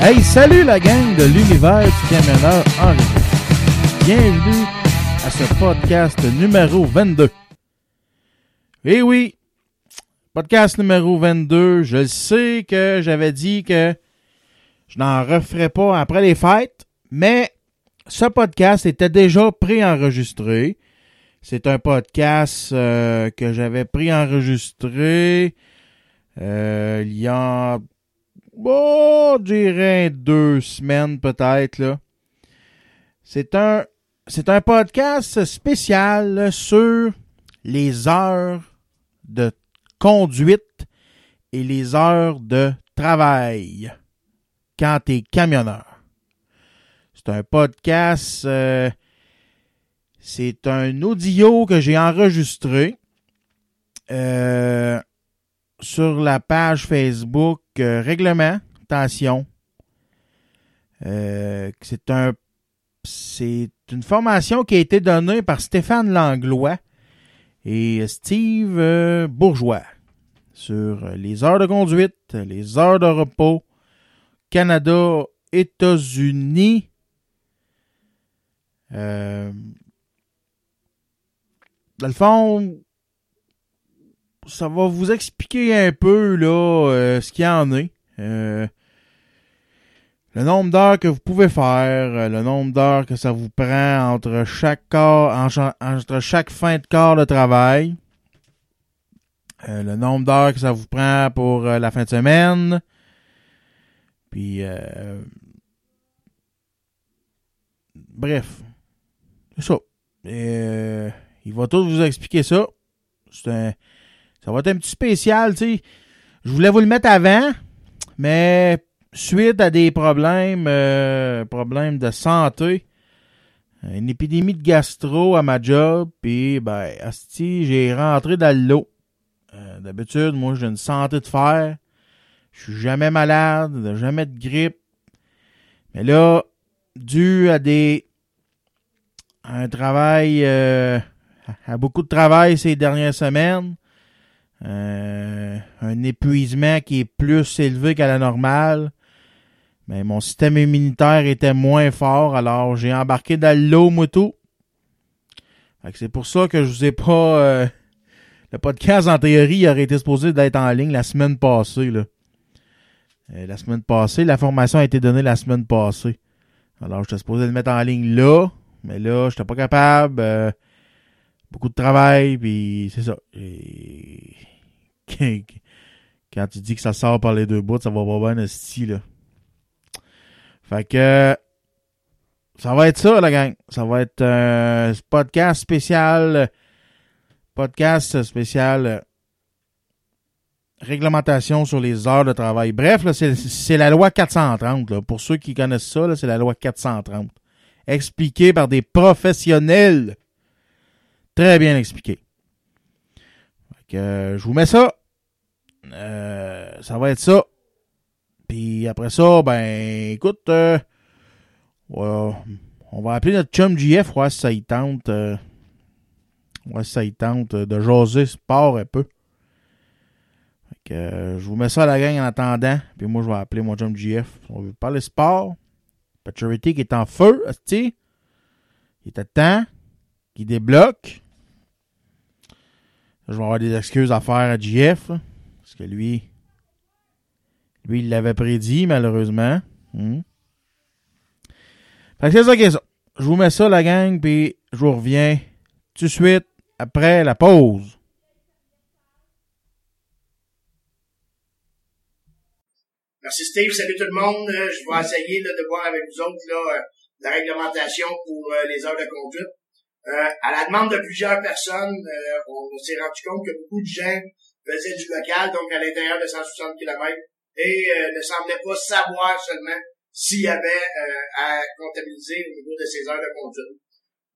Hey, salut la gang de l'univers du camionneur en région. Bienvenue à ce podcast numéro 22. Eh oui, podcast numéro 22. Je sais que j'avais dit que je n'en referais pas après les fêtes, mais ce podcast était déjà préenregistré. C'est un podcast euh, que j'avais préenregistré euh, il y a Bon, je dirais deux semaines peut-être là. C'est un c'est un podcast spécial sur les heures de conduite et les heures de travail quand tu es camionneur. C'est un podcast euh, c'est un audio que j'ai enregistré euh, sur la page Facebook euh, Réglementation. Euh, c'est un c'est une formation qui a été donnée par Stéphane Langlois et Steve euh, Bourgeois sur les heures de conduite, les heures de repos, Canada, États-Unis. Euh, dans le fond, ça va vous expliquer un peu là euh, ce qu'il y en est. Euh, le nombre d'heures que vous pouvez faire, euh, le nombre d'heures que ça vous prend entre chaque corps, entre chaque fin de corps de travail, le nombre d'heures que ça vous prend pour la fin de semaine, puis bref, c'est ça. il va tout vous expliquer ça. C'est un ça va être un petit spécial, tu sais. Je voulais vous le mettre avant, mais suite à des problèmes, euh, problèmes de santé, une épidémie de gastro à ma job, puis ben, asti, j'ai rentré dans l'eau. Euh, D'habitude, moi, j'ai une santé de fer. Je suis jamais malade, jamais de grippe. Mais là, dû à des un travail euh, à beaucoup de travail ces dernières semaines, euh, un épuisement qui est plus élevé qu'à la normale. Mais mon système immunitaire était moins fort, alors j'ai embarqué dans l'eau, moi tout. C'est pour ça que je vous ai pas... Euh, le podcast, en théorie, aurait été supposé d'être en ligne la semaine passée. Là. Euh, la semaine passée, la formation a été donnée la semaine passée. Alors, j'étais supposé le mettre en ligne là, mais là, j'étais pas capable. Beaucoup de travail, puis c'est ça. Et quand tu dis que ça sort par les deux bouts, ça va pas bien style là. Fait que ça va être ça, la gang. Ça va être un podcast spécial. Podcast spécial réglementation sur les heures de travail. Bref, là, c'est, la loi 430. Là. Pour ceux qui connaissent ça, c'est la loi 430. Expliqué par des professionnels. Très bien expliqué. Fait que, euh, je vous mets ça. Euh, ça va être ça. Puis après ça, ben, écoute, euh, ouais, on va appeler notre chum JF, voir si ça y tente. Voir si ça y tente de jaser sport un peu. Fait que, je vous mets ça à la gang en attendant. Puis moi, je vais appeler mon chum JF. On veut parler sport. Paturity qui est en feu, asti. Il est à temps. Qui débloque. Je vais avoir des excuses à faire à JF. Parce que lui, lui, il l'avait prédit, malheureusement. Hmm. Fait que c'est ça qui est ça. Je vous mets ça, la gang, puis je vous reviens tout de suite après la pause. Merci Steve, salut tout le monde. Euh, Je vais essayer de voir avec vous autres euh, la réglementation pour euh, les heures de conduite. Euh, à la demande de plusieurs personnes, euh, on s'est rendu compte que beaucoup de gens faisaient du local, donc à l'intérieur de 160 km, et euh, ne semblaient pas savoir seulement s'il y avait euh, à comptabiliser au niveau de ces heures de conduite.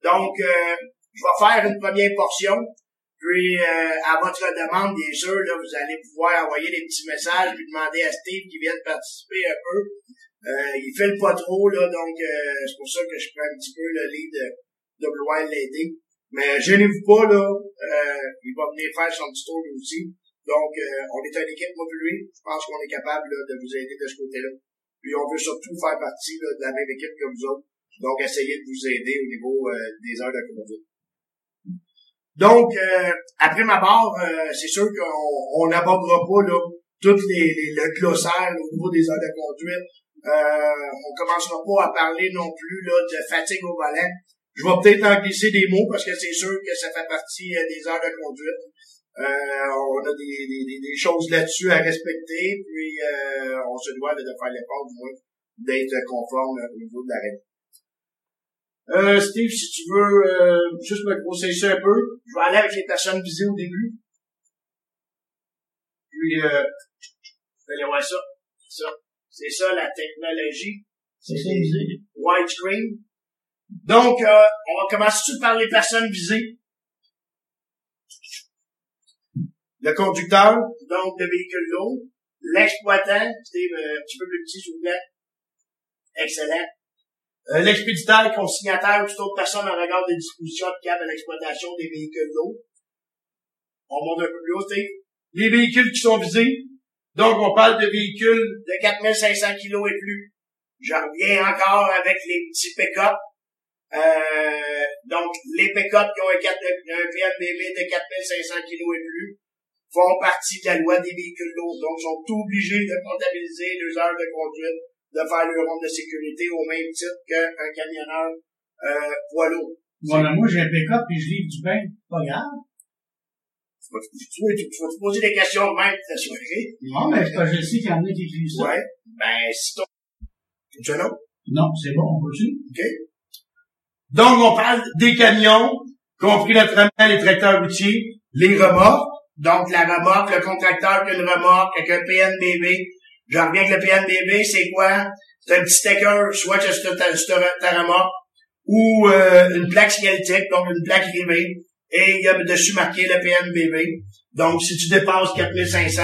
Donc, euh, je vais faire une première portion, puis euh, à votre demande, bien sûr, là, vous allez pouvoir envoyer des petits messages, puis demander à Steve qui vienne participer un peu. Il fait le pas trop, là, donc c'est pour ça que je prends un petit peu le lead de, vouloir l'aider. Mais gênez-vous pas, là, euh, il va venir faire son petit tour lui aussi. Donc, euh, on est une équipe, moi lui. Je pense qu'on est capable de vous aider de ce côté-là. Puis on veut surtout faire partie de la même équipe que vous autres. Donc, essayez de vous aider au niveau euh, des heures de conduite. Donc, après ma barre, c'est sûr qu'on n'abordera pas là, tout les, les- le glossaire au niveau des heures de conduite. Euh, on commencera pas à parler non plus de fatigue au volant. Je vais peut-être en glisser des mots parce que c'est sûr que ça fait partie euh, des heures de conduite. Euh, on a des, des, des- choses là-dessus à respecter, puis euh, on se doit de, faire l'effort du moins d'être conforme au niveau de la règle. Euh, Steve, si tu veux euh, juste me conseiller ça un peu, je vais aller avec les personnes visées au début. Puis, euh, vous allez voir ça. ça. C'est ça la technologie. C'est des widescreen. Donc, euh, on va commencer par les personnes visées. Le conducteur, donc de véhicule lourd. L'exploitant, Steve, euh, un petit peu plus petit, s'il vous plaît. Excellent. Euh, L'expéditeur, consignataire ou toute autre personne en regard des dispositions applicables à l'exploitation des véhicules lourds. On monte un peu plus haut, Steve. Les véhicules qui sont visés. Donc, on parle de véhicules de 4500 kilos et plus. Je reviens encore avec les petits pick-up. Euh, donc, les pick-up qui ont un, 4, un PNBB de 4500 kilos et plus font partie de la loi des véhicules lourds. Donc, sont obligés de comptabiliser leurs heures de conduite, de faire leur ronde de sécurité au même titre qu'un camionneur euh, poids lourd. Bon, là, moi, j'ai un pick-up et je livre du pain. Pas grave. Vas te poser des questions même t'assurer. Non, mais c'est parce que je sais qu'il y en a qui écrivent ça. Ouais. Ben, si ton... Tu as? Non, c'est bon, on peut-tu? OK? Donc, on parle des camions, compris naturellement les tracteurs routiers, les remorques. Donc, la remorque, le contracteur qui a une remorque avec un PNBB. Je reviens avec le PNBB, c'est quoi? C'est un petit sticker, soit que c'est ta, remorque, ou euh, une plaque signalétique, donc une plaque rivée, et il y a dessus marqué le PNBB. Donc, si tu dépasses 4500,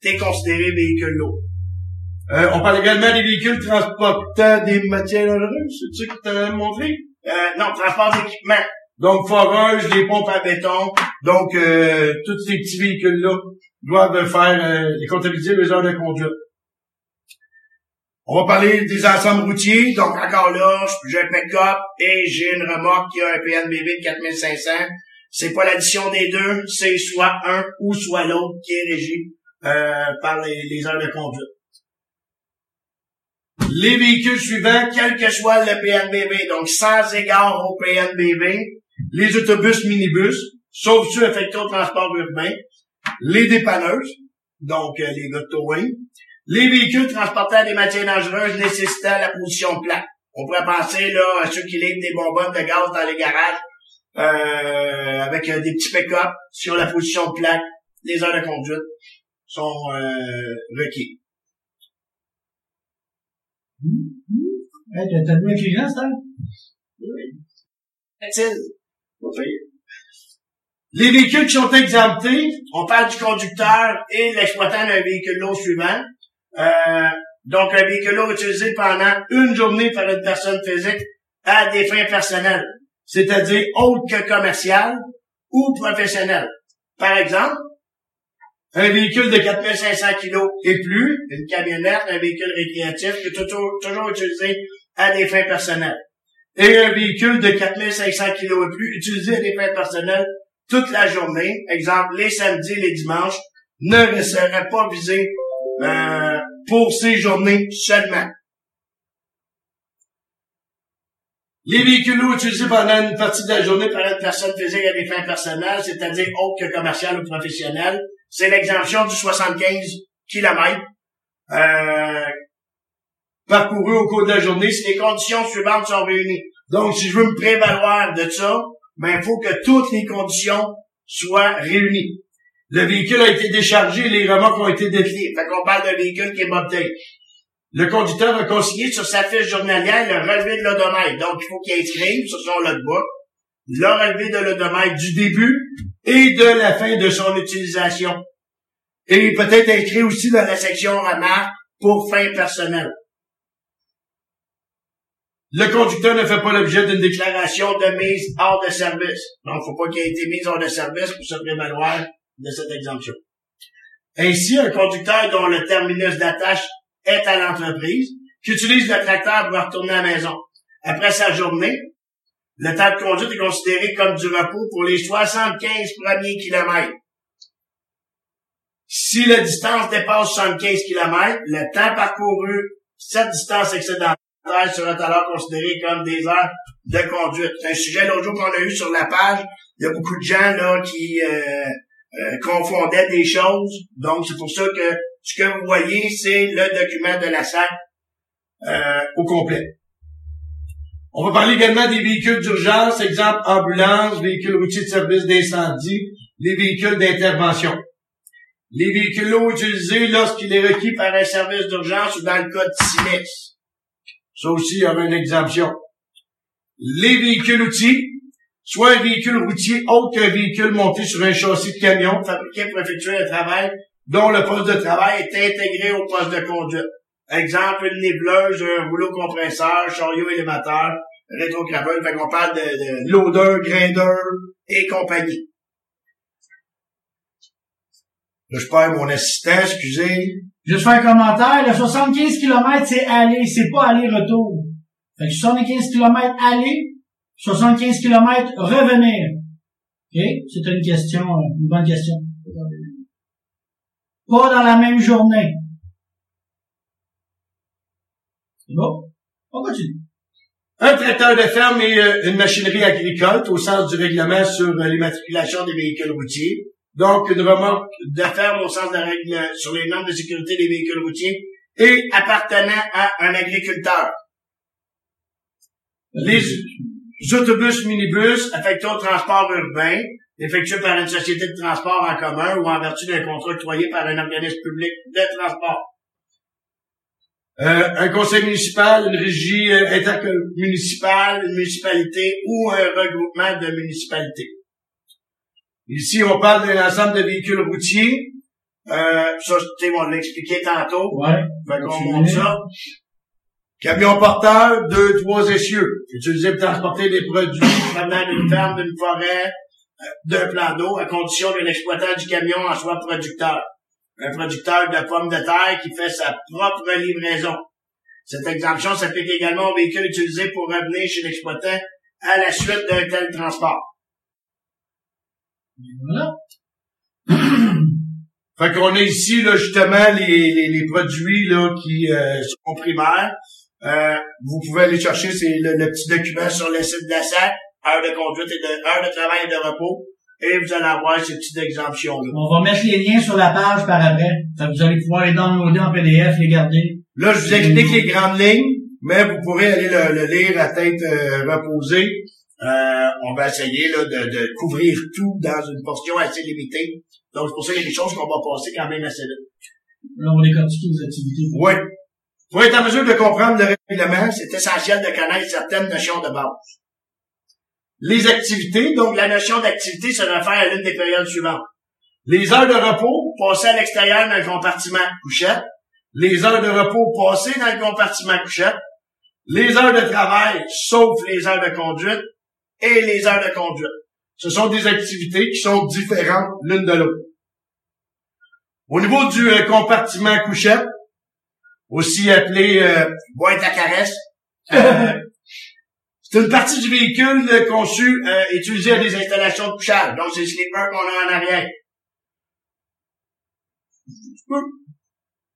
t'es considéré véhicule lourd. Euh, on parle également des véhicules transportant des matières dangereuses, c'est ça que tu as montré? Euh, non, transport d'équipement. Donc, forage, des pompes à béton. Donc, euh, tous ces petits véhicules-là doivent faire euh, les comptabiliser les heures de conduite. On va parler des ensembles routiers. Donc, encore là, j'ai un pick-up et j'ai une remorque qui a un PNBB de 4500. C'est pas l'addition des deux, c'est soit un ou soit l'autre qui est régi euh, par les, les heures de conduite. Les véhicules suivants, quel que soit le PNBB, donc sans égard au PNBB, les autobus minibus, sauf ceux affectés au transport urbain, les dépanneuses, donc euh, les gars les véhicules transportant des matières dangereuses nécessitant la position de plaque. On pourrait penser là à ceux qui livrent des bonbonnes de gaz dans les garages euh, avec euh, des petits pick-up sur la position de plaque, les heures de conduite. sont euh, requis. Hey, t'as t'as vu intelligent, ça? Est-il? Les véhicules qui sont exemptés, on parle du conducteur et l'exploitant d'un véhicule lourd suivant. Euh, donc, un véhicule lourd utilisé pendant une journée par une personne physique à des fins personnelles, c'est-à-dire autres que commerciales ou professionnelles. Par exemple, un véhicule de 4500 kg et plus, une camionnette, un véhicule récréatif, qui est toujours, toujours utilisé à des fins personnelles. Et un véhicule de 4500 kg et plus, utilisé à des fins personnelles toute la journée, exemple les samedis et les dimanches, ne serait pas visé euh, pour ces journées seulement. Les véhicules utilisés pendant une partie de la journée par une personne physique à des fins personnelles, c'est-à-dire autres que commerciales ou professionnelles, c'est l'exemption du 75 km euh, parcouru au cours de la journée si les conditions suivantes sont réunies. Donc, si je veux me prévaloir de ça, ben, il faut que toutes les conditions soient réunies. Le véhicule a été déchargé, les remorques ont été dépliées. Fait qu'on parle d'un véhicule qui est bobtail. Le conducteur a consigné sur sa fiche journalière le relevé de l'odomètre. Donc, il faut qu'il inscrive sur son logbook le relevé de l'odomètre du début et de la fin de son utilisation. Et peut-être inscrit aussi dans la section remarque pour fin personnelle. Le conducteur ne fait pas l'objet d'une déclaration de mise hors de service. Donc, il ne faut pas qu'il ait été mis hors de service pour se prévaloir de cette exemption. Ainsi, un conducteur dont le terminus d'attache est à l'entreprise, qui utilise le tracteur pour retourner à la maison. Après sa journée, le temps de conduite est considéré comme du repos pour les 75 premiers kilomètres. Si la distance dépasse 75 km, le temps parcouru, cette distance excédentaire sera alors considéré comme des heures de conduite. C'est un sujet l'autre jour qu'on a eu sur la page. Il y a beaucoup de gens là qui euh, euh, confondaient des choses. Donc, c'est pour ça que ce que vous voyez, c'est le document de la SAC euh, au complet. On va parler également des véhicules d'urgence, exemple ambulance, véhicules routiers de service d'incendie, les véhicules d'intervention. Les véhicules utilisés lorsqu'il est requis par un service d'urgence ou dans le cas de. Ça aussi, il y avait une exemption. Les véhicules outils, soit un véhicule routier autre qu'un véhicule monté sur un châssis de camion fabriqué pour effectuer un travail dont le poste de travail est intégré au poste de conduite. Exemple, une nébleuse, un rouleau compresseur, chariot élévateur, rétrograveur. Fait qu'on parle de, de loader, grinder et compagnie. Là, je perds mon assistant, excusez. Juste faire un commentaire, le 75 km, c'est aller, c'est pas aller-retour. Fait que 75 km aller, 75 km revenir. OK? C'est une question, une bonne question. Pas dans la même journée. C'est bon? On continue. Un tracteur de ferme et euh, une machinerie agricole au sens du règlement sur euh, l'immatriculation des véhicules routiers. Donc, une remorque ferme au sens de la règle sur les normes de sécurité des véhicules routiers et appartenant à un agriculteur. Les autobus minibus affectés au transport urbain, effectués par une société de transport en commun ou en vertu d'un contrat octroyé par un organisme public de transport. Euh, un conseil municipal, une régie euh, intermunicipale, une municipalité ou un regroupement de municipalités. Ici, on parle d'un ensemble de véhicules routiers. Euh, ça, on l'a expliqué tantôt. Ouais. Fait qu'on ça. Camion porteur, deux, trois essieux, utilisé pour transporter des produits provenant d'une ferme, d'une forêt, euh, d'un plan d'eau, à condition que l'exploitant du camion en soit producteur. Un producteur de pommes de terre qui fait sa propre livraison. Cette exemption s'applique également aux véhicules utilisés pour revenir chez l'exploitant à la suite d'un tel transport. Voilà. Fait qu'on a ici là, justement les, les, les produits là, qui euh, sont primaires. Euh, vous pouvez aller chercher c'est le, le petit document sur le site de la SAC, heure de conduite et de heure de travail et de repos, et vous allez avoir ces petites exemptions-là. On va mettre les liens sur la page par après. Ça, vous allez pouvoir les downloader en PDF, les garder. Là, je vous explique les grandes lignes, mais vous pourrez aller le, le lire à tête euh, reposée. Euh, on va essayer là, de, de couvrir tout dans une portion assez limitée Donc, c'est pour ça qu'il y a des choses qu'on va passer quand même assez vite. Là, on va décortiquer les activités. Oui. Pour être en mesure de comprendre le règlement, c'est essentiel de connaître certaines notions de base. Les activités, donc la notion d'activité se réfère à l'une des périodes suivantes. Les heures de repos passées à l'extérieur dans le compartiment couchette, les heures de repos passées dans le compartiment couchette, les heures de travail, sauf les heures de conduite, et les heures de conduite. Ce sont des activités qui sont différentes l'une de l'autre. Au niveau du euh, compartiment couchette, aussi appelé euh, boîte à caresse, euh, c'est une partie du véhicule euh, conçu euh, utilisé à des installations de couchage. Donc, c'est le sleeper qu'on a en arrière.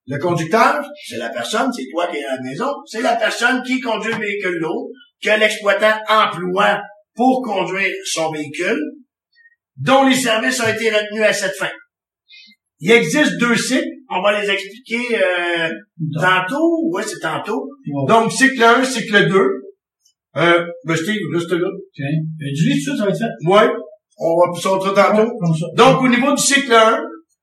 Le conducteur, c'est la personne, c'est toi qui es à la maison, c'est la personne qui conduit le véhicule lourd, que l'exploitant emploie pour conduire son véhicule, dont les services ont été retenus à cette fin. Il existe deux cycles, on va les expliquer euh, tantôt, ouais, c'est tantôt. Wow. Donc, cycle 1, cycle 2. Euh, ben Steve, reste là. Euh, du lit, tout ça, va être fait? Ouais, on va sortir tantôt. Comme ça. Donc, au niveau du cycle 1,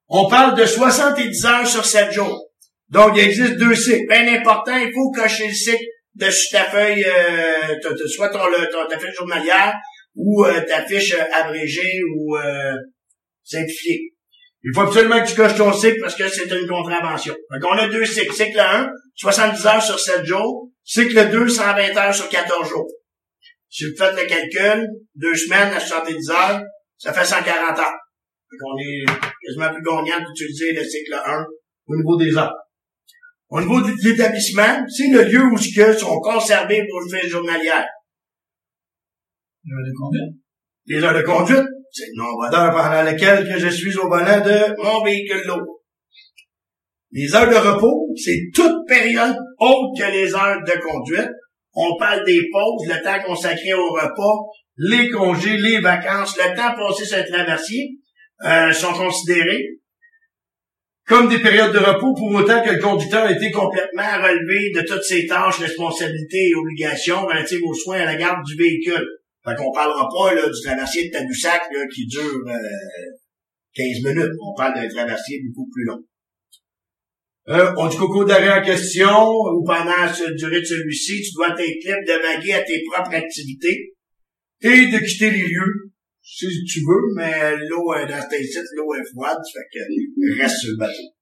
on parle de 70 heures sur 7 jours. Donc, il existe deux cycles. Bien important, il faut cocher le cycle dessus ta feuille, euh, soit ton, ton- ta fiche journalière ou euh, ta fiche euh, abrégée ou euh, simplifiée. Il faut absolument que tu coches ton cycle parce que c'est une contravention. Donc, on a deux cycles. Cycle 1, 70 heures sur 7 jours. Cycle 2, 120 heures sur 14 jours. Si vous faites le calcul, deux semaines à 70 heures, ça fait 140 heures. Donc, on est quasiment plus gagnant d'utiliser le cycle 1 au niveau des heures. Au niveau de l'établissement, c'est le lieu où ce que sont conservés vos fiches journalières. Euh, le conduite? Les heures de conduite, c'est le nombre d'heures pendant lesquelles que je suis au volant de mon véhicule lourd. Les heures de repos, c'est toute période autre que les heures de conduite. On parle des pauses, le temps consacré au repas, les congés, les vacances, le temps passé sur le traversier euh, sont considérés comme des périodes de repos pour autant que le conducteur a été complètement relevé de toutes ses tâches, responsabilités et obligations relatives aux soins à la garde du véhicule. Fait qu'on parlera pas là, du traversier de Tadoussac là, qui dure euh, 15 minutes. On parle d'un traversier beaucoup plus long. Euh, on dit cours d'arrêt en question, ou pendant la durée de celui-ci, tu dois libre de vaguer à tes propres activités et de quitter les lieux si tu veux, mais l'eau euh, dans tes sites, l'eau est froide, fait que reste sur le bateau.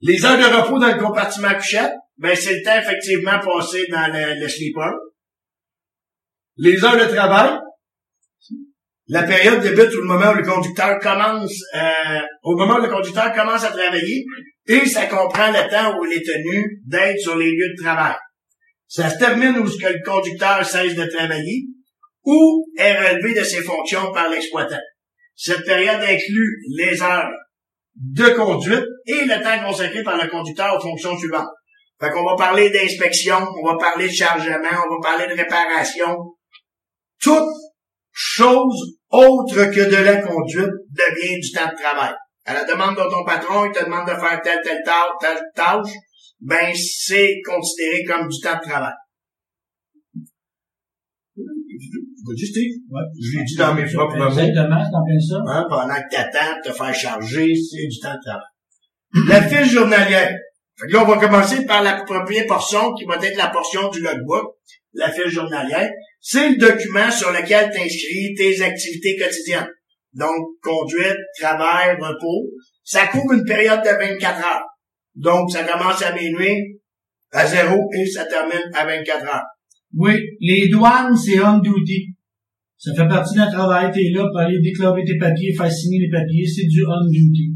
Les heures de repos dans le compartiment couchette, ben c'est le temps effectivement passé dans le, le sleeper. Les heures de travail, la période débute au moment où le conducteur commence, euh, au moment où le conducteur commence à travailler, et ça comprend le temps où il est tenu d'être sur les lieux de travail. Ça se termine où le conducteur cesse de travailler ou est relevé de ses fonctions par l'exploitant? Cette période inclut les heures de conduite et le temps consacré par le conducteur aux fonctions suivantes. Fait qu'on va parler d'inspection, on va parler de chargement, on va parler de réparation. Toute chose autre que de la conduite devient du temps de travail. À la demande de ton patron, il te demande de faire telle, telle tâche, telle tâche, ben, c'est considéré comme du temps de travail. Ouais. Je l'ai dit dans mes propres mots. Exactement, c'est en plein ça. Hein, pendant que t'attends te faire charger, c'est du temps de travail. La fiche journalière. Fait que là, on va commencer par la première portion qui va être la portion du logbook, la fiche journalière. C'est le document sur lequel tu inscris tes activités quotidiennes. Donc, conduite, travail, repos. Ça couvre une période de 24 heures. Donc, ça commence à minuit, à zéro, et ça termine à 24 heures. Oui, les douanes, c'est on duty. Ça fait partie d'un travail. T'es là pour aller déclarer tes papiers, faire signer les papiers. C'est du on duty.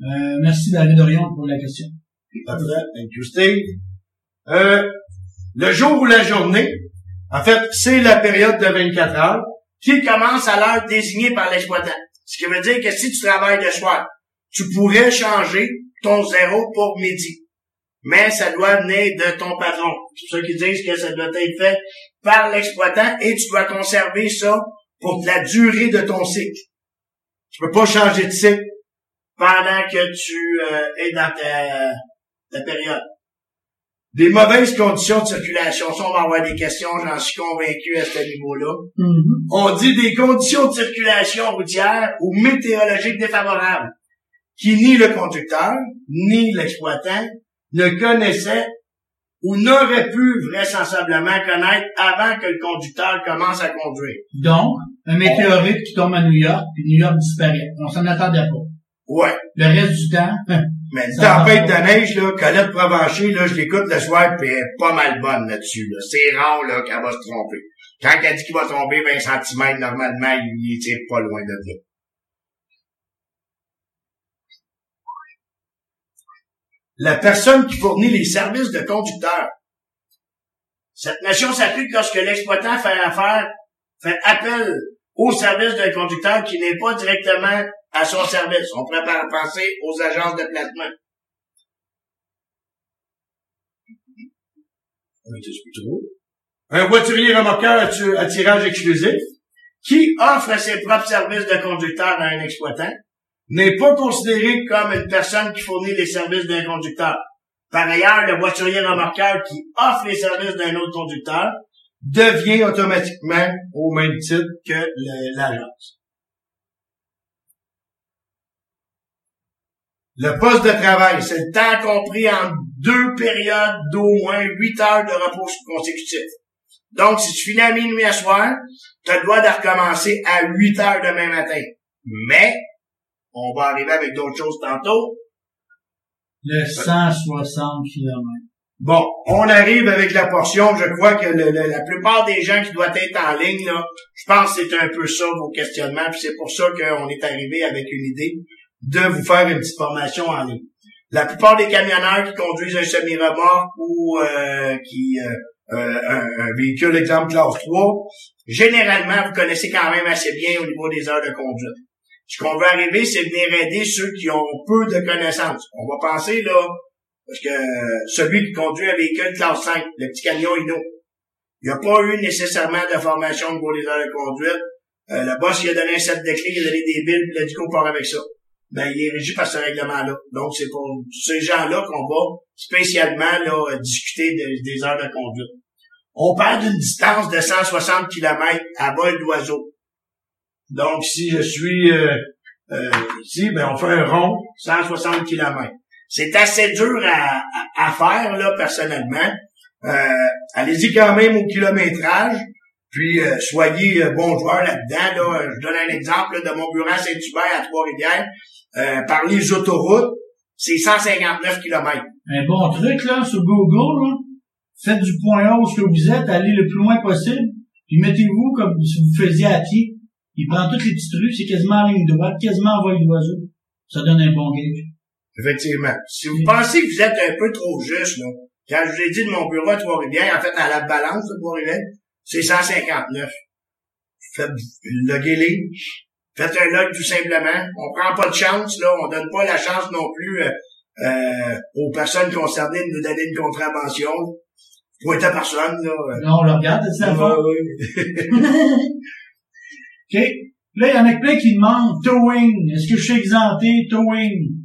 Euh, merci David Orion pour la question. Parfait. Thank you, Steve. Euh, le jour ou la journée, en fait, c'est la période de 24 heures qui commence à l'heure désignée par l'exploitant. Ce qui veut dire que si tu travailles le soir, tu pourrais changer ton zéro pour midi. Mais ça doit venir de ton patron. C'est pour ça qu'ils disent que ça doit être fait par l'exploitant et tu dois conserver ça pour la durée de ton cycle. Tu peux pas changer de cycle pendant que tu euh, es dans ta, ta période. Des mauvaises conditions de circulation. Ça, on va avoir des questions, j'en suis convaincu à ce niveau-là. Mhm. On dit des conditions de circulation routière ou météorologiques défavorables qui ni le conducteur, ni l'exploitant ne connaissaient ou n'auraient pu vraisemblablement connaître avant que le conducteur commence à conduire. Donc, un météorite qui tombe à New York, puis New York disparaît. On s'en attendait pas. Ouais. Le reste du temps, Mais une tempête de neige, là, Colette Provencher, là, je l'écoute le soir, puis elle est pas mal bonne là-dessus. Là. C'est rare là, qu'elle va se tromper. Quand elle dit qu'il va tomber 20 cm, normalement, il est pas loin de là. La personne qui fournit les services de conducteur. Cette notion s'applique lorsque l'exploitant fait appel au service d'un conducteur qui n'est pas directement à son service. On pourrait penser aux agences de placement. Un voiturier remorqueur à tirage exclusif qui offre ses propres services de conducteur à un exploitant n'est pas considéré comme une personne qui fournit les services d'un conducteur. Par ailleurs, le voiturier remorqueur qui offre les services d'un autre conducteur devient automatiquement au même titre que l'agence. Le poste de travail, c'est le temps compris en deux périodes d'au moins huit heures de repos consécutifs. Donc, si tu finis à minuit à soir, tu as le droit de recommencer à 8 heures demain matin. Mais, on va arriver avec d'autres choses tantôt. le 160 km. Bon, on arrive avec la portion. Je crois que le- le- la plupart des gens qui doivent être en ligne, là, je pense que c'est un peu ça vos questionnements. Puis c'est pour ça qu'on est arrivé avec une idée de vous faire une petite formation en ligne. La plupart des camionneurs qui conduisent un semi-remorque ou euh, qui euh, euh, un, un véhicule exemple classe 3, généralement, vous connaissez quand même assez bien au niveau des heures de conduite. Ce qu'on veut arriver, c'est venir aider ceux qui ont peu de connaissances. On va penser, là, parce que celui qui conduit un véhicule classe 5, le petit camion Inno, il n'a pas eu nécessairement de formation pour les heures de conduite. Euh, le boss, il a donné un set de clés, il a donné des billes, il a dit qu'on part avec ça. Ben, il est régi par ce règlement-là. Donc, c'est pour ces gens-là qu'on va spécialement là, discuter de- des heures de conduite. On parle d'une distance de 160 km à vol d'oiseau. Donc, si je suis euh, euh, ici, ben, on fait un rond, 160 km. C'est assez dur à, à- à faire, là, personnellement. Euh, allez-y quand même au kilométrage, puis euh, soyez euh, bon joueur là-dedans. Là. Je donne un exemple là, de mon bureau à Saint-Hubert à Trois-Rivières. Euh, par les autoroutes, c'est 159 km. Un bon truc, là, sur Google, là, faites du point A où vous êtes, allez le plus loin possible, puis mettez-vous comme si vous faisiez à pied. Il prend toutes les petites rues, c'est quasiment en ligne droite, quasiment en vol d'oiseau. Ça donne un bon gauge. Effectivement. Si vous pensez que vous êtes un peu trop juste, là, quand je vous ai dit de mon bureau à Trois-Rivières, en fait, à la balance de Trois-Rivières, c'est 159. Faites, loguez-les. Faites un log tout simplement. On prend pas de chance, là. On donne pas la chance non plus euh, euh, aux personnes concernées de nous donner une contravention. Point à personne, là. Là, on le regarde, c'est la. Là, il y en a plein qui demandent towing. Est-ce que je suis exempté? Towing?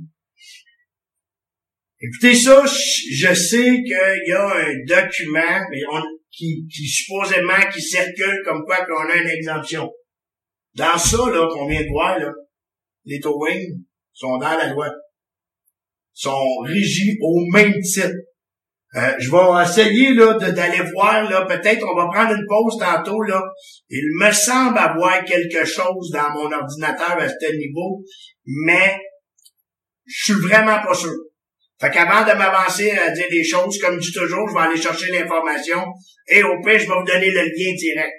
Écoutez ça, je sais qu'il y a un document qui, qui supposément qui circule comme quoi qu'on a une exemption. Dans ça, là, qu'on vient de voir, là, les towing sont dans la loi. sont régis au même titre. Euh, je vais essayer là d'aller voir là. Peut-être on va prendre une pause tantôt là. Il me semble avoir quelque chose dans mon ordinateur à ce niveau, mais je suis vraiment pas sûr. Fait qu'avant de m'avancer à dire des choses, comme je dis toujours, je vais aller chercher l'information et au pire, je vais vous donner le lien direct.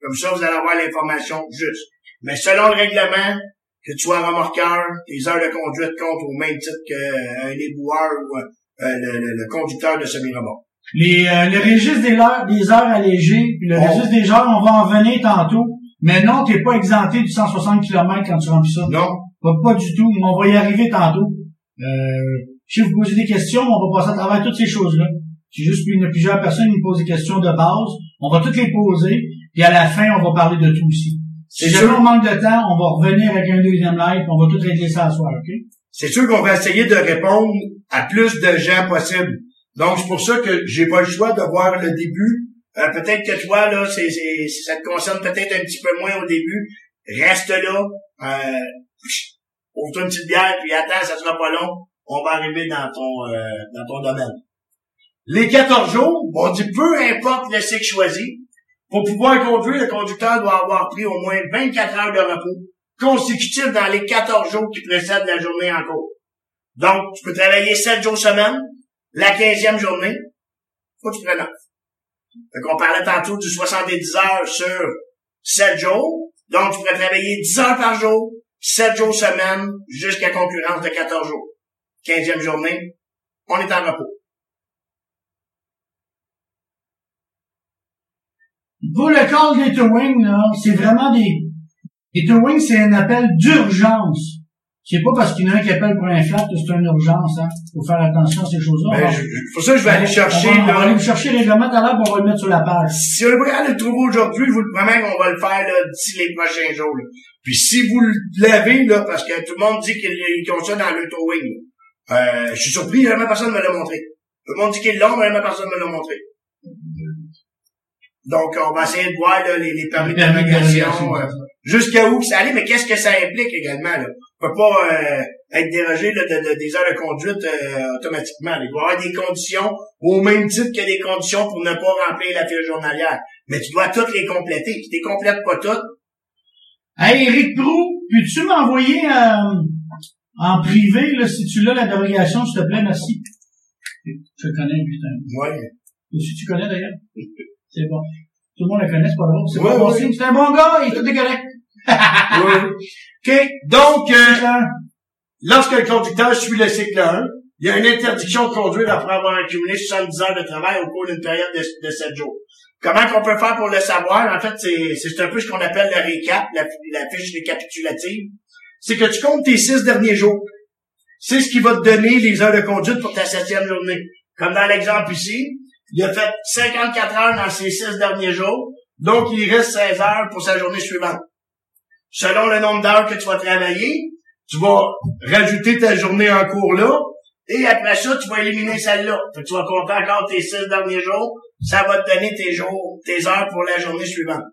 Comme ça, vous allez avoir l'information juste. Mais selon le règlement, que tu sois remorqueur, les heures de conduite comptent au même titre qu'un éboueur ou le, le- le conducteur de semi-remorque. Les, euh, le registre des heures, des heures allégées, puis le Oh. registre des heures, on va en venir tantôt. Mais non, t'es pas exempté du 160 km quand tu remplis ça. Non? Pas, pas du tout. On va y arriver tantôt. Euh, si vous posez des questions, on va passer à travers toutes ces choses-là. C'est juste qu'il y a plusieurs personnes qui me posent des questions de base. On va toutes les poser. Puis à la fin, on va parler de tout aussi. Si jamais on manque de temps, on va revenir avec un deuxième live, puis on va tout régler ça à soir, OK? C'est sûr qu'on va essayer de répondre à plus de gens possible. Donc, c'est pour ça que j'ai pas le choix de voir le début. Euh, peut-être que toi, là, c'est, c'est- ça te concerne peut-être un petit peu moins au début. Reste là. Euh, ouvre-toi une petite bière, puis attends, ça sera pas long. On va arriver dans ton, euh, dans ton domaine. Les 14 jours, on dit peu importe le cycle choisi, pour pouvoir conduire, le conducteur doit avoir pris au moins 24 heures de repos consécutifs dans les 14 jours qui précèdent la journée en cours. Donc, tu peux travailler 7 jours semaine, la 15e journée, faut que tu prennes off. Qu'on parlait tantôt du 70 heures sur 7 jours. Donc, tu pourrais travailler 10 heures par jour, 7 jours semaine, jusqu'à concurrence de 14 jours. 15e journée, on est en repos. Pour le call des towing, là, c'est vraiment des, les towing, c'est un appel d'urgence. C'est pas parce qu'il y en a un qui appelle pour un flat que c'est une urgence, hein. Faut faire attention à ces choses-là. Ben, pour ça, je vais aller chercher, on va, on va là, aller chercher le règlement tout à l'heure, on va le mettre sur la page. si on est pas le trouver aujourd'hui, je vous le promets qu'on va le faire là, d'ici les prochains jours. là. Puis si vous l'avez, là, parce que tout le monde dit qu'ils ont ça dans le towing, là. euh, je suis surpris, jamais personne ne me l'a montré. Tout le monde dit qu'ils l'ont, mais jamais personne ne me l'a montré. Donc, on va essayer de voir là, les, les permis de Permis de navigation, jusqu'à où ça allait, mais qu'est-ce que ça implique également. Là? On peut pas euh, être dérogé là, de, de- des heures de conduite euh, automatiquement. là. Il doit y avoir des conditions au même titre que des conditions pour ne pas remplir la fiche journalière. Mais tu dois toutes les compléter. Si tu les complètes pas toutes, Hey, Eric Prou, peux-tu m'envoyer euh, en privé, là, si tu l'as, la dérogation, s'il te plaît, merci. Je connais, putain. ouais. Si tu connais d'ailleurs? C'est bon. Tout le monde le connaît, c'est pas drôle. C'est Ouais, pas bon ouais. signe. C'est un bon gars, il est tout correct. Oui. OK. Donc, euh, lorsque le conducteur suit le cycle 1, il y a une interdiction de conduire après avoir accumulé 70 heures de travail au cours d'une période de, de 7 jours. Comment qu'on peut faire pour le savoir? En fait, c'est, c'est un peu ce qu'on appelle le récap, la, la fiche récapitulative. C'est que tu comptes tes six derniers jours. C'est ce qui va te donner les heures de conduite pour ta septième journée. Comme dans l'exemple ici, il a fait 54 heures dans ses six derniers jours, donc il reste 16 heures pour sa journée suivante. Selon le nombre d'heures que tu vas travailler, tu vas rajouter ta journée en cours là, et après ça, tu vas éliminer celle-là. Fait que tu vas compter encore tes six derniers jours, ça va te donner tes jours, tes heures pour la journée suivante.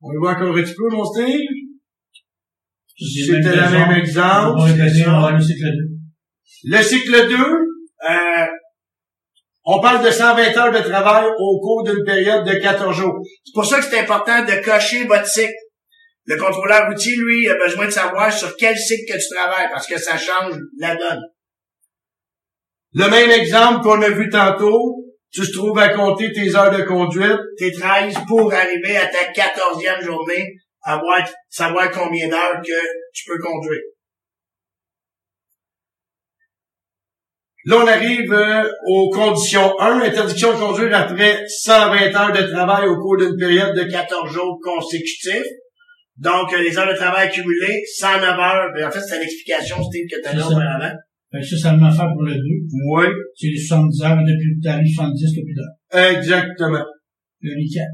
On y voit encore un petit peu, mon Steve? C'était le même exemple. Au cycle 2. Le cycle 2, euh, on parle de 120 heures de travail au cours d'une période de 14 jours. C'est pour ça que c'est important de cocher votre cycle. Le contrôleur routier, lui, a besoin de savoir sur quel cycle que tu travailles parce que ça change la donne. Le même exemple qu'on a vu tantôt, tu te trouves à compter tes heures de conduite, tes 13 pour arriver à ta 14e journée, avoir, savoir combien d'heures que tu peux conduire. Là, on arrive euh, aux conditions 1, interdiction de conduire après 120 heures de travail au cours d'une période de 14 jours consécutifs. Donc, euh, les heures de travail accumulées, 109 heures. Ben, en fait, c'est l'explication, Steve, que tu as C'est auparavant. Fait que ça, ça m'a fait pour le 2. Oui. C'est les 70 heures depuis le temps, 70 depuis là. Exactement. Le recap.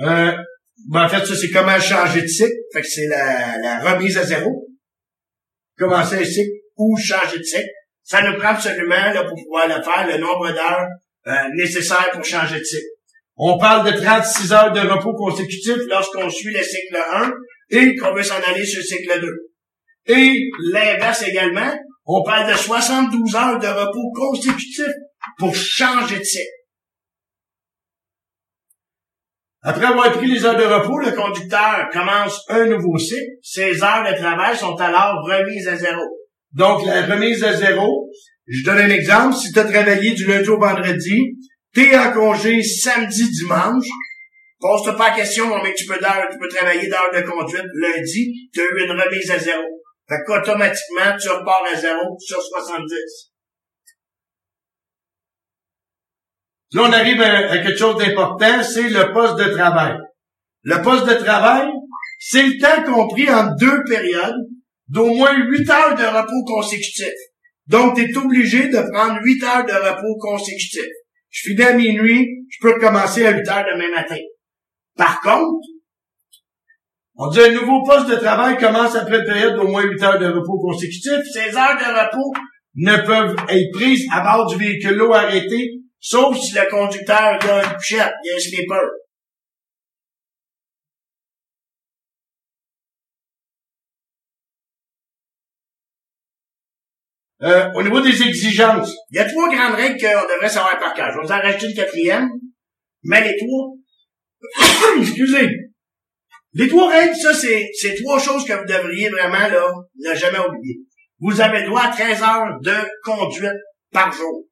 Euh, ben, en fait, ça, c'est comment changer de cycle. Fait que c'est la, la remise à zéro. Commencer un cycle ou changer de cycle. Ça nous prend absolument, là, pour pouvoir le faire, le nombre d'heures euh, nécessaires pour changer de cycle. On parle de 36 heures de repos consécutifs lorsqu'on suit le cycle 1 et qu'on veut s'en aller sur le cycle 2. Et l'inverse également, on parle de 72 heures de repos consécutifs pour changer de cycle. Après avoir pris les heures de repos, le conducteur commence un nouveau cycle. Ses heures de travail sont alors remises à zéro. Donc, la remise à zéro, je donne un exemple. Si tu as travaillé du lundi au vendredi, tu es en congé samedi, dimanche, pose-toi pas la question combien tu peux tu peux travailler d'heures de conduite lundi, tu as eu une remise à zéro. Fait qu'automatiquement, tu repars à zéro sur 70. Là, on arrive à, à quelque chose d'important, c'est le poste de travail. Le poste de travail, c'est le temps compris en deux périodes d'au moins 8 heures de repos consécutifs. Donc, tu es obligé de prendre 8 heures de repos consécutifs. Je finis à minuit, je peux recommencer à 8 heures demain matin. Par contre, on dit un nouveau poste de travail commence après une période d'au moins 8 heures de repos consécutifs. Ces heures de repos ne peuvent être prises à bord du véhicule l'eau arrêté, sauf si le conducteur a une couchette, il a un slipper. Euh, au niveau des exigences, il y a trois grandes règles qu'on devrait savoir par cœur. Je vais vous en rajouter une quatrième, mais les trois, excusez, les trois règles, ça, c'est, c'est trois choses que vous devriez vraiment, là, ne jamais oublier. Vous avez droit à 13 heures de conduite par jour.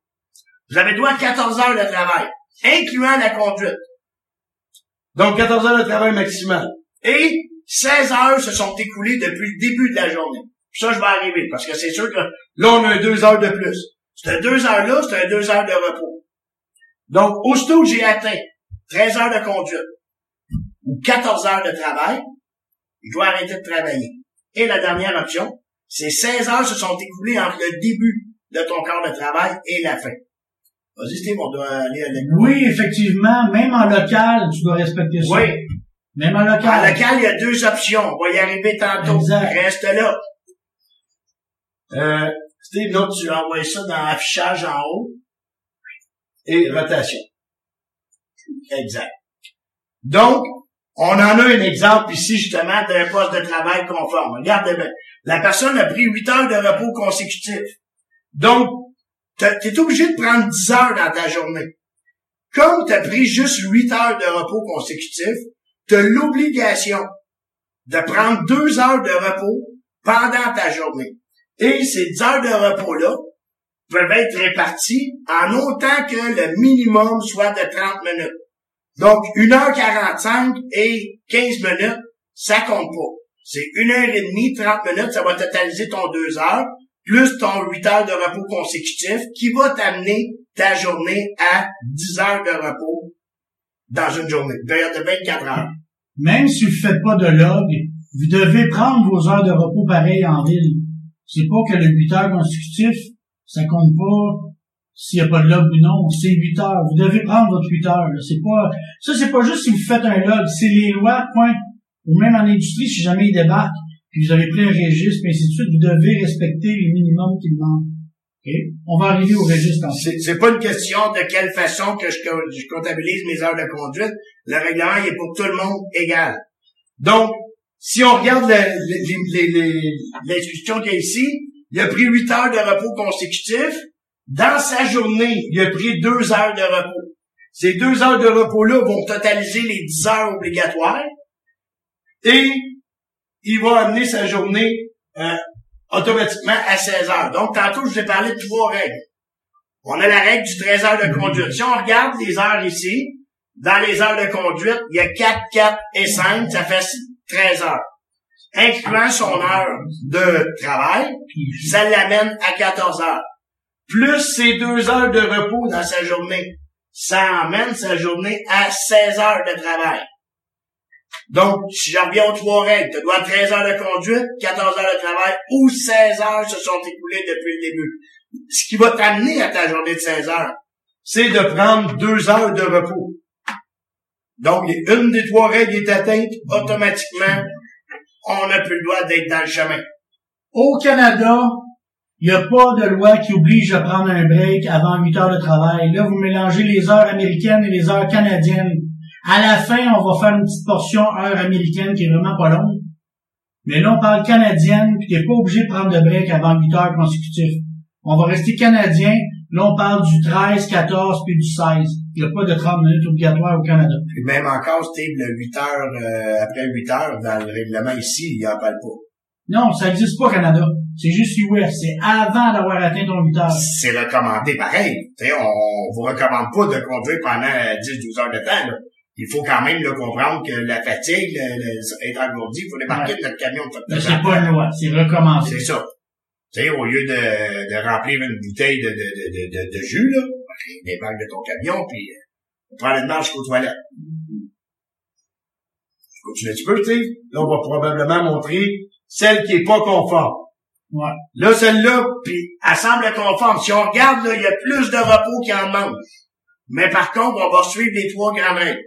Vous avez droit à 14 heures de travail, incluant la conduite. Donc, 14 heures de travail maximal. Et 16 heures se sont écoulées depuis le début de la journée. Ça, je vais arriver, parce que c'est sûr que là, on a deux heures de plus. C'était deux heures-là, c'était deux heures de repos. Donc, aussitôt que j'ai atteint 13 heures de conduite ou 14 heures de travail, je dois arrêter de travailler. Et la dernière option, c'est 16 heures se sont écoulées entre le début de ton corps de travail et la fin. Vas-y, Steve, on doit aller avec Oui, effectivement, même en local, tu dois respecter ça. Oui. Même en local. En local, il y a deux options. On va y arriver tantôt. Exact. Reste là. Euh, Steve, là, tu envoies ça dans affichage en haut et rotation. Exact. Donc, on en a un exemple ici, justement, d'un poste de travail conforme. Regardez bien. La personne a pris 8 heures de repos consécutifs. Donc, tu es obligé de prendre 10 heures dans ta journée. Comme tu as pris juste 8 heures de repos consécutifs, tu as l'obligation de prendre 2 heures de repos pendant ta journée. Et ces 10 heures de repos-là peuvent être réparties en autant que le minimum soit de 30 minutes. Donc, 1h45 et 15 minutes, ça compte pas. C'est 1h30, 30 minutes, ça va totaliser ton 2 heures, plus ton 8 heures de repos consécutif, qui va t'amener ta journée à 10 heures de repos dans une journée, période de 24 heures. Même si vous faites pas de log, vous devez prendre vos heures de repos pareil en ville. C'est pas que le 8 heures consécutif, ça compte pas s'il n'y a pas de log ou non. C'est 8 heures. Vous devez prendre votre 8 heures. C'est pas, ça, c'est pas juste si vous faites un log. C'est les lois, point. Ou même en industrie, si jamais ils débarquent, puis vous avez pris un registre, puis ainsi de suite, vous devez respecter les minimums qu'ils demandent. OK? On va arriver au registre ensuite. C'est, pas une question de quelle façon que je, je comptabilise mes heures de conduite. Le règlement est pour tout le monde égal. Donc, si on regarde l'instruction qu'il y a ici, il a pris 8 heures de repos consécutifs. Dans sa journée, il a pris 2 heures de repos. Ces 2 heures de repos-là vont totaliser les 10 heures obligatoires. Et il va amener sa journée euh, automatiquement à 16 heures. Donc, tantôt, je vous ai parlé de trois règles. On a la règle du 13 heures de conduite. Si on regarde les heures ici, dans les heures de conduite, il y a 4, 4 et 5, ça fait 13 heures. Incluant son heure de travail, ça l'amène à 14 heures. Plus ses deux heures de repos dans sa journée, ça emmène sa journée à 16 heures de travail. Donc, si je reviens aux trois règles, tu dois 13 heures de conduite, 14 heures de travail ou 16 heures se sont écoulées depuis le début. Ce qui va t'amener à ta journée de 16 heures, c'est de prendre deux heures de repos. Donc, une des trois règles est atteinte, automatiquement, on n'a plus le droit d'être dans le chemin. Au Canada, il n'y a pas de loi qui oblige à prendre un break avant 8 heures de travail. Là, vous mélangez les heures américaines et les heures canadiennes. À la fin, on va faire une petite portion heure américaine qui est vraiment pas longue. Mais là, on parle canadienne, puis t'es pas obligé de prendre de break avant 8 heures consécutives. On va rester canadien. Là, on parle du 13, 14, puis du 16. Il n'y a pas de 30 minutes obligatoires au Canada. Puis même encore, Steve, le 8 heures, euh, après 8 heures, dans le règlement ici, il en parle pas. Non, ça n'existe pas au Canada. C'est juste US. C'est avant d'avoir atteint ton 8 heures. C'est recommandé pareil. Tu sais, on, vous recommande pas de conduire pendant 10-12 heures de temps. là. Il faut quand même là, comprendre que la fatigue le, le- est engourdie. Il faut débarquer de notre camion c'est pas une loi. C'est recommandé. C'est ça. Tu sais, au lieu de, de remplir une bouteille de, de, de, de, de jus, là, ben, débarque de ton camion, puis euh, on prend une marche jusqu'aux toilettes. Je continue un petit peu, tu sais. Là, on va probablement montrer celle qui est pas conforme. Ouais. Là, celle-là, puis elle semble conforme. Si on regarde, là, il y a plus de repos qu'il en manque. Mais par contre, on va suivre les trois grandes règles.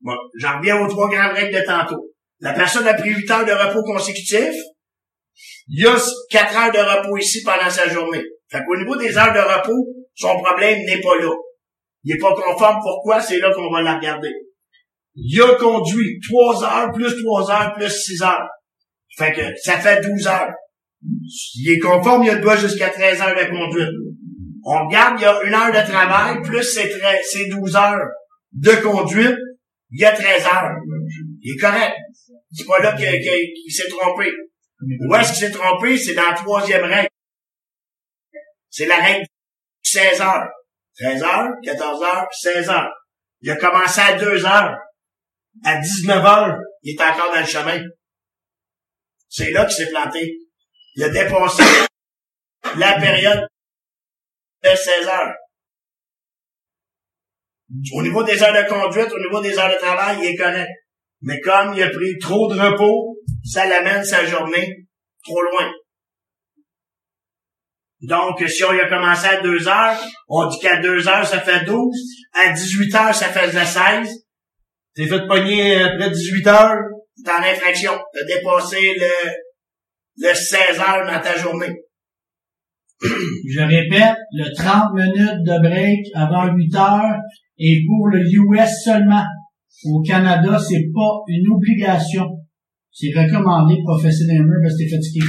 Bon, j'en reviens aux trois grandes règles de tantôt. La personne a pris 8 heures de repos consécutifs. Il y a 4 heures de repos ici pendant sa journée. Fait qu'au niveau des heures de repos, son problème n'est pas là. Il est pas conforme. Pourquoi? C'est là qu'on va la regarder. Il a conduit 3 heures, plus 3 heures, plus 6 heures. Fait que ça fait 12 heures. Il est conforme, il a jusqu'à 13 heures de conduite. On regarde, il y a une heure de travail, plus ses, 12 heures de conduite, il y a 13 heures. Il est correct. C'est pas là qu'il s'est trompé. Où est-ce qu'il s'est trompé? C'est dans la troisième règle. C'est la règle 16 heures. 13 heures, 14 heures, 16 heures. Il a commencé à 2 heures. À 19 heures, il est encore dans le chemin. C'est là qu'il s'est planté. Il a dépassé la période de 16 heures. Au niveau des heures de conduite, au niveau des heures de travail, il est correct. Mais comme il a pris trop de repos, ça l'amène sa journée trop loin. Donc, si on y a commencé à 2 heures, on dit qu'à 2 heures, ça fait 12. À 18 heures, ça fait 16. T'es fait pogner après 18 heures, t'es en infraction. T'as dépassé le, le 16 heures dans ta journée. Je répète, le 30 minutes de break avant 8 heures est pour le US seulement. Au Canada, c'est pas une obligation. C'est recommandé de professer parce que t'es fatigué.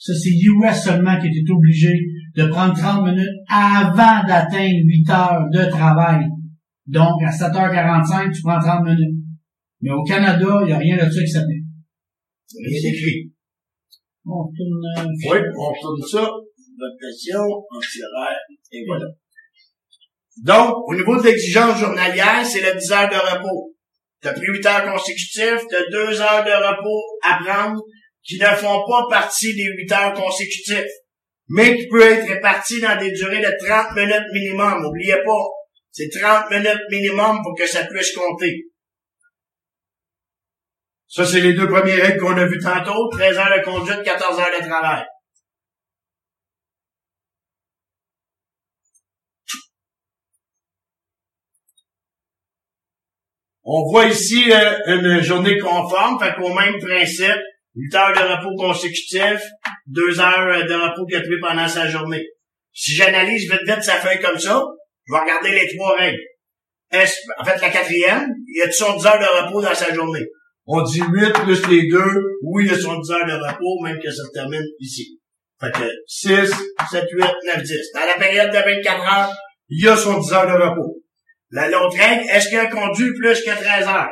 Ça, c'est US seulement qui était obligé de prendre 30 minutes avant d'atteindre 8 heures de travail. Donc, à 7h45, tu prends 30 minutes. Mais au Canada, il n'y a rien de ça qui s'appelle. Rien écrit. On tourne, euh, Oui, on tourne ça. Votre question, et voilà. Donc, au niveau de l'exigence journalière, c'est le 10 heures de repos. Tu as pris 8 heures consécutives, tu as 2 heures de repos à prendre qui ne font pas partie des 8 heures consécutives, mais qui peut être répartis dans des durées de 30 minutes minimum. N'oubliez pas, c'est 30 minutes minimum pour que ça puisse compter. Ça, c'est les deux premières règles qu'on a vues tantôt. 13 heures de conduite, 14 heures de travail. On voit ici euh, une journée conforme, fait qu'au même principe, 8 heures de repos consécutifs, 2 heures de repos qu'il a pris pendant sa journée. Si j'analyse vite vite sa feuille comme ça, je vais regarder les trois règles. en fait, la quatrième, il y a son 10 heures de repos dans sa journée? On dit 8 plus les deux, oui, il y a son 10 heures de repos, même que ça se termine ici. Fait que 6, 7, 8, 9, 10. Dans la période de 24 heures, il y a son 10 heures de repos. L'autre règle, est-ce qu'il a conduit plus que 13 heures?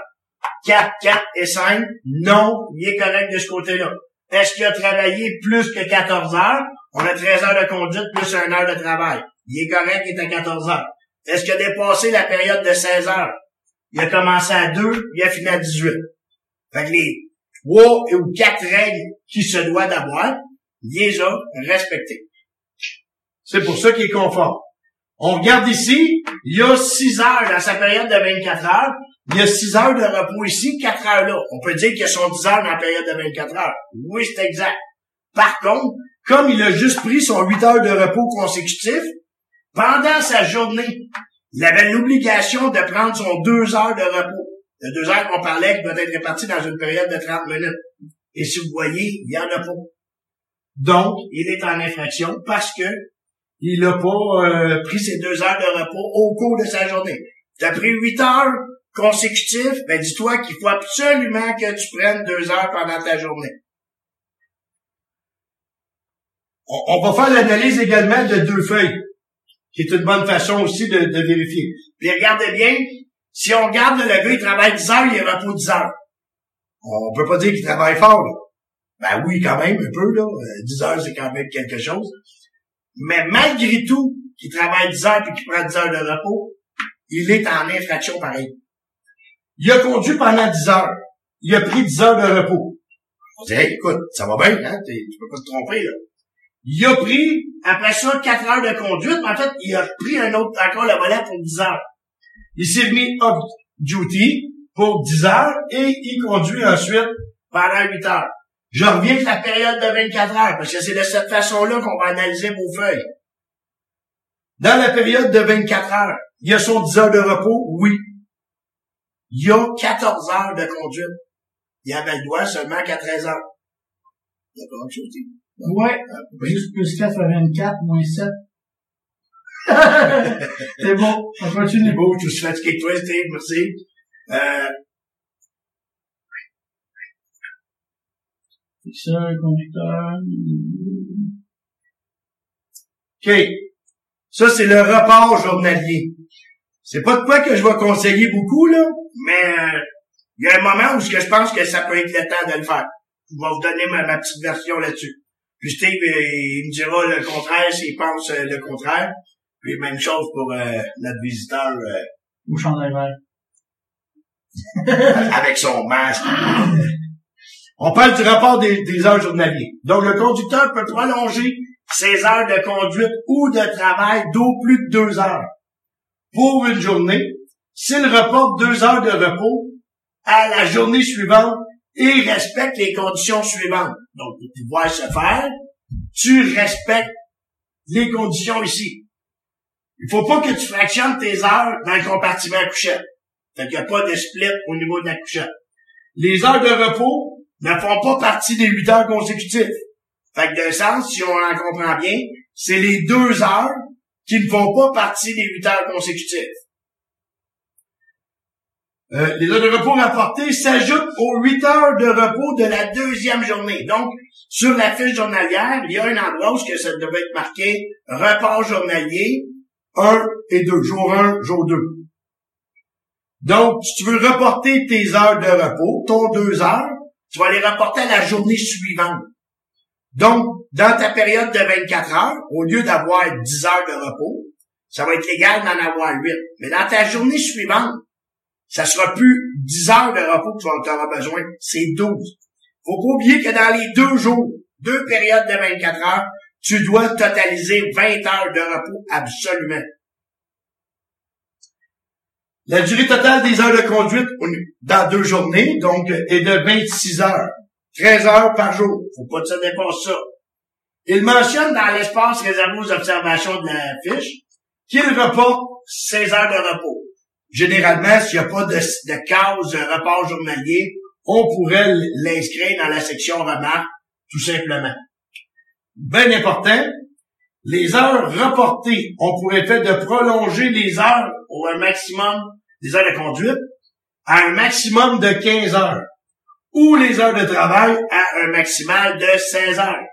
4, 4 et 5, non, il est correct de ce côté-là. Est-ce qu'il a travaillé plus que 14 heures? On a 13 heures de conduite plus 1 heure de travail. Il est correct, il est à 14 heures. Est-ce qu'il a dépassé la période de 16 heures? Il a commencé à 2, il a fini à 18. Fait que les 3 ou 4 règles qu'il se doit d'avoir, il les a respectées. C'est pour ça qu'il est conforme. On regarde ici, il y a 6 heures dans sa période de 24 heures, il y a 6 heures de repos ici, 4 heures là. On peut dire qu'il y a son 10 heures dans la période de 24 heures. Oui, c'est exact. Par contre, comme il a juste pris son 8 heures de repos consécutif, pendant sa journée, il avait l'obligation de prendre son 2 heures de repos. Le 2 heures qu'on parlait qui doit être réparti dans une période de 30 minutes. Et si vous voyez, il y en a pas. Donc, il est en infraction parce que il n'a pas euh, pris ses deux heures de repos au cours de sa journée. Tu as pris 8 heures consécutif, ben dis-toi qu'il faut absolument que tu prennes deux heures pendant ta journée. On, va faire l'analyse également de deux feuilles, qui est une bonne façon aussi de, vérifier. Puis regardez bien, si on regarde le gars, il travaille 10 heures, il repos 10 heures. On peut pas dire qu'il travaille fort, là. Ben oui, quand même, un peu, là. 10 euh, heures, c'est quand même quelque chose. Mais malgré tout, qu'il travaille 10 heures et qu'il prend 10 heures de repos, il est en infraction pareil. Il a conduit pendant 10 heures. Il a pris 10 heures de repos. On dit, écoute, ça va bien, hein? Tu peux pas te tromper, là. Il a pris, après ça, 4 heures de conduite, en fait, il a pris un autre, encore le volet pour 10 heures. Il s'est mis off duty pour 10 heures et il conduit ensuite pendant 8 heures. Je reviens de la période de 24 heures, parce que c'est de cette façon-là qu'on va analyser vos feuilles. Dans la période de 24 heures, il y a son 10 heures de repos, oui. Il y a 14 heures de conduite. Il avait le droit seulement qu'à 13 heures. Ouais. Juste plus 4 fait 24, moins 7. C'est bon. On C'est continue. beau, je suis fatigué toi, Steve, merci. Euh, Conducteur. OK. Ça, c'est le report journalier. C'est pas de quoi que je vais conseiller beaucoup, là, mais euh, il y a un moment où je pense que ça peut être le temps de le faire. Je vais vous donner ma, ma petite version là-dessus. Puis Steve, euh, il me dira le contraire s'il pense euh, le contraire. Puis même chose pour euh, notre visiteur euh, Ou chandail vert. avec son masque. On parle du rapport des, heures journaliers. Donc, le conducteur peut prolonger ses heures de conduite ou de travail d'au plus de deux heures pour une journée s'il reporte deux heures de repos à la journée suivante et respecte les conditions suivantes. Donc, pour pouvoir se faire, tu respectes les conditions ici. Il faut pas que tu fractionnes tes heures dans le compartiment couchette. Fait qu'il n'y a pas de split au niveau de la couchette. Les heures de repos ne font pas partie des huit heures consécutives. Fait que d'un sens, si on en comprend bien, c'est les deux heures qui ne font pas partie des huit heures consécutives. Euh, les heures de repos rapportées s'ajoutent aux huit heures de repos de la deuxième journée. Donc, sur la fiche journalière, il y a un endroit où ça devait être marqué report journalier 1 et 2, jour 1, jour 2. Donc, si tu veux reporter tes heures de repos, ton deux heures, tu vas les reporter à la journée suivante. Donc, dans ta période de 24 heures, au lieu d'avoir 10 heures de repos, ça va être légal d'en avoir 8. Mais dans ta journée suivante, ça sera plus 10 heures de repos que tu vas avoir besoin, c'est 12. Faut pas oublier que dans les deux jours, deux périodes de 24 heures, tu dois totaliser 20 heures de repos absolument. La durée totale des heures de conduite dans deux journées, donc, est de 26 heures. 13 heures par jour. Faut pas que ça dépasse ça. Il mentionne dans l'espace réservé aux observations de la fiche qu'il reporte 16 heures de repos. Généralement, s'il n'y a pas de, de case de report journalier, on pourrait l'inscrire dans la section remarques, tout simplement. Bien important, les heures reportées, on pourrait faire de prolonger les heures au maximum des heures de conduite à un maximum de 15 heures ou les heures de travail à un maximal de 16 heures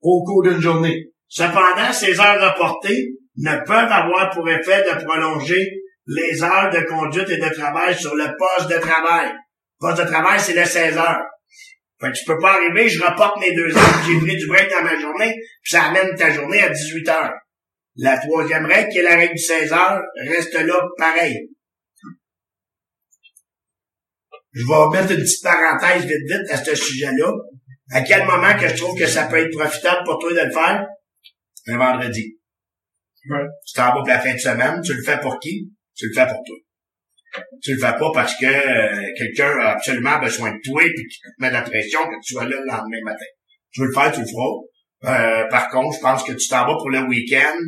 au cours d'une journée. Cependant, ces heures reportées ne peuvent avoir pour effet de prolonger les heures de conduite et de travail sur le poste de travail. Le poste de travail, c'est le 16 heures. Fait que tu peux pas arriver, je reporte mes deux heures, j'ai pris du break dans ma journée, puis ça amène ta journée à 18 heures. La troisième règle, qui est la règle du 16 heures, reste là pareil. Je vais mettre une petite parenthèse vite vite à ce sujet-là. À quel moment que je trouve que ça peut être profitable pour toi de le faire? Un vendredi. Ouais. Tu t'en vas pour la fin de semaine, tu le fais pour qui? Tu le fais pour toi. Tu le fais pas parce que euh, quelqu'un a absolument besoin de toi et qui te met la pression que tu sois là le lendemain matin. Tu veux le faire, tu le feras. Euh, par contre, je pense que tu t'en vas pour le week-end.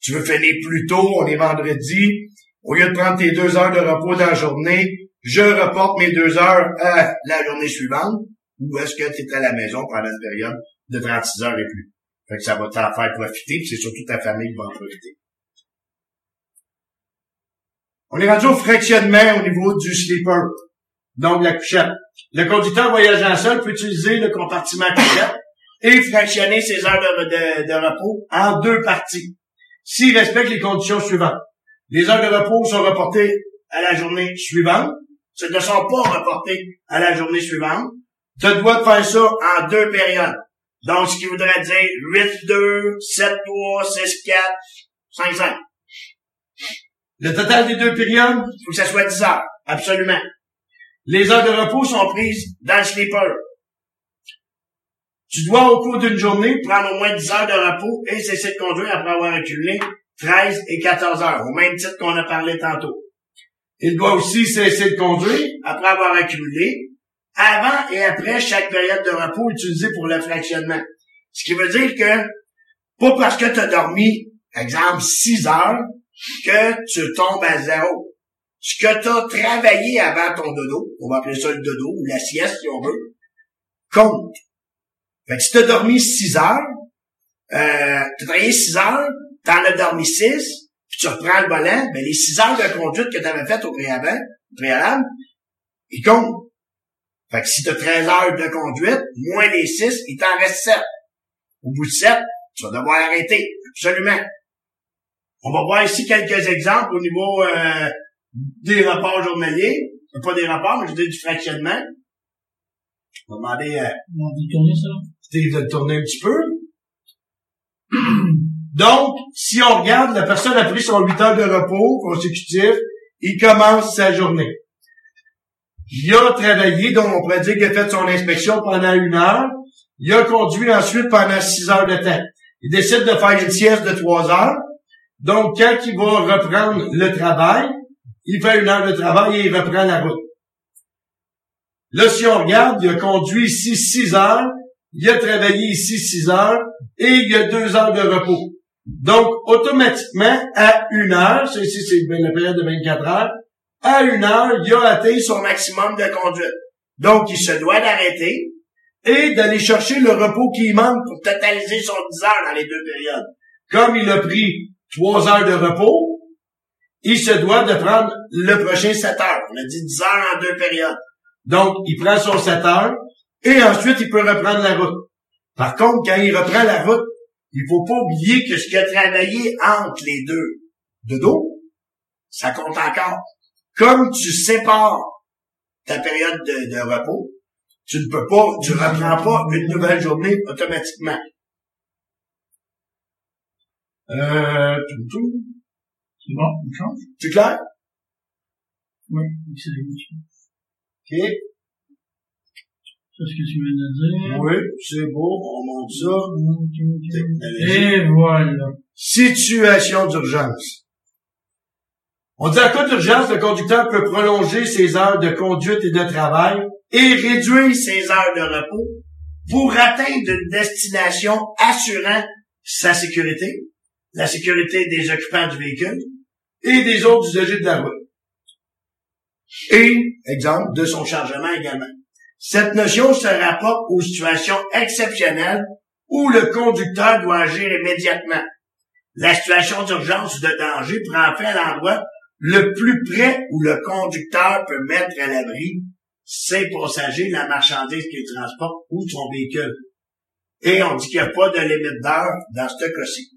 Tu veux finir plus tôt, on est vendredi. Au lieu de prendre tes deux heures de repos dans la journée, je reporte mes deux heures à la journée suivante. Ou est-ce que tu es à la maison pendant une période de 36 heures et plus? Fait que ça va t'en faire profiter, puis c'est surtout ta famille qui va en profiter. On est rendu au fractionnement au niveau du sleeper, donc la couchette. Le conducteur voyageant seul peut utiliser le compartiment couchette et fractionner ses heures de, repos en deux parties, s'il respecte les conditions suivantes. Les heures de repos sont reportées à la journée suivante. Ce ne sont pas reportées à la journée suivante. Tu dois faire ça en deux périodes. Donc, ce qui voudrait dire 8-2, 7-3, 6-4, 5-5. Le total des deux périodes, il faut que ça soit 10 heures. Absolument. Les heures de repos sont prises dans le sleeper. Tu dois, au cours d'une journée, prendre au moins 10 heures de repos et cesser de conduire après avoir accumulé 13 et 14 heures, au même titre qu'on a parlé tantôt. Il doit aussi cesser de conduire après avoir accumulé avant et après chaque période de repos utilisée pour le fractionnement. Ce qui veut dire que, pas parce que tu as dormi, exemple, 6 heures, que tu tombes à zéro. Ce que tu as travaillé avant ton dodo, on va appeler ça le dodo ou la sieste si on veut, compte. Fait que si t'as dormi 6 heures, euh, t'as travaillé 6 heures, t'en as dormi 6, puis tu reprends le volant, ben les 6 heures de conduite que t'avais faites au préalable, au préalable, ils comptent. Fait que si t'as 13 heures de conduite, moins les 6, il t'en reste 7. Au bout de 7, tu vas devoir arrêter. Absolument. On va voir ici quelques exemples au niveau euh, des rapports journaliers. Pas des rapports, mais je dis du fractionnement. On va demander à On va tourner ça? Steve de tourner un petit peu. Donc, si on regarde, la personne a pris son 8 heures de repos consécutif, il commence sa journée. Il a travaillé, donc on pourrait dire qu'il a fait son inspection pendant une heure. Il a conduit ensuite pendant six heures de temps. Il décide de faire une sieste de trois heures. Donc, quand il va reprendre le travail, il fait une heure de travail et il reprend la route. Là, si on regarde, il a conduit ici six heures, il a travaillé ici six heures et il a deux heures de repos. Donc, automatiquement, à une heure, ça ici c'est la période de 24 heures, à une heure, il a atteint son maximum de conduite. Donc, il se doit d'arrêter et d'aller chercher le repos qui manque pour totaliser son 10 heures dans les deux périodes. Comme il a pris trois heures de repos, il se doit de prendre le prochain 7 heures. On a dit 10 heures en deux périodes. Donc, il prend son 7 heures et ensuite, il peut reprendre la route. Par contre, quand il reprend la route, il faut pas oublier que ce qu'il a travaillé entre les deux de dos, ça compte encore. Comme tu sépares ta période de, de repos, tu ne peux pas, tu ne reprends pas une nouvelle journée automatiquement. Euh, tout, tout. C'est bon, on change? C'est clair? Oui, c'est. OK. C'est ce que tu viens de dire. Oui, c'est beau, on monte ça. Et voilà. Situation d'urgence. On dit en cas d'urgence, le conducteur peut prolonger ses heures de conduite et de travail et réduire ses heures de repos pour atteindre une destination assurant sa sécurité, la sécurité des occupants du véhicule et des autres usagers de la route. Et, exemple, de son chargement également. Cette notion se rapporte aux situations exceptionnelles où le conducteur doit agir immédiatement. La situation d'urgence ou de danger prend fin à l'endroit le plus près où le conducteur peut mettre à l'abri ses passagers, la marchandise qu'il transporte ou son véhicule. Et on dit qu'il n'y a pas de limite d'heure dans ce cas-ci.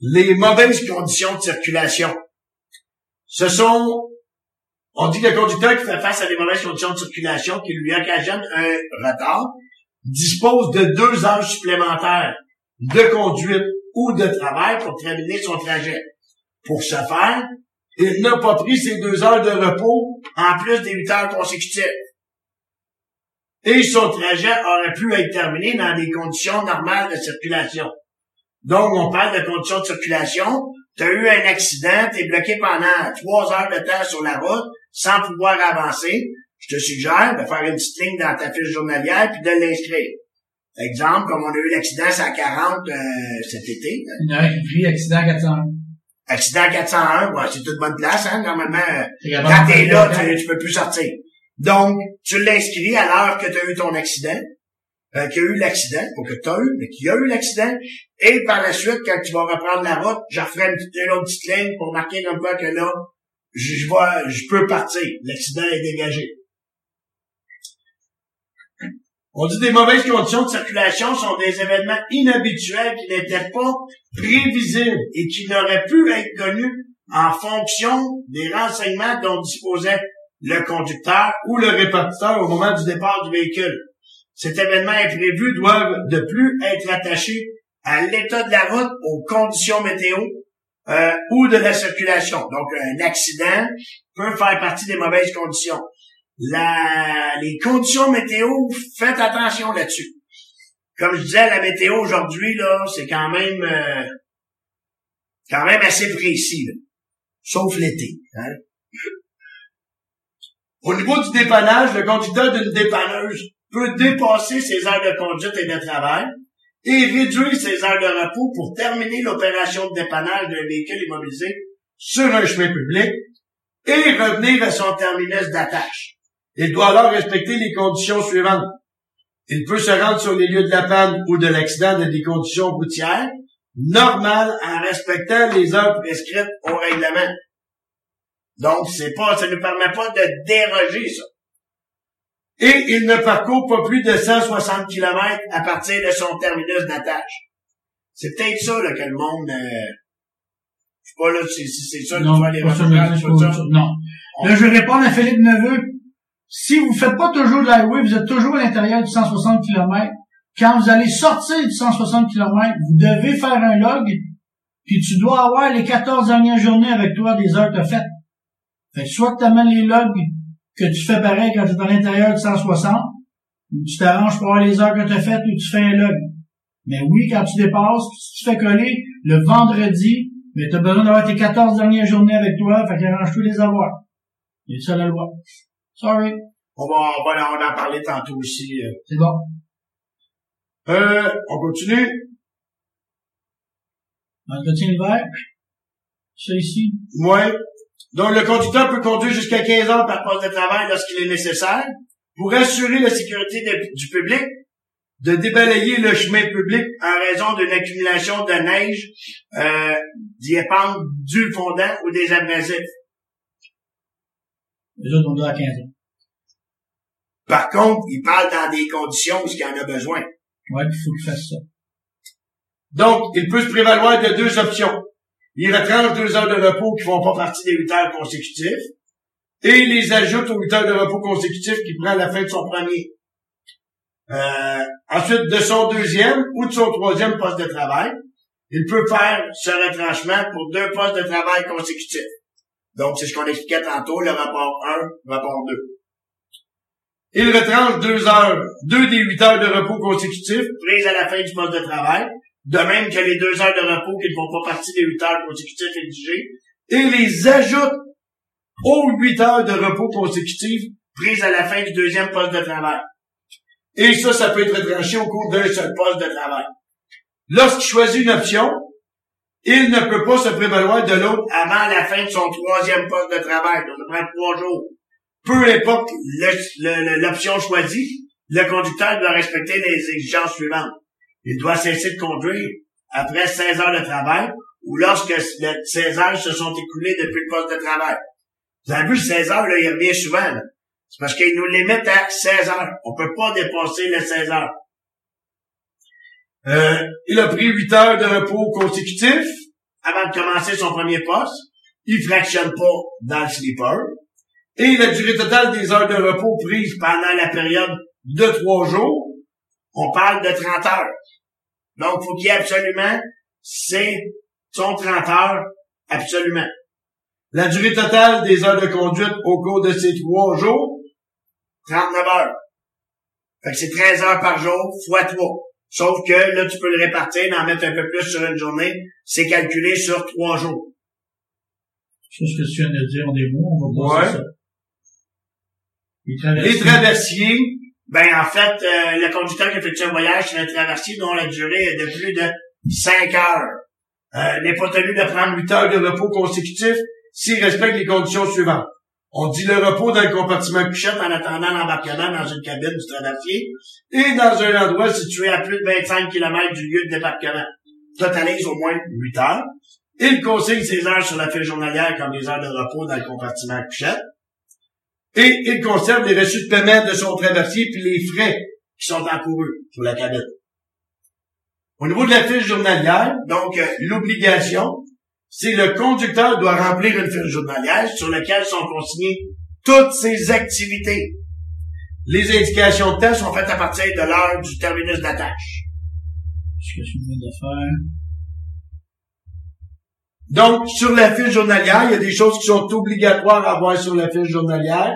Les mauvaises conditions de circulation. Ce sont, on dit que le conducteur qui fait face à des mauvaises conditions de circulation qui lui occasionnent un retard dispose de deux heures supplémentaires de conduite ou de travail pour terminer son trajet. Pour ce faire, il n'a pas pris ses deux heures de repos en plus des huit heures consécutives. Et son trajet aurait pu être terminé dans des conditions normales de circulation. Donc, on parle de conditions de circulation. Tu as eu un accident, tu es bloqué pendant trois heures de temps sur la route sans pouvoir avancer. Je te suggère de faire une petite ligne dans ta fiche journalière puis de l'inscrire. Exemple, comme on a eu l'accident à 40 euh, cet été. Il y a un prix accident 400. Accident 401, ouais, c'est toute bonne place, hein, normalement. euh, Quand t'es là, tu, tu peux plus sortir. Donc, tu l'inscris à l'heure que tu as eu ton accident, euh, qu'il y a eu l'accident, pas que tu as eu, mais qu'il y a eu l'accident, et par la suite, quand tu vas reprendre la route, je referai une, petite- une autre petite ligne pour marquer comme quoi que là, je, vais- je peux partir. L'accident est dégagé. On dit des mauvaises conditions de circulation sont des événements inhabituels qui n'étaient pas prévisibles et qui n'auraient pu être connus en fonction des renseignements dont disposait le conducteur ou le répartiteur au moment du départ du véhicule. Cet événement imprévu doit de plus être attaché à l'état de la route, aux conditions météo euh, ou de la circulation. Donc, un accident peut faire partie des mauvaises conditions. La, les conditions météo, faites attention là-dessus. Comme je disais, la météo aujourd'hui, là, c'est quand même euh, quand même assez précis, là. sauf l'été. Hein? Au niveau du dépannage, le conducteur d'une dépanneuse peut dépasser ses heures de conduite et de travail et réduire ses heures de repos pour terminer l'opération de dépannage d'un véhicule immobilisé sur un chemin public et revenir à son terminus d'attache. Il doit alors respecter les conditions suivantes. Il peut se rendre sur les lieux de la panne ou de l'accident dans des conditions routières normales en respectant les heures prescrites au règlement. Donc, c'est pas, ça ne permet pas de déroger ça. Et il ne parcourt pas plus de 160 km à partir de son terminus d'attache. C'est peut-être ça là, que le monde... Euh, je sais pas là, c'est, c'est ça Non, tu ça, pas ça. ça. Non. Là, je vais répondre à Philippe Neveu. Si vous faites pas toujours de l'highway, vous êtes toujours à l'intérieur du 160 km. Quand vous allez sortir du 160 km, vous devez faire un log, puis tu dois avoir les 14 dernières journées avec toi des heures que tu faites. Fait que soit que tu amènes les logs que tu fais pareil quand tu es à l'intérieur du 160, ou tu t'arranges pour avoir les heures que tu as faites ou tu fais un log. Mais oui, quand tu dépasses, si tu te fais coller le vendredi, mais tu as besoin d'avoir tes 14 dernières journées avec toi, fait qu'arrange-toi les avoir. C'est ça la loi. Sorry. On va, on va on en parler tantôt aussi. euh. C'est bon. Euh, on continue. Entretien l'hiver. Ça ici. Ouais. Donc, le conducteur peut conduire jusqu'à 15 heures par poste de travail lorsqu'il est nécessaire pour assurer la sécurité de- du public, de débalayer le chemin public en raison d'une accumulation de neige, euh, d'y épandre du fondant ou des abrasifs. Les autres, on doit à 15 ans. Par contre, il parle dans des conditions où il y en a besoin. Ouais, il faut qu'il fasse ça. Donc, il peut se prévaloir de deux options. Il retranche deux heures de repos qui font pas partie des huit heures consécutives et il les ajoute aux huit heures de repos consécutifs qui prend à la fin de son premier. Euh, ensuite, de son deuxième ou de son troisième poste de travail, il peut faire ce retranchement pour deux postes de travail consécutifs. Donc, c'est ce qu'on expliquait tantôt, le rapport 1, rapport 2. Il retranche deux heures, deux des huit heures de repos consécutifs prises à la fin du poste de travail, de même que les deux heures de repos qui ne font pas partie des huit heures consécutives exigées, et les ajoute aux huit heures de repos consécutives prises à la fin du deuxième poste de travail. Et ça, ça peut être retranché au cours d'un seul poste de travail. Lorsqu'il choisit une option, il ne peut pas se prévaloir de l'autre avant la fin de son troisième poste de travail. Donc, ça prend trois jours. Peu importe l'option choisie, le conducteur doit respecter les exigences suivantes. Il doit cesser de conduire après 16 heures de travail ou lorsque le 16 heures se sont écoulées depuis le poste de travail. Vous avez vu, le 16 heures, là, il revient souvent. là. C'est parce qu'ils nous les mettent à 16 heures. On peut pas dépasser les 16 heures. Euh, il a pris 8 heures de repos consécutifs avant de commencer son premier poste. Il fractionne pas dans le sleeper. Et la durée totale des heures de repos prises pendant la période de 3 jours, on parle de 30 heures. Donc, faut qu'il y ait absolument, c'est son 30 heures, absolument. La durée totale des heures de conduite au cours de ces trois jours, 39 heures. Fait que c'est 13 heures par jour, fois 3. Sauf que là, tu peux le répartir, en mettre un peu plus sur une journée. C'est calculé sur trois jours. C'est ce que tu viens de dire en des mots, on va passer Ouais. ça. Les traversiers. Ben en fait, euh, le conducteur qui effectue un voyage sur un traversier dont la durée est de plus de 5 heures euh, n'est pas tenu de prendre 8 heures de repos consécutifs s'il respecte les conditions suivantes. On dit le repos dans le compartiment couchette en attendant l'embarquement dans une cabine du traversier et dans un endroit situé à plus de 25 km du lieu de débarquement. Totalise au moins 8 heures. Il consigne ses heures sur la fiche journalière comme les heures de repos dans le compartiment couchette. Et il conserve les reçus de paiement de son traversier puis les frais qui sont encourus sur la cabine. Au niveau de la fiche journalière, donc euh, l'obligation, c'est le conducteur doit remplir une fiche journalière sur laquelle sont consignées toutes ses activités. Les indications de temps sont faites à partir de l'heure du terminus d'attache. Ce que viens de faire. Donc, sur la fiche journalière, il y a des choses qui sont obligatoires à avoir sur la fiche journalière.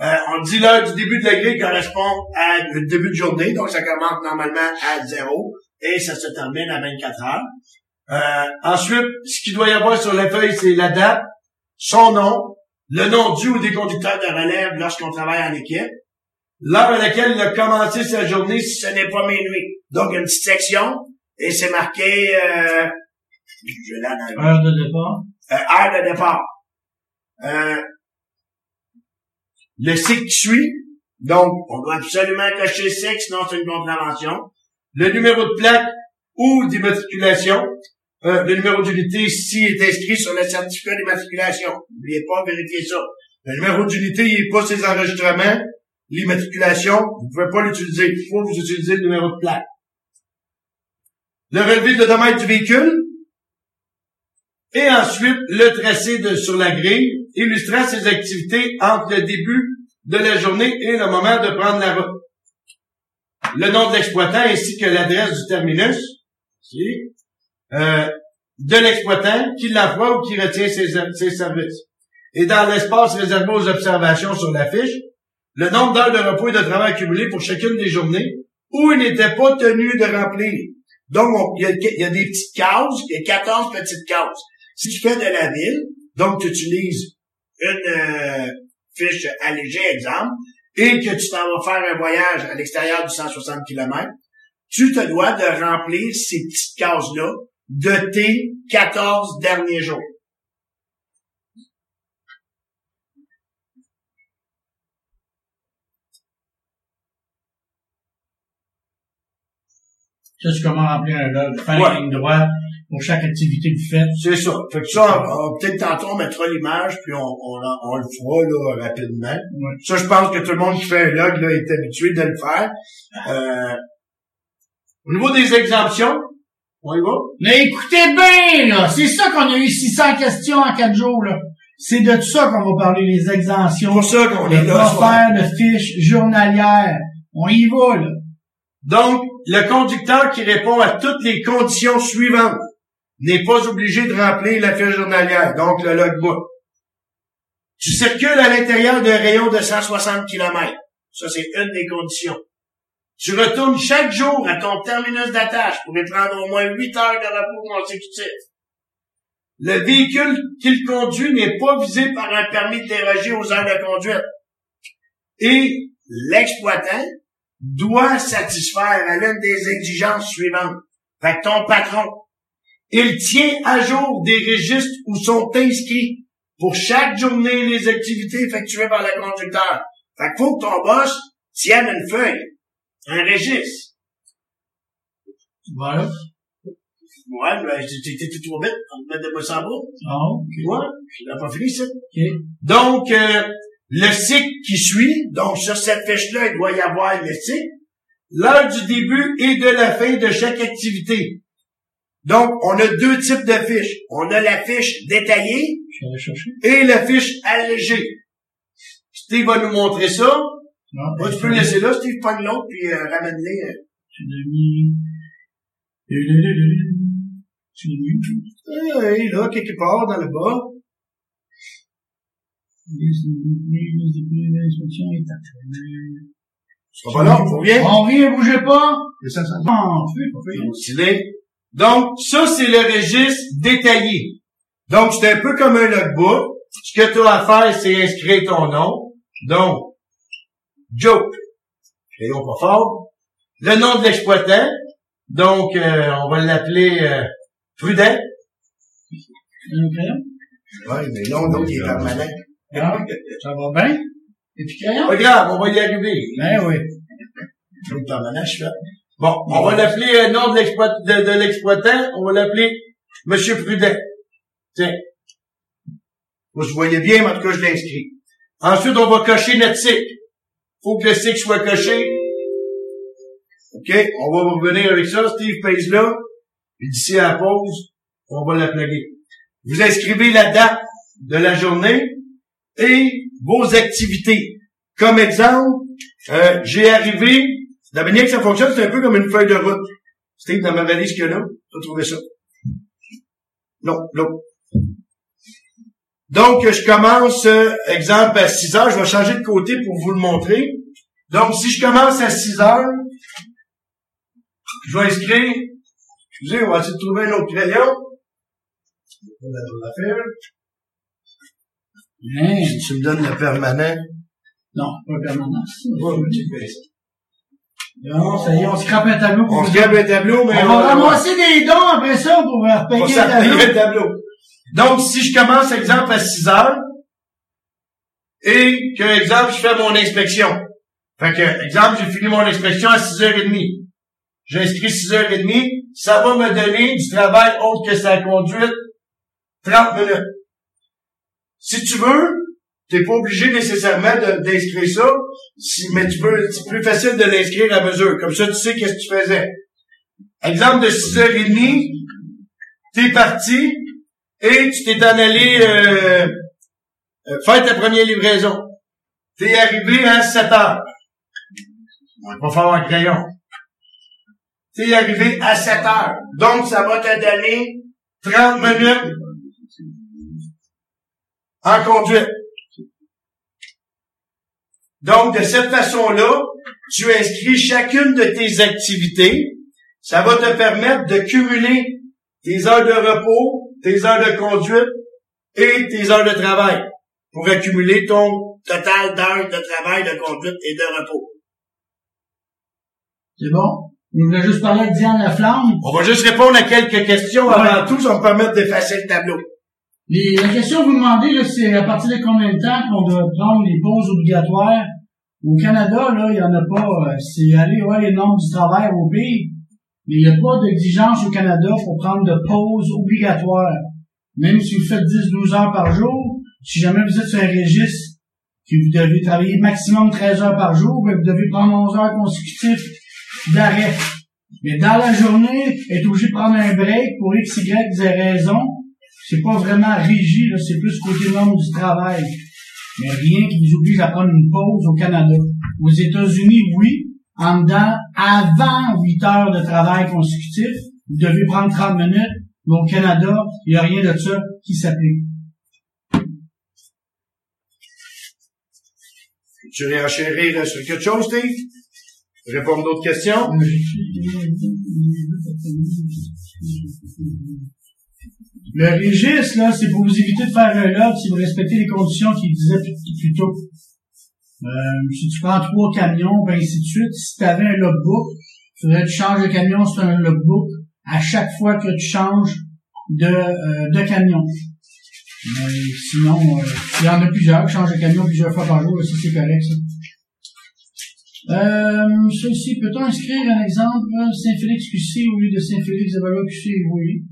Euh, on dit l'heure du début de la grille correspond à le début de journée, donc ça commence normalement à zéro et ça se termine à 24 heures. Euh, ensuite, ce qu'il doit y avoir sur la feuille, c'est la date, son nom, le nom du ou des conducteurs de relève lorsqu'on travaille en équipe, l'heure à laquelle il a commencé sa journée si ce n'est pas minuit. Donc, une petite section et c'est marqué... Euh, je. Heure de départ. Euh, heure de départ. Euh, le cycle qui suit, Donc, on doit absolument cocher sec, sinon c'est une contravention. Le numéro de plaque ou d'immatriculation. Euh, le numéro d'unité, s'il est inscrit sur le certificat d'immatriculation. N'oubliez pas, vérifier ça. Le numéro d'unité, il n'est pas ses enregistrements. L'immatriculation, vous ne pouvez pas l'utiliser. Il faut que vous utilisez le numéro de plaque. Le relevé de dommage du véhicule. Et ensuite, le tracé de, sur la grille, illustrant ses activités entre le début de la journée et le moment de prendre la route. Le nom de l'exploitant ainsi que l'adresse du terminus. Euh, de l'exploitant qui l'emploie ou qui retient ses, ses services. Et dans l'espace réservé aux observations sur la fiche, le nombre d'heures de repos et de travail accumulé pour chacune des journées où il n'était pas tenu de remplir. Donc, il, y a, il y, a, des petites cases, il y a 14 petites cases. Si tu fais de la ville, donc tu utilises une euh, fiche allégée, exemple, et que tu t'en vas faire un voyage à l'extérieur du 160 km, tu te dois de remplir ces petites cases-là de tes 14 derniers jours. Ça, c'est comment remplir un log. Faire ouais. une ligne droite pour chaque activité que vous faites. C'est ça. Fait que ça, peut-être tantôt on mettra l'image, puis on, on, on, le fera là, rapidement. Ça, je pense que tout le monde qui fait un log là, est habitué de le faire. Euh, au niveau des exemptions, on y va? Mais écoutez bien, là, c'est ça qu'on a eu 600 questions en 4 jours, là. C'est de ça qu'on va parler, les exemptions. pour ça qu'on est là. faire de fiches journalières. On y va, là. Donc, le conducteur qui répond à toutes les conditions suivantes n'est pas obligé de remplir la fiche journalière, donc le logbook. Tu circules à l'intérieur d'un rayon de 160 km. Ça, c'est une des conditions. Tu retournes chaque jour à ton terminus d'attache pour y prendre au moins 8 heures de repos consécutif. Le véhicule qu'il conduit n'est pas visé par un permis de déroger aux heures de conduite. Et l'exploitant doit satisfaire à l'une des exigences suivantes. Fait que ton patron, il tient à jour des registres où sont inscrits pour chaque journée les activités effectuées par le conducteur. Fait que faut que ton boss tienne une feuille, un registre. Voilà. Ouais, ben, t'étais trop vite, on met de boss en bas. Ah, ok. Ouais, je pas fini, ça. Ok. Donc, euh, le cycle qui suit, donc sur cette fiche-là, il doit y avoir le cycle, l'heure du début et de la fin de chaque activité. Donc, on a deux types de fiches. On a la fiche détaillée et la fiche allégée. Steve va nous montrer ça. Non, Moi, tu peux le laisser là, Steve, pogne l'autre, puis euh, ramène-les. euh. Tu l'as mis... Tu l'as mis... Ah, oui, là, quelque part, dans le bas. Ça va là, on revient. On vient, bougez pas. C'est ça, ça. Non, fais pas faire. Donc, ça, c'est le registre détaillé. Donc, c'est un peu comme un logbook. Ce que tu as à faire, c'est inscrire ton nom. Donc, Joke. Crayon pas fort. Le nom de l'exploitant. Donc, euh, on va l'appeler euh, Prudent. Oui, mais non, donc il est permanent. Ah, ça va bien? Et puis crayon? Grave, on va y arriver. Ben oui. Donc, permanent, je fais. Bon, on va l'appeler euh, nom de l'exploit- de, de l'exploitant, on va l'appeler Monsieur Prudent. Tiens. Vous voyez bien, mais en tout cas, je l'ai inscrit. Ensuite, on va cocher notre cycle. Faut que le cycle soit coché. OK? On va revenir avec ça. Steve pèse là. Puis d'ici à la pause, on va la plugger. Vous inscrivez la date de la journée et vos activités. Comme exemple, euh, j'ai arrivé, la manière que ça fonctionne, c'est un peu comme une feuille de route. Steve, dans ma valise qu'il y a là, tu as trouvé ça? Non, non. Donc, je commence, euh, exemple, à 6 heures. Je vais changer de côté pour vous le montrer. Donc, si je commence à 6 heures, je vais inscrire, excusez, on va essayer de trouver un autre crayon. On va l'affaire. Hein? Si tu me donnes le permanent, Non, pas va checker ça. Non, ça y est, on scrape un tableau pour On se garde un tableau, mais On va ramasser des dons après ça pour euh, on payer s'en le tableau. Donc, si je commence, exemple, à 6 heures, et que, exemple, je fais mon inspection. Fait que, exemple, j'ai fini mon inspection à 6h30. J'ai inscrit 6h30. Ça va me donner du travail autre que sa conduite 30 minutes. Si tu veux, t'es pas obligé nécessairement d'inscrire ça, si- mais tu peux, c'est plus facile de l'inscrire à mesure. Comme ça, tu sais qu'est-ce que tu faisais. Exemple de 6h30, t'es parti et tu t'es en allé euh, euh, faire ta première livraison. T'es arrivé à 7 heures. On va pas faire un crayon. T'es arrivé à 7 heures. Donc, ça va te donner 30 minutes en conduite. Donc, de cette façon-là, tu inscris chacune de tes activités. Ça va te permettre de cumuler tes heures de repos, tes heures de conduite et tes heures de travail pour accumuler ton total d'heures de travail, de conduite et de repos. C'est bon? Je voulais juste parler de Diane Laflamme? On va juste répondre à quelques questions avant tout, ça va me permettre d'effacer le tableau. Les, la question que vous demandez, c'est à partir de combien de temps qu'on doit prendre les pauses obligatoires? Au Canada, là, il n'y en a pas. euh, C'est aller voir les normes du travail au pays. Mais il n'y a pas d'exigence au Canada pour prendre de pauses obligatoires. Même si vous faites 10-12 heures par jour, si jamais vous êtes sur un registre que vous devez travailler maximum 13 heures par jour, ben, vous devez prendre 11 heures consécutives d'arrêt. Mais dans la journée, être obligé de prendre un break pour X, Y, Z raison, c'est pas vraiment rigide, c'est plus côté norme du travail. Mais rien qui vous oblige à prendre une pause au Canada. Aux États-Unis, oui, en dedans, avant 8 heures de travail consécutif, vous devez prendre 30 minutes, mais au Canada, il n'y a rien de ça qui s'applique. Tu réenchérir sur quelque chose, Steve? Répondre d'autres questions? Le registre, là, c'est pour vous éviter de faire un log si vous respectez les conditions qu'il disait plus, tôt. Euh, si tu prends trois camions, ben ainsi de suite, si tu avais un logbook, il faudrait que tu changes de camion sur un logbook à chaque fois que tu changes de, euh, de camion. Sinon, euh, il y en a plusieurs qui changent de camion plusieurs fois par jour, ça c'est correct, ça. Ceci, peut-on inscrire un exemple Saint-Félix QC au lieu de Saint-Félix Evalua QC? Oui.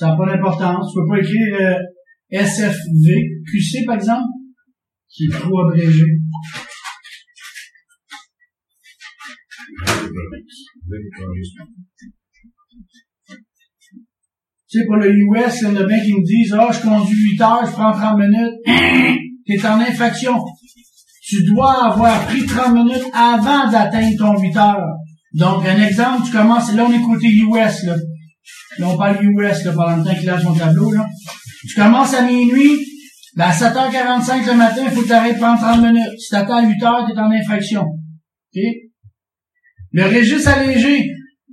Ça n'a pas d'importance. Tu peux pas écrire euh, SFV QC, par exemple, qui est trop abrégé. Tu sais, pour le US, il y en a qui me disent, ah, je conduis 8 heures, je prends 30 minutes. T'es en infraction. Tu dois avoir pris 30 minutes avant d'atteindre ton 8 heures. Donc, un exemple, tu commences, là, on est côté US, là. On parle US, là, pendant le temps qu'il a son tableau, là. Tu commences à minuit, ben, à 7h45 le matin, il faut que tu prendre 30 minutes. Si t'attends à 8 heures, t'es en infraction. OK? Le registre allégé,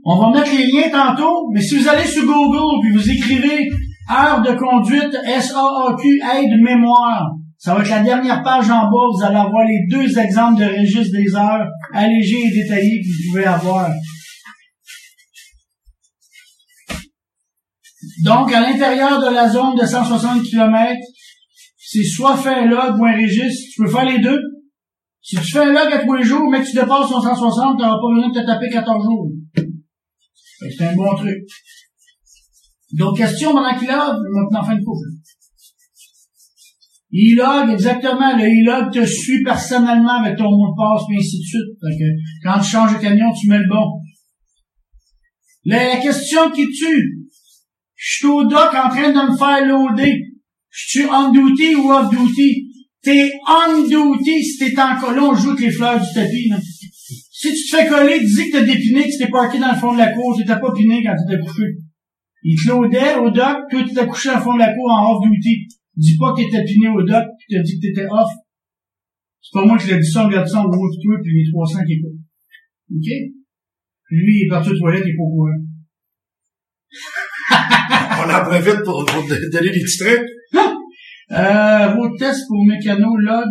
on va mettre les liens tantôt, mais si vous allez sur Google puis vous écrivez heure de conduite SAAQ aide mémoire, ça va être la dernière page en bas, vous allez avoir les deux exemples de registre des heures allégés et détaillés que vous pouvez avoir. Donc, à l'intérieur de la zone de 160 km, c'est soit faire un log ou un registre. Tu peux faire les deux. Si tu fais un log à tous les jours, mais que tu dépasses ton 160, tu n'auras pas besoin de te taper 14 jours. C'est un bon truc. D'autres questions pendant qu'il log? Maintenant, fin de couple. E-log, exactement. Le e-log te suit personnellement avec ton mot de passe, puis ainsi de suite. Fait que quand tu changes de camion, tu mets le bon. La question qui tue. Je suis au dock en train de me faire loader. Je suis on duty ou off duty? T'es on duty si t'es en colon, on joue avec les fleurs du tapis, là. Si tu te fais coller, dis que t'as dépiné, que t'es parké dans le fond de la cour, tu t'as pas piné quand tu t'es couché. Il te loadait au dock, toi tu t'es couché dans le fond de la cour en off duty. Dis pas que t'étais piné au dock, puis t'as dit que t'étais off. C'est pas moi qui l'ai dit ça, regarde ça, on voit toi, puis les 300 qui écoutent. OK? Lui, il est parti aux toilettes, il est pas au courant. On en profite pour, pour donner des petits trucs. Euh, road test pour mécano, log.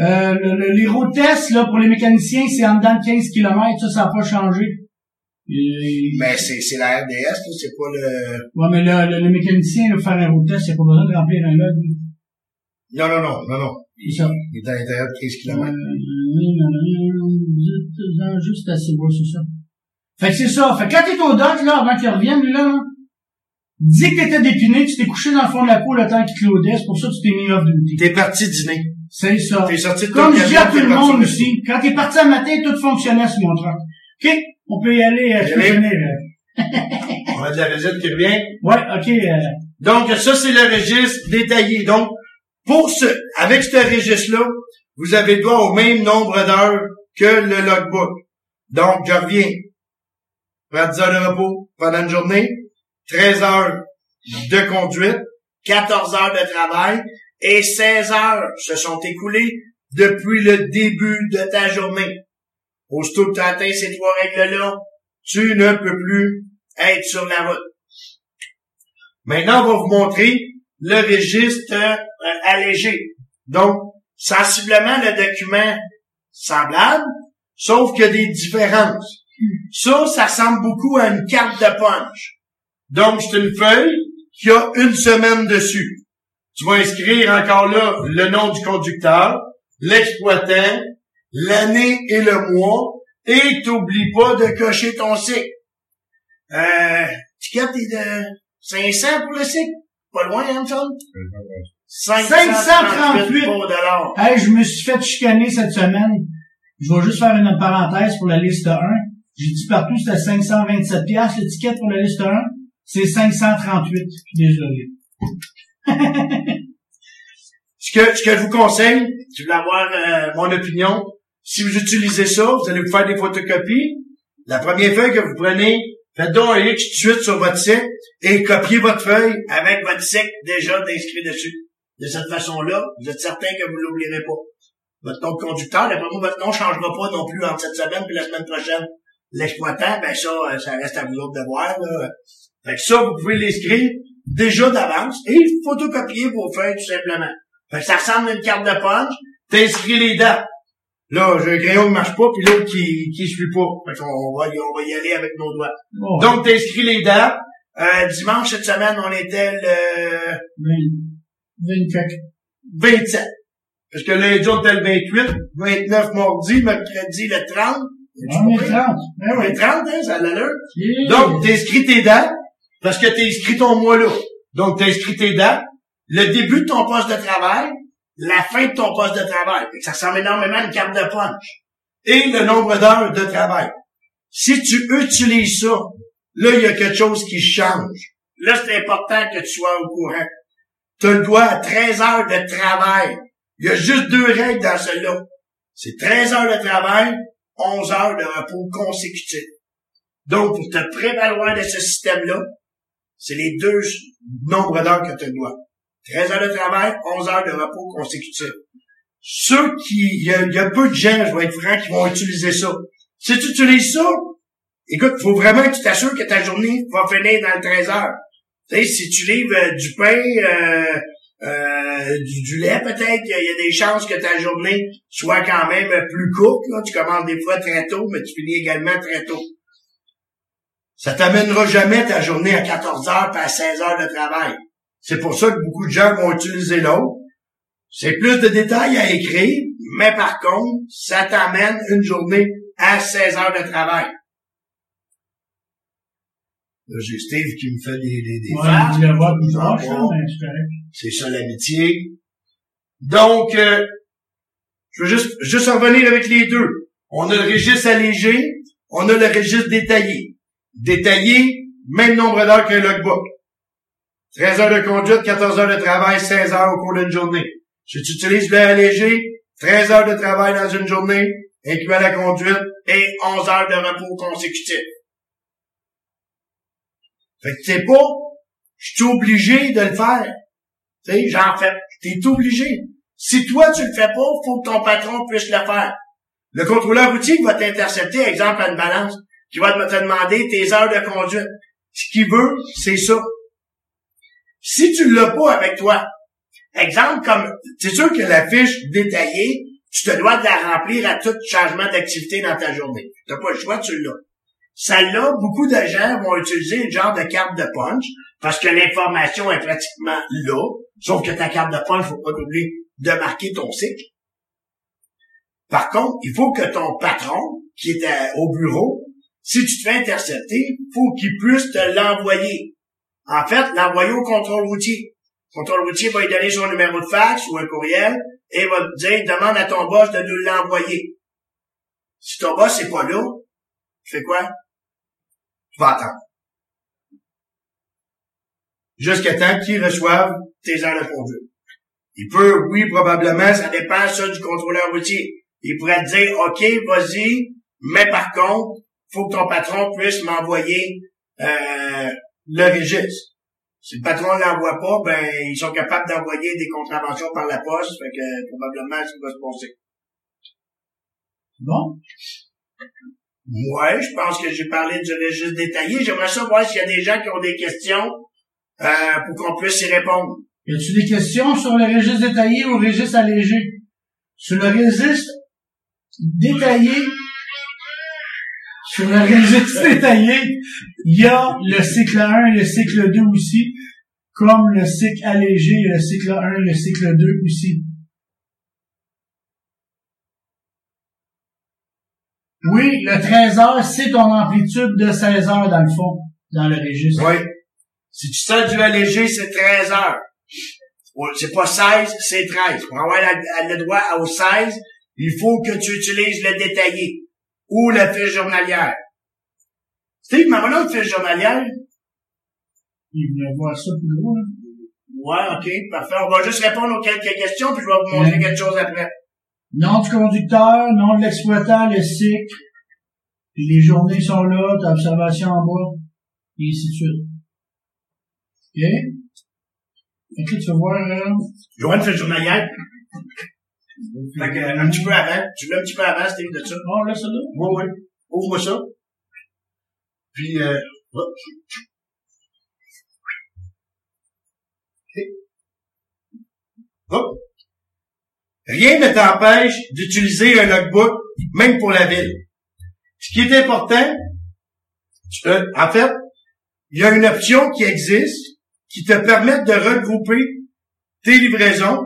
Euh, le- le- les road tests, là, pour les mécaniciens, c'est en dedans de 15 km, ça, ça n'a pas changé. Et- Mais c'est, c'est la RDS, là, c'est pas le... Ouais, mais le, le, le mécanicien, là, faire un road test, il n'y a pas besoin de remplir un log. Non, non, non, non, non. C'est ça. Il est à l'intérieur de 15 Euh, km. Non, juste assez beau, c'est ça. Fait que c'est ça. Fait que quand t'es au doc, là, avant qu'il revienne, là, dis que t'étais dépiné, tu t'es couché dans le fond de la cour le temps qu'il claudait, c'est pour ça que tu t'es mis off duty. T'es parti dîner. C'est ça. T'es sorti de Comme je dis à tout le monde aussi, quand t'es parti un matin, tout fonctionnait sur mon. OK? On peut y aller, euh, je peux euh. On a de la visite qui revient. Ouais, OK. euh, Donc, ça, c'est le registre détaillé. Donc, pour ce, avec ce registre-là, vous avez droit au même nombre d'heures que le logbook. Donc, je reviens. Prends 10 heures de repos pendant une journée, 13 heures de conduite, 14 heures de travail et 16 heures se sont écoulées depuis le début de ta journée. Aussitôt que tu atteint ces trois règles-là, tu ne peux plus être sur la route. Maintenant, on va vous montrer le registre euh, allégé. Donc, sensiblement le document semblable, sauf qu'il y a des différences. Ça, ça ressemble beaucoup à une carte de punch. Donc, c'est une feuille qui a une semaine dessus. Tu vas inscrire encore là le nom du conducteur, l'exploitant, l'année et le mois, et t'oublies pas de cocher ton cycle. Euh, ticket est de 500 pour le cycle. Pas loin, hein, John? 538 dollars. Hey, je me suis fait chicaner cette semaine. Je vais juste faire une parenthèse pour la liste 1. J'ai dit partout c'était 527 pièces l'étiquette pour la liste 1. C'est 538. Je suis désolé. Ce que, ce que je vous conseille, vous voulez avoir euh, mon opinion, si vous utilisez ça, vous allez vous faire des photocopies. La première feuille que vous prenez, faites donc un X tout de suite sur votre site et copiez votre feuille avec votre site déjà inscrit dessus. De cette façon-là, vous êtes certain que vous ne l'oublierez pas. Votre nom de conducteur, d'après moi, votre nom ne changera pas non plus entre cette semaine puis la semaine prochaine. L'exploitant, ben ça, euh, ça reste à vous autres de voir. Fait que ça, vous pouvez l'inscrire déjà d'avance et photocopier vos feuilles tout simplement. Fait que ça ressemble à une carte de punch, t'inscris les dates. Là, j'ai un crayon qui marche pas, puis l'autre qui, qui suit pas. Fait qu'on va, on va y aller avec nos doigts. Bon, Donc, t'inscris les dates. Euh, dimanche, cette semaine, on était le 24. 27. Parce que lundi, on était le 28, 29 mardi, mercredi, le 30. On est 30. Ben Ouais, oui. 30, hein, ça a l'allure. Yeah. Donc, t'inscris tes dates, parce que t'as inscrit ton mois là. Donc, t'inscris tes dates, le début de ton poste de travail, la fin de ton poste de travail. Ça ressemble énormément à une carte de punch. Et le nombre d'heures de travail. Si tu utilises ça, là, il y a quelque chose qui change. Là, c'est important que tu sois au courant. Tu as le droit à 13 heures de travail. Il y a juste deux règles dans celle-là. C'est 13 heures de travail, 11 heures de repos consécutifs. Donc, pour te prévaloir de ce système-là, c'est les deux nombres d'heures que tu droit. 13 heures de travail, 11 heures de repos consécutifs. Ceux qui, il y, a- peu de gens, je vais être franc, qui vont utiliser ça. Si tu utilises ça, écoute, faut vraiment que tu t'assures que ta journée va finir dans le 13 heures. Tu sais, si tu livres euh, du pain, euh, euh, du, lait peut-être, il y, a- il y a des chances que ta journée soit quand même plus courte. Là. Tu commences des fois très tôt, mais tu finis également très tôt. Ça t'amènera jamais ta journée à 14 heures pas à 16 heures de travail. C'est pour ça que beaucoup de gens vont utiliser l'autre. C'est plus de détails à écrire, mais par contre, ça t'amène une journée à 16 heures de travail. Là, j'ai Steve qui me fait des, des, des Ouais, Ah, mais c'est ça l'amitié. Donc, euh, je veux juste, juste en revenir avec les deux. On a le registre allégé, on a le registre détaillé. Détaillé, même nombre d'heures qu'un logbook. 13 heures de conduite, 14 heures de travail, 16 heures au cours d'une journée. Si tu utilises le allégé, 13 heures de travail dans une journée, incluant la conduite, et 11 heures de repos consécutifs. Fait que c'est pas, je suis obligé de le faire. Tu sais, j'en fais, t'es obligé. Si toi, tu le fais pas, faut que ton patron puisse le faire. Le contrôleur routier va t'intercepter, exemple, à une balance, qui va te demander tes heures de conduite. Ce qu'il veut, c'est ça. Si tu l'as pas avec toi, exemple, comme, c'est sûr que la fiche détaillée, tu te dois de la remplir à tout changement d'activité dans ta journée. T'as pas le choix, tu l'as. Celle-là, beaucoup de gens vont utiliser une genre de carte de punch parce que l'information est pratiquement là, sauf que ta carte de punch, faut pas oublier de marquer ton cycle. Par contre, il faut que ton patron, qui est à- au bureau, si tu te fais intercepter, faut qu'il puisse te l'envoyer. En fait, l'envoyer au contrôle routier. Le contrôle routier va lui donner son numéro de fax ou un courriel et va dire, demande à ton boss de nous l'envoyer. Si ton boss n'est pas là, tu fais quoi? Tu vas attendre. Jusqu'à temps qu'il reçoive tes heures de conduite. Il peut, oui, probablement, ça dépend ça du contrôleur routier. Il pourrait te dire, OK, vas-y, mais par contre, faut que ton patron puisse m'envoyer euh, le registre. Si le patron ne l'envoie pas, ben ils sont capables d'envoyer des contraventions par la poste, fait que probablement ça va se passer. Bon. Ouais, je pense que j'ai parlé du registre détaillé. J'aimerais savoir s'il y a des gens qui ont des questions euh, pour qu'on puisse y répondre. Y a-tu des questions sur le registre détaillé ou le registre allégé? Sur le registre détaillé, sur le registre détaillé, il y a le cycle 1 et le cycle 2 aussi, comme le cycle allégé, le cycle 1 et le cycle 2 aussi. Oui, le 13 heures, c'est ton amplitude de 16 heures dans le fond, dans le registre. Oui. Si tu sors du allégé, c'est 13 heures. C'est pas 16, c'est 13. Pour avoir le droit au 16, il faut que tu utilises le détaillé ou la fiche journalière. Steve, là une fiche journalière? Il voulait voir ça plus là. Ouais, ok, parfait. On va juste répondre aux quelques questions, puis je vais vous montrer Ouais. quelque chose après. Nom du conducteur, nom de l'exploitant, le cycle. Puis les journées sont là, t'as observation en bas, et ainsi de suite. OK? Ok, tu vas voir, là. Une fiche journalière. Fait que, un petit peu avant. Tu l'as un petit peu avant, Steve, de ça. Oh, là, ça là. Oui, oui. Ouvre-moi ça. Puis, euh, hop. Ok. Hop. Rien ne t'empêche d'utiliser un logbook, même pour la ville. Ce qui est important, tu- euh, en fait, il y a une option qui existe qui te permet de regrouper tes livraisons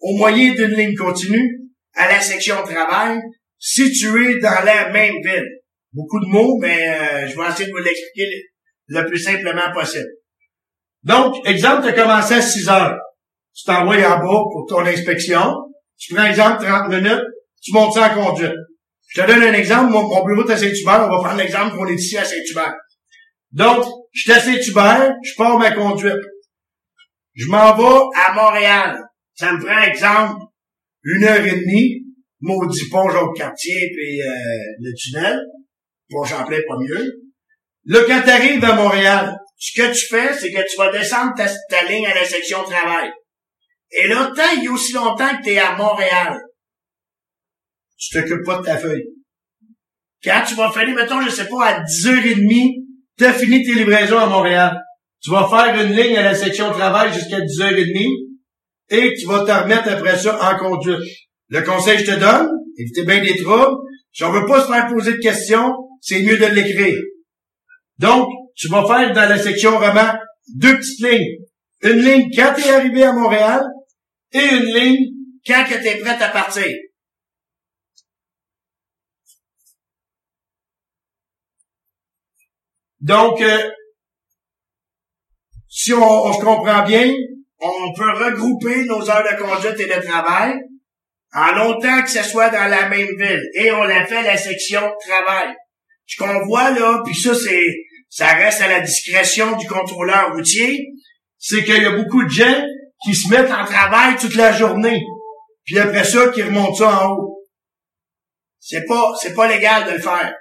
au moyen d'une ligne continue à la section travail située dans la même ville. Beaucoup de mots, mais euh, je vais essayer de vous l'expliquer le, plus simplement possible. Donc, exemple, tu as commencé à 6 heures. Tu t'envoies en bas pour ton inspection. Tu prends exemple 30 minutes, tu montes ça en conduite. Je te donne un exemple. Mon, mon bureau est à Saint-Hubert. On va prendre l'exemple qu'on est ici à Saint-Hubert. Donc, je suis à Saint-Hubert, je pars ma conduite. Je m'en vais à Montréal. Ça me prend, exemple, une heure et demie, maudit pont Jacques-Cartier puis euh, le tunnel. Pont Champlain, pas mieux. Là, quand tu arrives à Montréal, ce que tu fais, c'est que tu vas descendre ta, ligne à la section travail. Et là, tant il y a aussi longtemps que tu es à Montréal, tu t'occupes pas de ta feuille. Quand tu vas finir, mettons, je sais pas, à 10h30, tu as fini tes livraisons à Montréal. Tu vas faire une ligne à la section travail jusqu'à 10h30 et tu vas te remettre après ça en conduite. Le conseil que je te donne, évitez bien des troubles. Si on veut pas se faire poser de questions, c'est mieux de l'écrire. Donc, tu vas faire dans la section roman deux petites lignes. Une ligne quand tu es arrivé à Montréal et une ligne quand tu es prête à partir. Donc, euh, si on, on se comprend bien, on peut regrouper nos heures de conduite et de travail en longtemps que ce soit dans la même ville. Et on l'a fait la section travail. Ce qu'on voit là, puis ça, c'est ça reste à la discrétion du contrôleur routier, c'est qu'il y a beaucoup de gens qui se mettent en travail toute la journée. Puis après ça, qui remontent ça en haut. C'est pas, c'est pas légal de le faire.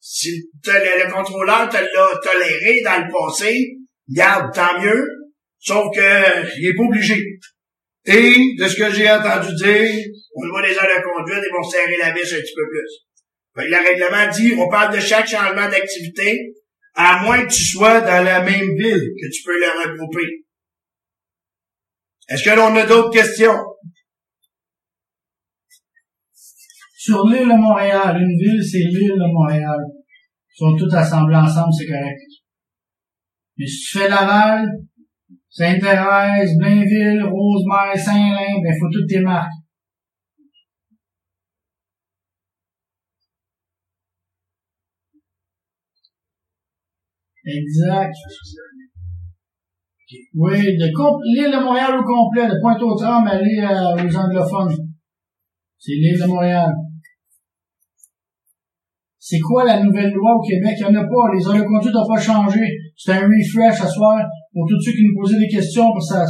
Si le, le contrôleur te l'a toléré dans le passé, garde, tant mieux. Sauf que, il est pas obligé. Et, de ce que j'ai entendu dire, au niveau des heures de conduite, ils vont serrer la vis un petit peu plus. Le règlement dit, on parle de chaque changement d'activité, à moins que tu sois dans la même ville, que tu peux le regrouper. Est-ce que l'on a d'autres questions? Sur l'île de Montréal, une ville, c'est l'île de Montréal. Ils sont tous assemblés ensemble, c'est correct. Mais si tu fais Laval, Saint-Thérèse, Blainville, Rosemère, Saint-Lin, ben, faut toutes tes marques. Exact. Oui, de l'île de Montréal au complet, de Pointe-aux-Trembles, aller euh, aux anglophones. C'est l'île de Montréal. C'est quoi la nouvelle loi au Québec? Il n'y en a pas. Les aéroconduits n'ont pas changé. C'est un refresh à soir pour tous ceux qui nous posaient des questions parce que ça,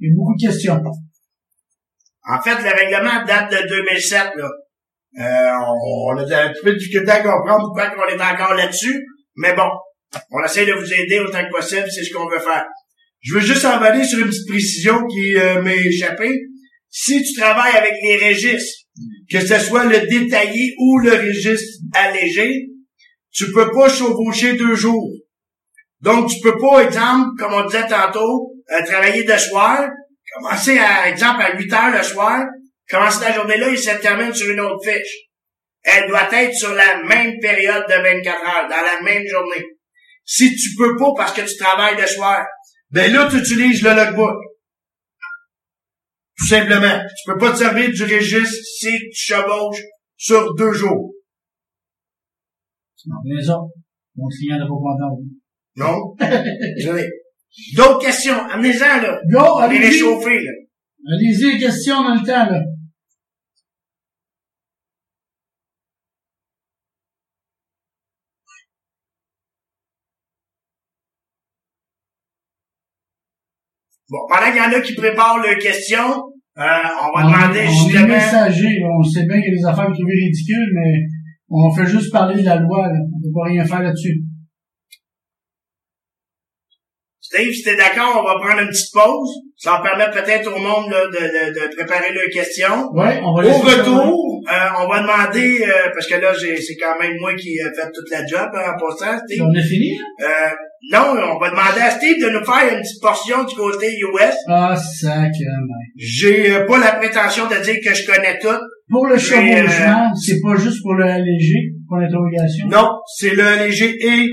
il y a beaucoup de questions. En fait, le règlement date de 2007, là. Euh, on, a un petit peu de difficulté à comprendre pourquoi on est encore là-dessus, mais bon, on essaie de vous aider autant que possible, c'est ce qu'on veut faire. Je veux juste envoler sur une petite précision qui euh, m'est échappée. Si tu travailles avec les registres, que ce soit le détaillé ou le registre allégé, tu peux pas chevaucher deux jours. Donc, tu peux pas, exemple, comme on disait tantôt, euh, travailler de soir, commencer à, exemple, à 8 heures le soir, commencer la journée là et se termine sur une autre fiche. Elle doit être sur la même période de 24 heures, dans la même journée. Si tu peux pas parce que tu travailles le soir, ben là, tu utilises le logbook. Tout simplement. Tu peux pas te servir du registre si tu chevauches sur deux jours. Non, autres, mon client n'a pas. Non? Désolé. D'autres questions? Amenez-en, là. Go, On est allez-y. réchauffé, là. Allez-y, les questions dans le temps, là. Bon, pendant qu'il y en a qui préparent leurs questions, euh, on va on, demander on est justement... messager, on sait bien qu'il y a des affaires qui sont ridicules, mais on fait juste parler de la loi, là. On peut pas rien faire là-dessus. Steve, si t'es d'accord, on va prendre une petite pause. Ça va permettre peut-être au monde là, de, de- de préparer leurs questions. Ouais, on va Au retour, euh, on va demander, euh, parce que là, c'est quand même moi qui ai fait toute la job hein, en passant. Steve. On a fini, là? Euh, non, on va demander à Steve de nous faire une petite portion du côté US. Ah, sacrément. J'ai euh, pas la prétention de dire que je connais tout. Pour le chevauchement, c'est pas juste pour le alléger, pour l'interrogation? Non, c'est le léger et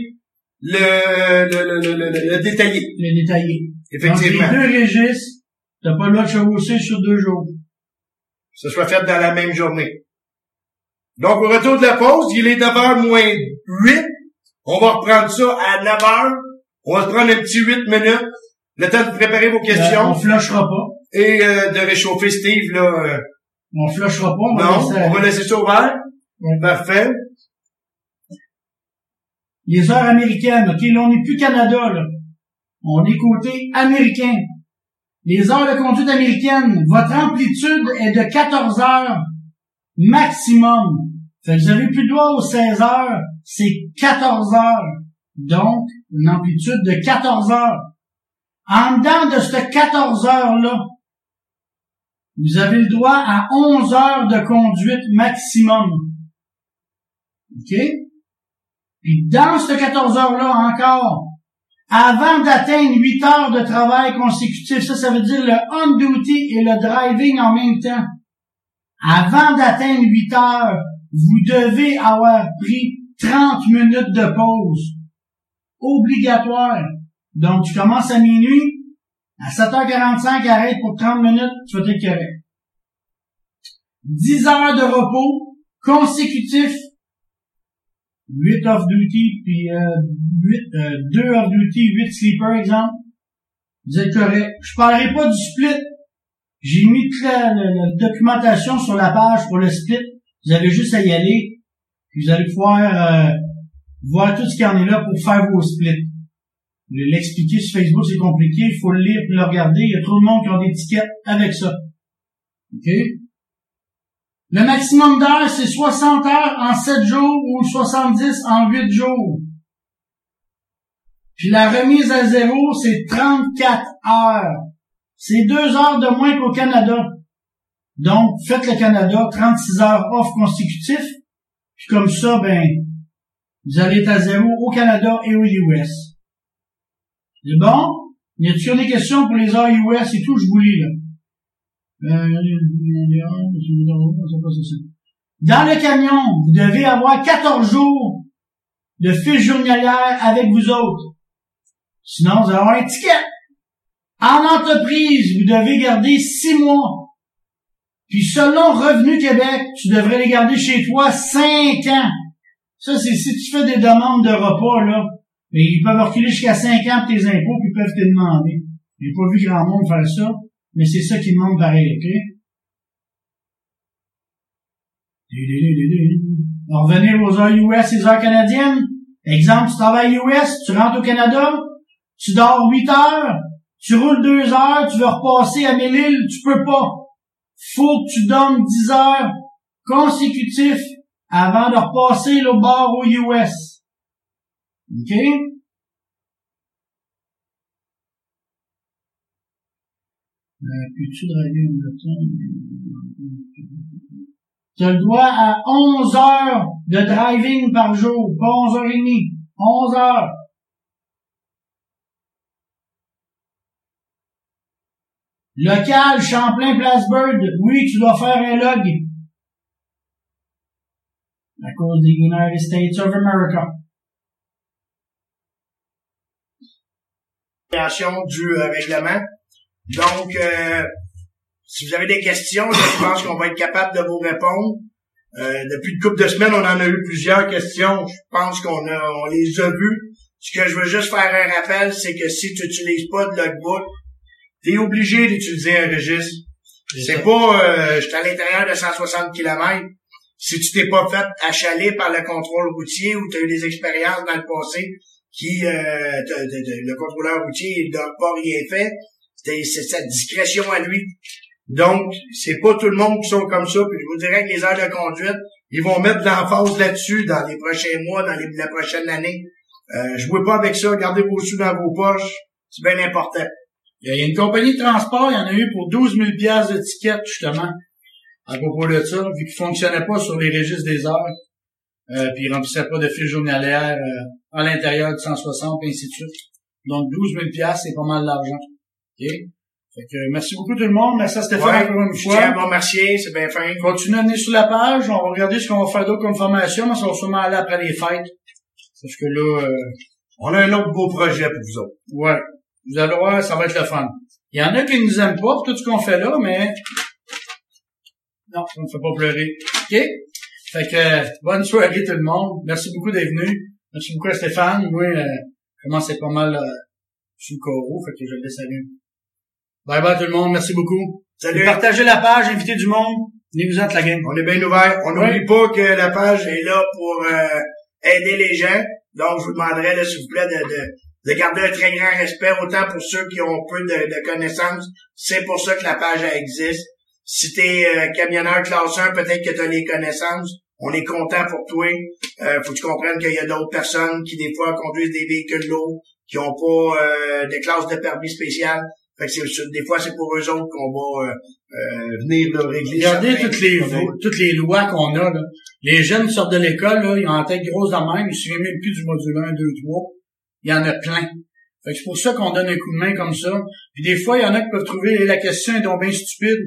le, le, le, le, le- le détaillé, Le détaillé. effectivement. Donc, les deux registres, t'as pas le droit de chevaucher sur deux jours. Ce soit fait dans la même journée. Donc, au retour de la pause, il est 9h moins 8. On va reprendre ça à 9h. On va se prendre un petit 8 minutes. Le temps de préparer vos Euh, questions on flushera pas. et euh, de réchauffer Steve, là. euh, On flushera pas, on va non, laisser on va laisser ça ouvert. Ouais. Parfait. Les heures américaines. OK, là, on n'est plus Canada, là. On est côté américain. Les heures de conduite américaines, votre amplitude est de 14 heures maximum. Fait que vous avez plus droit aux 16 heures, c'est 14 heures. Donc, une amplitude de 14 heures. En dedans de ces 14 heures-là, vous avez le droit à 11 heures de conduite maximum. OK? Puis dans ces 14 heures-là encore, avant d'atteindre 8 heures de travail consécutif, ça, ça veut dire le on-duty et le driving en même temps. Avant d'atteindre 8 heures, vous devez avoir pris 30 minutes de pause. Obligatoire. Donc, tu commences à minuit, à 7h45, arrête pour 30 minutes, tu vas correct. 10 heures de repos consécutifs 8 off-duty, puis euh, 8, euh, 2 off-duty, 8 sleeper, exemple. Vous êtes correct. Je parlerai pas du split. J'ai mis toute la, documentation sur la page pour le split. Vous avez juste à y aller. Puis vous allez pouvoir euh, voir tout ce qu'il y en est là pour faire vos splits. L'expliquer sur Facebook, c'est compliqué. Il faut le lire puis le regarder. Il y a trop de monde qui ont des tickets avec ça. OK? Le maximum d'heures, c'est 60 heures en 7 jours ou 70 en 8 jours. Puis la remise à zéro, c'est 34 heures. C'est 2 heures de moins qu'au Canada. Donc, faites le Canada, 36 heures off consécutif. Puis comme ça, ben, vous allez être à zéro au Canada et aux US. C'est bon? Y a-t-il des questions pour les heures US et tout? Je vous lis, là. Dans le camion, vous devez avoir 14 jours de fiche journalière avec vous autres. Sinon, vous allez avoir un ticket. En entreprise, vous devez garder 6 mois. Puis selon Revenu Québec, tu devrais les garder chez toi 5 ans. Ça, c'est si tu fais des demandes de repas, là. Mais ils peuvent reculer jusqu'à 5 ans pour tes impôts, puis ils peuvent te demander. J'ai pas vu grand monde faire ça, mais c'est ça qu'ils demandent pareil, OK? Revenir aux heures US et heures canadiennes. Exemple, tu travailles US, tu rentres au Canada, tu dors 8 heures, tu roules 2 heures, tu veux repasser à Mélile, tu peux pas. Faut que tu dormes 10 heures consécutifs avant de repasser le bord aux US. OK? Peux-tu draguer une Tu as le droit à 11 heures de driving par jour, pas 11 heures et demie. 11 heures. Local, Champlain, Bird, oui, tu dois faire un log. À cause des United States of America. du euh, règlement. Donc, euh, si vous avez des questions, je pense qu'on va être capable de vous répondre. Euh, depuis une couple de semaines, on en a eu plusieurs questions. Je pense qu'on a, on les a vues. Ce que je veux juste faire un rappel, c'est que si tu n'utilises pas de logbook, tu es obligé d'utiliser un registre. C'est pas, euh, je suis à l'intérieur de 160 km. Si tu t'es pas fait achaler par le contrôle routier ou tu as eu des expériences dans le passé qui, euh, le contrôleur routier n'a pas rien fait, c'est sa discrétion à lui. Donc, c'est pas tout le monde qui sont comme ça. Puis je vous dirais que les heures de conduite, ils vont mettre l'emphase là-dessus dans les prochains mois, dans les, la prochaine année. Euh, jouez pas avec ça, gardez vos sous dans vos poches. C'est bien important. Il y a une compagnie de transport, il y en a eu pour 12 000 piastres d'étiquette, justement, à propos de ça, vu qu'ils fonctionnaient pas sur les registres des heures, euh, puis ils remplissaient pas de fiches journalières euh, à l'intérieur de 160, et ainsi de suite. Donc, 12 000 piastres, c'est pas mal d'argent. OK? Fait que, merci beaucoup tout le monde. Merci à Stéphane encore une fois. Je tiens à vous remercier, c'est bien fin. Continuez à venir sur la page. On va regarder ce qu'on va faire d'autre comme formation, mais ça va sûrement aller après les fêtes. Parce que là, euh, on a un autre beau projet pour vous autres. Ouais. Vous allez voir, ça va être le fun. Il y en a qui nous aiment pas pour tout ce qu'on fait là, mais non, ça ne fait pas pleurer. OK? Fait que, bonne soirée tout le monde. Merci beaucoup d'être venu. Merci beaucoup à Stéphane. Moi, euh, comment c'est pas mal euh, sur le coraux, fait que je le laisse aller. Bye bye tout le monde, merci beaucoup. Salut. Partagez la page, invitez du monde. Venez-vous la game. On est bien ouvert. On n'oublie pas que la page est là pour euh, aider les gens. Donc, je vous demanderai, s'il vous plaît, de, de garder un très grand respect, autant pour ceux qui ont peu de, connaissances. C'est pour ça que la page existe. Si t'es euh, camionneur classe 1, peut-être que tu as les connaissances. On est content pour toi. Euh, faut que tu comprennes qu'il y a d'autres personnes qui, des fois, conduisent des véhicules lourds, qui ont pas euh, de classe de permis spécial. Fait que des fois, c'est pour eux autres qu'on va euh, euh venir là, régler Regardez toutes les, toutes les lois qu'on a. Là. Les jeunes sortent de l'école, là, ils ont en tête grosse de même, ils se souviennent même plus du module 1, 2, 3 il y en a plein. Fait que c'est pour ça qu'on donne un coup de main comme ça. Puis des fois, il y en a qui peuvent trouver la question est donc bien stupide.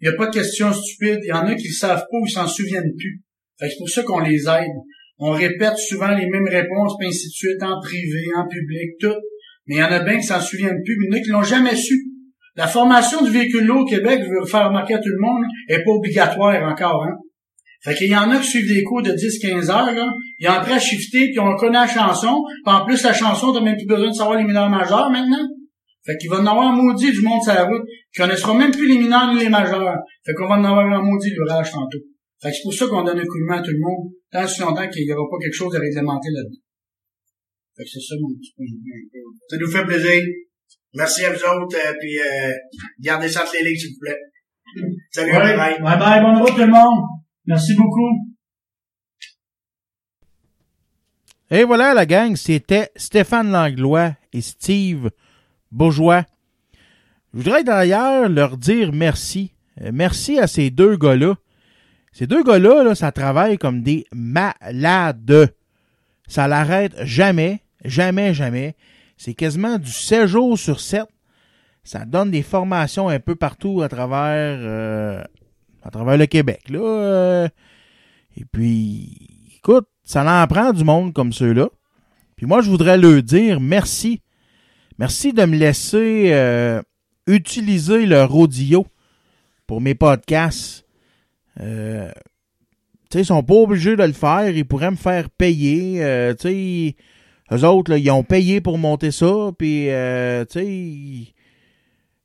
Il n'y a pas de question stupide. Il y en a qui ne savent pas ou ils s'en souviennent plus. Fait que c'est pour ça qu'on les aide. On répète souvent les mêmes réponses, puis ainsi de suite, en privé, en public, tout. Mais il y en a bien qui s'en souviennent plus, mais il y en a qui l'ont jamais su. La formation du véhicule lourd au Québec, je veux faire remarquer à tout le monde, est pas obligatoire encore, hein. Fait qu'il y en a qui suivent des cours de 10-15 heures, là. Ils ont appris à shifter, puis on connaît la chanson. Puis en plus, la chanson, t'as même plus besoin de savoir les mineurs majeurs maintenant. Fait qu'il va en avoir un maudit du monde sur la route. Qui connaîtront même plus les mineurs ni les majeurs. Fait qu'on va en avoir un maudit l'orage tantôt. Fait que c'est pour ça qu'on donne un coup de main à tout le monde, tant si longtemps qu'il n'y aura pas quelque chose à réglementer là-dedans. Fait que c'est ça mon petit point Ça nous fait plaisir. Merci à vous autres, euh, puis euh, gardez ça les lignes, s'il vous plaît. Salut, bye bye. Bye bye, bonne route tout le monde. Merci beaucoup. Et voilà la gang, c'était Stéphane Langlois et Steve Bourgeois. Je voudrais d'ailleurs leur dire merci. Euh, merci à ces deux gars-là. Ces deux gars-là, là, ça travaille comme des malades. Ça l'arrête jamais, jamais, jamais. C'est quasiment du 7 jours sur 7. Ça donne des formations un peu partout à travers euh, à travers le Québec. Là, euh, et puis, écoute, ça en prend du monde comme ceux-là. Puis moi, je voudrais leur dire merci. Merci de me laisser euh, utiliser leur audio pour mes podcasts. Euh, sais, ils sont pas obligés de le faire. Ils pourraient me faire payer. tu sais, eux autres, là, ils ont payé pour monter ça, puis, euh, tu sais,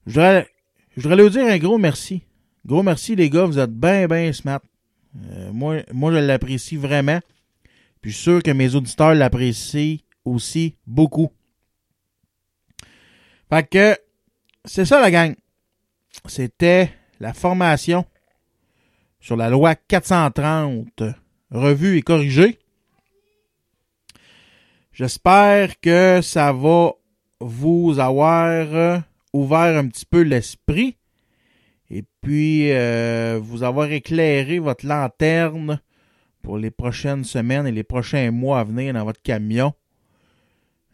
je voudrais, je voudrais leur dire un gros merci. Gros merci, les gars, vous êtes bien, bien smart. Euh, moi, moi, je l'apprécie vraiment. Puis sûr que mes auditeurs l'apprécient aussi beaucoup. Fait que, c'est ça la gang. C'était la formation sur la loi 430, revue et corrigée. J'espère que ça va vous avoir euh, ouvert un petit peu l'esprit et puis euh, vous avoir éclairé votre lanterne pour les prochaines semaines et les prochains mois à venir dans votre camion.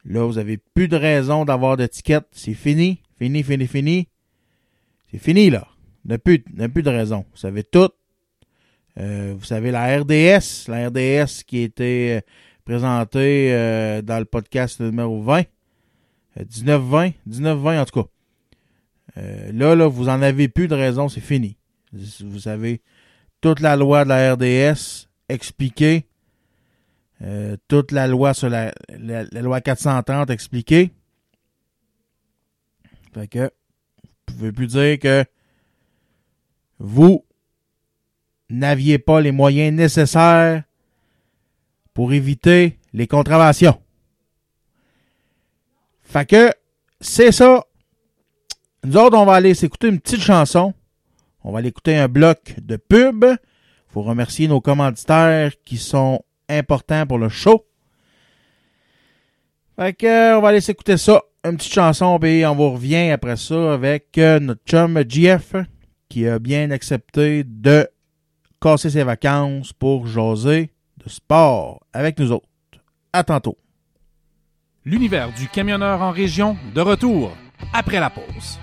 Là, vous avez plus de raison d'avoir d'étiquette. C'est fini, fini, fini, fini. C'est fini, là. Il n'y a, plus- plus de raison. Vous savez tout. Euh, vous savez la RDS, la RDS qui été euh, présentée euh, dans le podcast numéro 20. Euh, 19-20, 19-20 en tout cas. Là, là, vous en avez plus de raison, c'est fini. Vous savez toute la loi de la RDS expliquée. Toute la loi sur la, loi 430 expliquée. Fait que vous pouvez plus dire que vous n'aviez pas les moyens nécessaires pour éviter les contraventions. Fait que c'est ça. Nous autres, on va aller s'écouter une petite chanson. On va aller écouter un bloc de pub. Faut remercier nos commanditaires qui sont importants pour le show. Fait que, on va aller s'écouter ça. Une petite chanson, puis on vous revient après ça avec euh, notre chum GF qui a bien accepté de casser ses vacances pour jaser de sport avec nous autres. À tantôt. L'univers du camionneur en région, de retour après la pause.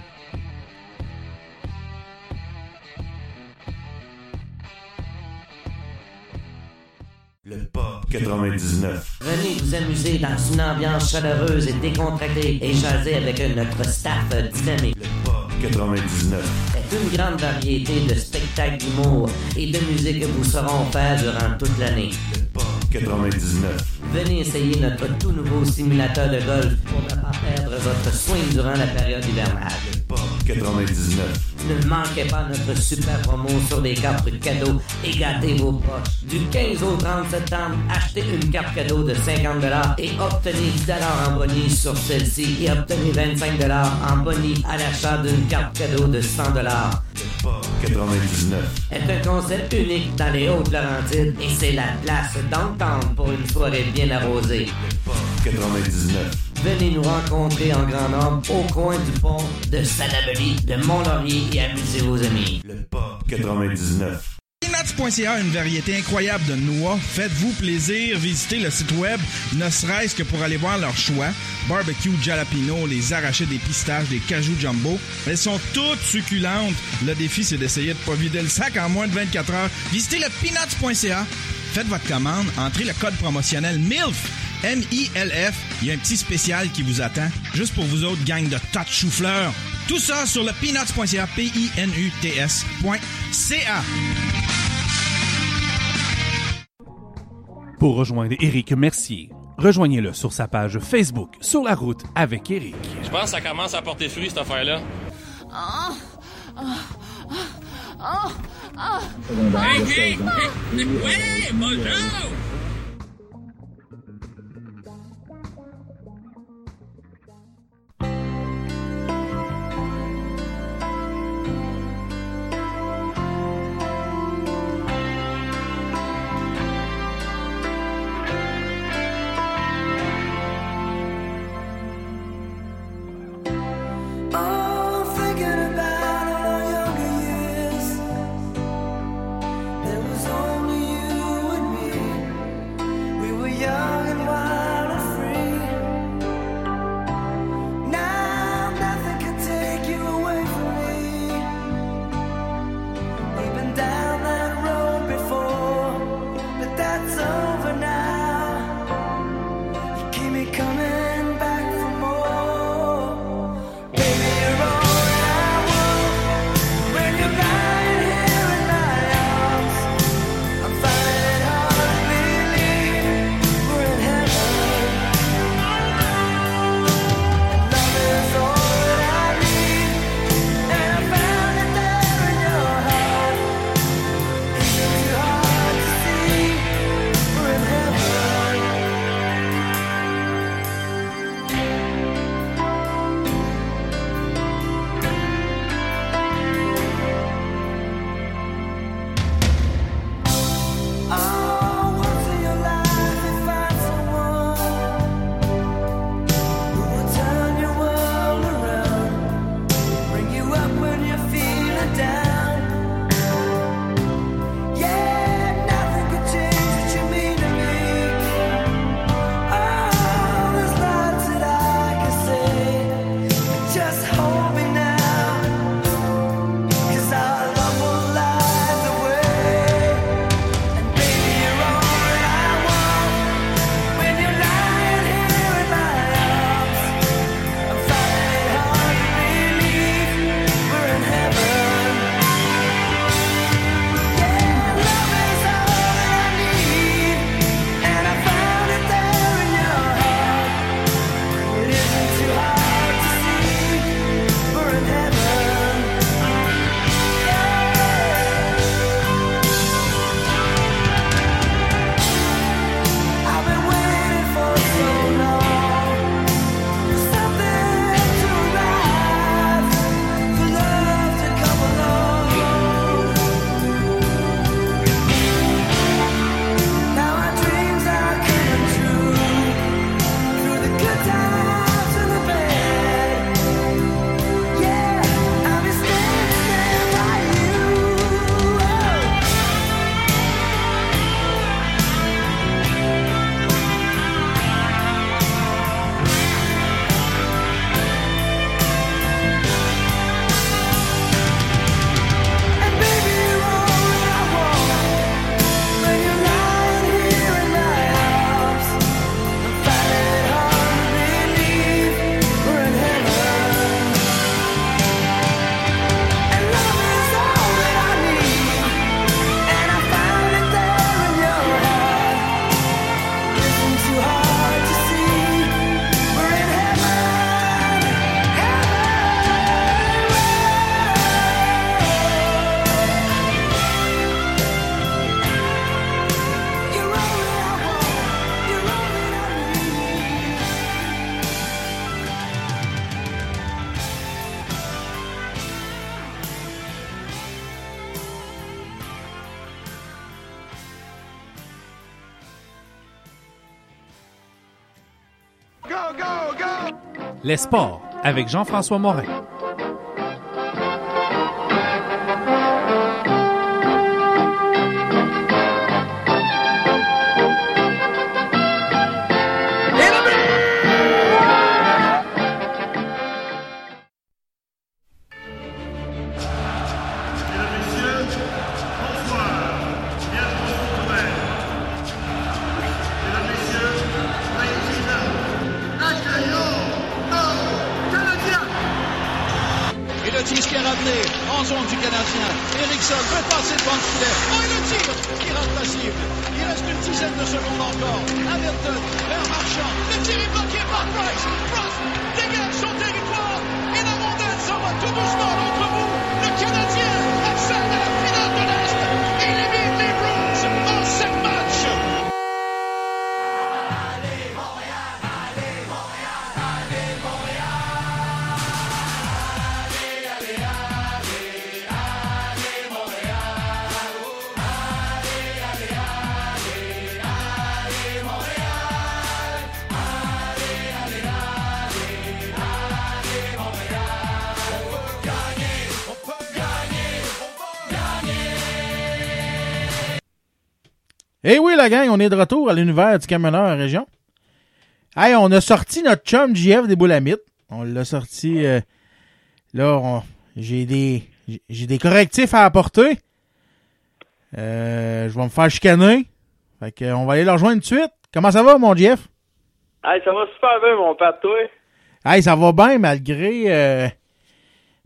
Le Pop 99. Venez vous amuser dans une ambiance chaleureuse et décontractée et jaser avec notre staff dynamique. Le Pop 99. C'est une grande variété de spectacles d'humour et de musique que vous saurons faire durant toute l'année. Le Pop 99. Venez essayer notre tout nouveau simulateur de golf pour ne pas perdre votre swing durant la période hivernale. Le Pop 99. Ne manquez pas notre super promo sur les cartes cadeaux et gâtez vos poches. Du 15 au 30 septembre, achetez une carte cadeau de 50 et obtenez 10 en bonus sur celle-ci et obtenez 25 en bonus à l'achat d'une carte cadeau de 100 Le Pop 99. est un concept unique dans les Hautes-Laurentides et c'est la place pour une soirée bien arrosée. Le Pop 99. Venez nous rencontrer en grand nombre au coin du pont de Salaberry, de Mont-Laurier et amusez vos amis. Le Pop 99. Peanuts.ca, une variété incroyable de noix. Faites-vous plaisir, visitez le site web, ne serait-ce que pour aller voir leur choix. Barbecue, jalapeno, les arrachés des pistaches, des cajou jumbo. Elles sont toutes succulentes. Le défi, c'est d'essayer de pas vider le sac en moins de 24 heures. Visitez le peanuts.ca. Faites votre commande, entrez le code promotionnel MILF. M-I-L-F. Il y a un petit spécial qui vous attend, juste pour vous autres, gang de tas de chou-fleurs. Tout ça sur le peanuts.ca, P-I-N-U-T-S.ca. Pour rejoindre Éric Mercier, rejoignez-le sur sa page Facebook Sur la route avec Éric. Je pense que ça commence à porter fruit, cette affaire-là. Hey, hey, hey! Ouais, bonjour! Oh, Les sports avec Jean-François Morin. Gang, on est de retour à l'univers du camionneur en région. Hey, on a sorti notre chum JF des Boulamites. On l'a sorti. euh, là, j'ai des j'ai des correctifs à apporter. Euh, je vais me faire chicaner. Fait que, on va aller le rejoindre tout de suite. Comment ça va, mon JF? Hey, ça va super bien, mon père, toi. Hey, ça va bien malgré euh,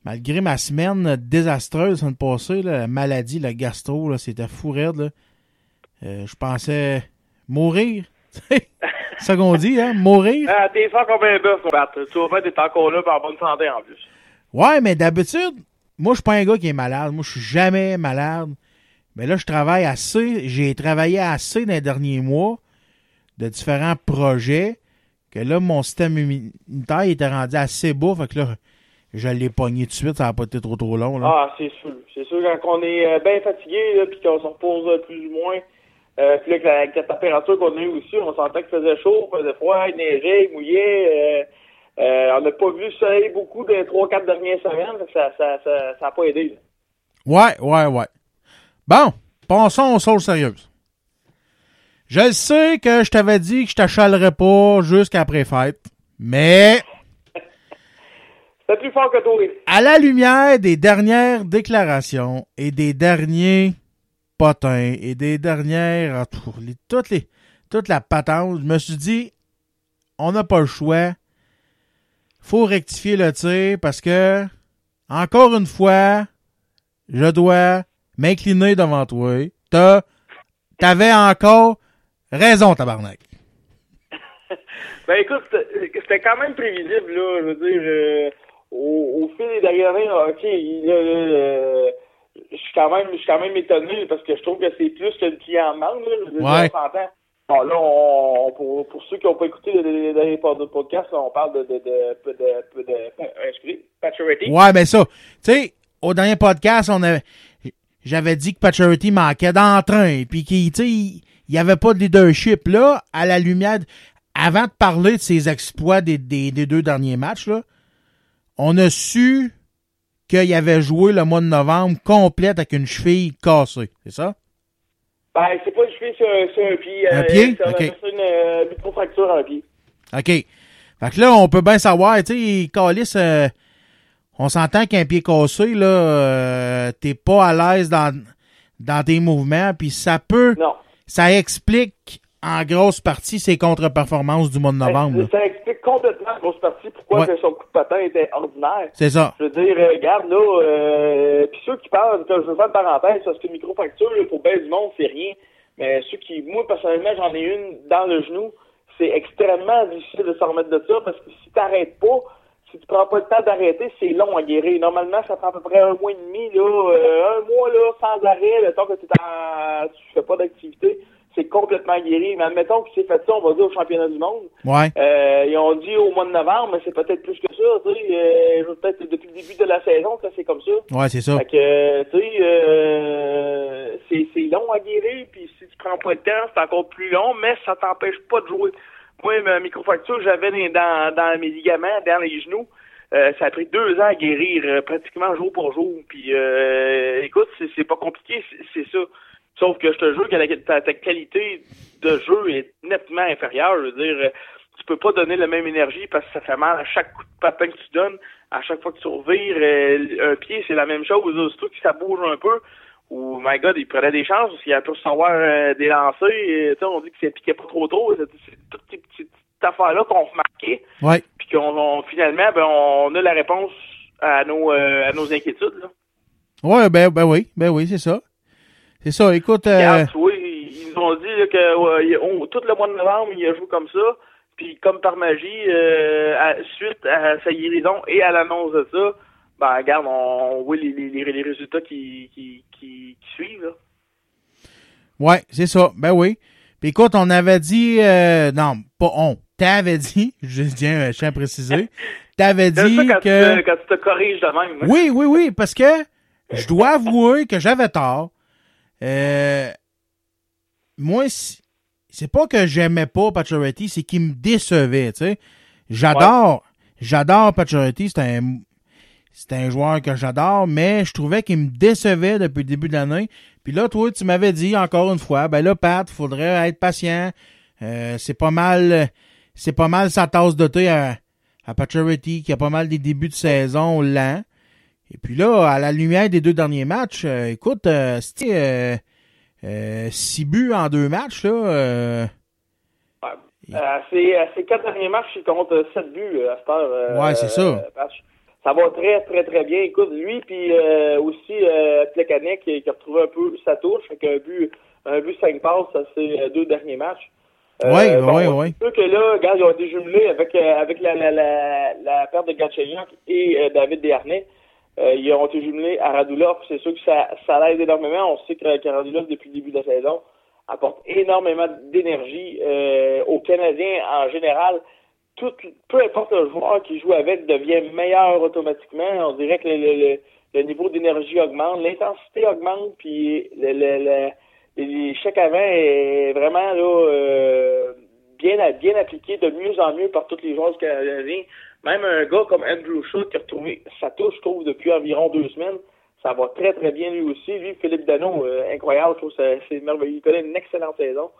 malgré ma semaine désastreuse la semaine passée, la maladie, le gastro, c'était fou raide. Là. Euh, je pensais mourir. c'est ça qu'on dit, hein? Mourir. Ah, t'es fort comme un bœuf. Tu vas faire, t'es encore là, par bonne santé en plus. Ouais, mais d'habitude, moi, je suis pas un gars qui est malade. Moi, je suis jamais malade. Mais là, je travaille assez. J'ai travaillé assez dans les derniers mois de différents projets que là, mon système immunitaire était rendu assez bas. Fait que là, je l'ai pogné tout de suite. Ça n'a pas été trop trop long. Là. Ah, c'est sûr. C'est sûr, quand on est euh, bien fatigué, puis qu'on se repose euh, plus ou moins, euh, puis là, la, avec la température qu'on a eue aussi, on sentait qu'il faisait chaud, il faisait froid, il neigeait, il mouillait. euh, euh, on n'a pas vu le soleil beaucoup dans les 3-4 dernières semaines, ça ça, ça, ça a pas aidé. là. Ouais, ouais, ouais. Bon, passons aux choses sérieuses. Je le sais que je t'avais dit que je t'achalerais pas jusqu'après fête, mais C'était plus fort que toi. à la lumière des dernières déclarations et des derniers et des dernières en tout, les- toutes les toute la patente, je me suis dit on n'a pas le choix. Faut rectifier le tir parce que encore une fois, je dois m'incliner devant toi. T'as t'avais encore raison tabarnak. Ben écoute, c'était quand même prévisible, là. Je veux dire, euh, au, fil des dernières années, ok, il- je suis quand même, je suis quand même étonné parce que je trouve que c'est plus que le client demande, là. Je veux dire, Ouais. Bon, là, on, on- pour, pour ceux qui n'ont pas écouté les, les derniers pod- podcasts, là, on parle de, de, de, de, de, de, euh, excusez, Paturity. Ouais, ben ça. Tu sais, au dernier podcast, on avait, j'avais dit que Paturity manquait d'entrain, puis qu'il, tu sais, il il y avait pas de leadership. Là, à la lumière, de- avant de parler de ses exploits des, des, des deux derniers matchs, là, on a su qu'il avait joué le mois de novembre complète avec une cheville cassée. C'est ça? Ben, c'est pas une cheville sur, un- sur un pied. Un euh, pied? ça une euh, microfracture à un pied. OK. Fait que là, on peut bien savoir, tu sais, Calis, euh, on s'entend qu'un pied cassé, là, euh, t'es pas à l'aise dans, dans tes mouvements, puis ça peut, Non. ça explique en grosse partie ses contre-performances du mois de novembre. Ben, Ça explique complètement, en grosse partie, pourquoi Ouais. que son coup de patin était ordinaire. C'est ça. Je veux dire, euh, regarde, là, euh, puis ceux qui parlent, je veux faire une parenthèse, parce que microfracture, pour bien du monde, c'est rien. Mais ceux qui, moi, personnellement, j'en ai une dans le genou. C'est extrêmement difficile de s'en remettre de ça, parce que si t'arrêtes pas, si tu prends pas le temps d'arrêter, c'est long à guérir. Normalement, ça prend à peu près un mois et demi, là, euh, un mois, là, sans arrêt, le temps que en, tu fais pas d'activité, c'est complètement guéri. Mais admettons qu'il s'est fait ça, on va dire, au championnat du monde. Ouais. Euh, ils ont dit au mois de novembre, mais c'est peut-être plus que ça, tu sais. Euh, peut-être depuis le début de la saison que c'est comme ça. Ouais, c'est ça. Fait que, euh, tu sais, euh, c'est, c'est long à guérir, puis si tu prends pas le temps, c'est encore plus long, mais ça t'empêche pas de jouer. Moi, ma microfracture que j'avais dans, dans, mes ligaments, dans les genoux, euh, ça a pris deux ans à guérir, euh, pratiquement jour pour jour. Puis, euh, écoute, c'est, c'est pas compliqué, c'est ça. Sauf que je te jure que la, ta, ta qualité de jeu est nettement inférieure. Je veux dire, euh, tu peux pas donner la même énergie parce que ça fait mal à chaque coup de papin que tu donnes, à chaque fois que tu revires. euh, un pied, c'est la même chose. Surtout que ça bouge un peu. Ou, my God, il prenait des chances parce qu'il a pu recevoir euh, des lancers. Et, on dit que ça piquait pas trop tôt. C'est, c'est toutes ces petites affaires-là qu'on remarquait. Ouais. Puis qu'on on- finalement, ben, on a la réponse à nos, euh, à nos inquiétudes. Là. Ouais, ben, ben oui, ben oui, c'est ça. C'est ça, écoute, euh, Regarde, tu vois, ils ont dit là, que on- tout le mois de novembre, il a joué comme ça. Puis comme par magie, euh, à- suite à sa guérison et à l'annonce de ça, ben regarde, on, on voit les, les, les- les résultats qui, qui, qui, qui suivent. Là. ouais, c'est ça, ben oui. Puis écoute, on avait dit, euh, non, pas on, t'avais dit, je tiens, je tiens à préciser, t'avais dit ça quand, que... tu te, quand tu te corriges de même. hein. Oui, oui, oui, parce que je dois avouer que j'avais tort. Euh, moi, c'est pas que j'aimais pas Pacioretty, c'est qu'il me décevait, tu sais. J'adore, j'adore Pacioretty, c'est un, c'est un joueur que j'adore, mais je trouvais qu'il me décevait depuis le début de l'année. Puis là, toi, tu m'avais dit encore une fois, ben là, Pat, faudrait être patient. Euh, c'est pas mal, c'est pas mal sa tasse de thé à, à Pacioretty, qui a pas mal des débuts de saison lents. Et puis là, à la lumière des deux derniers matchs, euh, écoute, euh, c'était euh, six buts en deux matchs, là. à, ces, quatre derniers matchs, il compte sept buts à cette heure. Ouais, c'est ça. ça va très, très, très bien. Écoute, lui, puis aussi Plekanec, qui, qui a retrouvé un peu sa touche, avec un but, un but cinq passes à ces euh, deux derniers matchs. Ouais, bon, ouais, ouais. C'est sûr que là, regarde, ils ont été jumelés avec, avec la, la, la, la perte de Gatchenyuk et David Desharnais. Euh, ils ont été jumelés à Radulov. C'est sûr que ça, ça l'aide énormément. On sait que, que Radulov, depuis le début de la saison, apporte énormément d'énergie euh, aux Canadiens en général. Tout, peu importe le joueur qui joue avec devient meilleur automatiquement. On dirait que le, le, le- niveau d'énergie augmente, l'intensité augmente, puis le, le, le- les chèques avant est vraiment là, euh, bien, bien appliqué de mieux en mieux par tous les joueurs canadiens. Même un gars comme Andrew Shaw qui a retrouvé sa touche, je trouve, depuis environ deux semaines, ça va très très bien lui aussi. Lui, Philippe Dano, euh, incroyable, je trouve que c'est- merveilleux. Il connaît une excellente saison.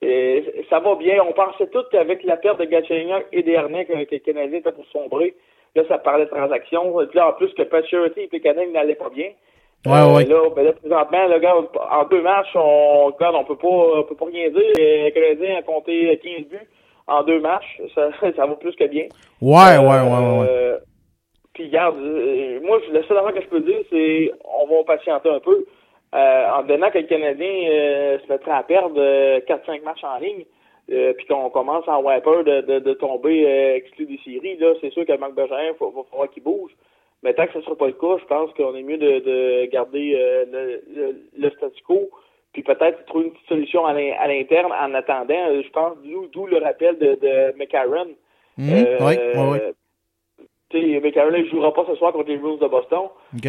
Et ça va bien. On pensait tous qu'avec la perte de Gatchenyuk et Desharnais que, que le Canadien était pour sombrer. Là, ça parlait de transactions. Et puis là, en plus que Pacioretty et Pécanin n'allaient pas bien. Ouais, Euh, ouais. Là, ben là, présentement, là, en deux matchs, on, regarde, on peut pas, on peut pas rien dire. Le Canadien a compté 15 buts en deux matchs. Ça, ça va plus que bien. Ouais, ouais, ouais, ouais, ouais. Euh, Puis regarde, euh, moi, le seul affaire que je peux dire, c'est on va patienter un peu. Euh, en donnant que le Canadien euh, se mettrait à perdre euh, 4-5 matchs en ligne, euh, puis qu'on commence à avoir peur de, de, de tomber euh, exclu des séries, là, c'est sûr que Marc Bergerin, il va falloir qu'il bouge. Mais tant que ce ne sera pas le cas, je pense qu'on est mieux de, de garder euh, le, le, le statu quo, puis peut-être trouver une petite solution à l'in- à l'interne en attendant. Euh, Je pense d'où le rappel de, de McCarron. Mhm, Euh, McCarron ne jouera pas ce soir contre les Bruins de Boston.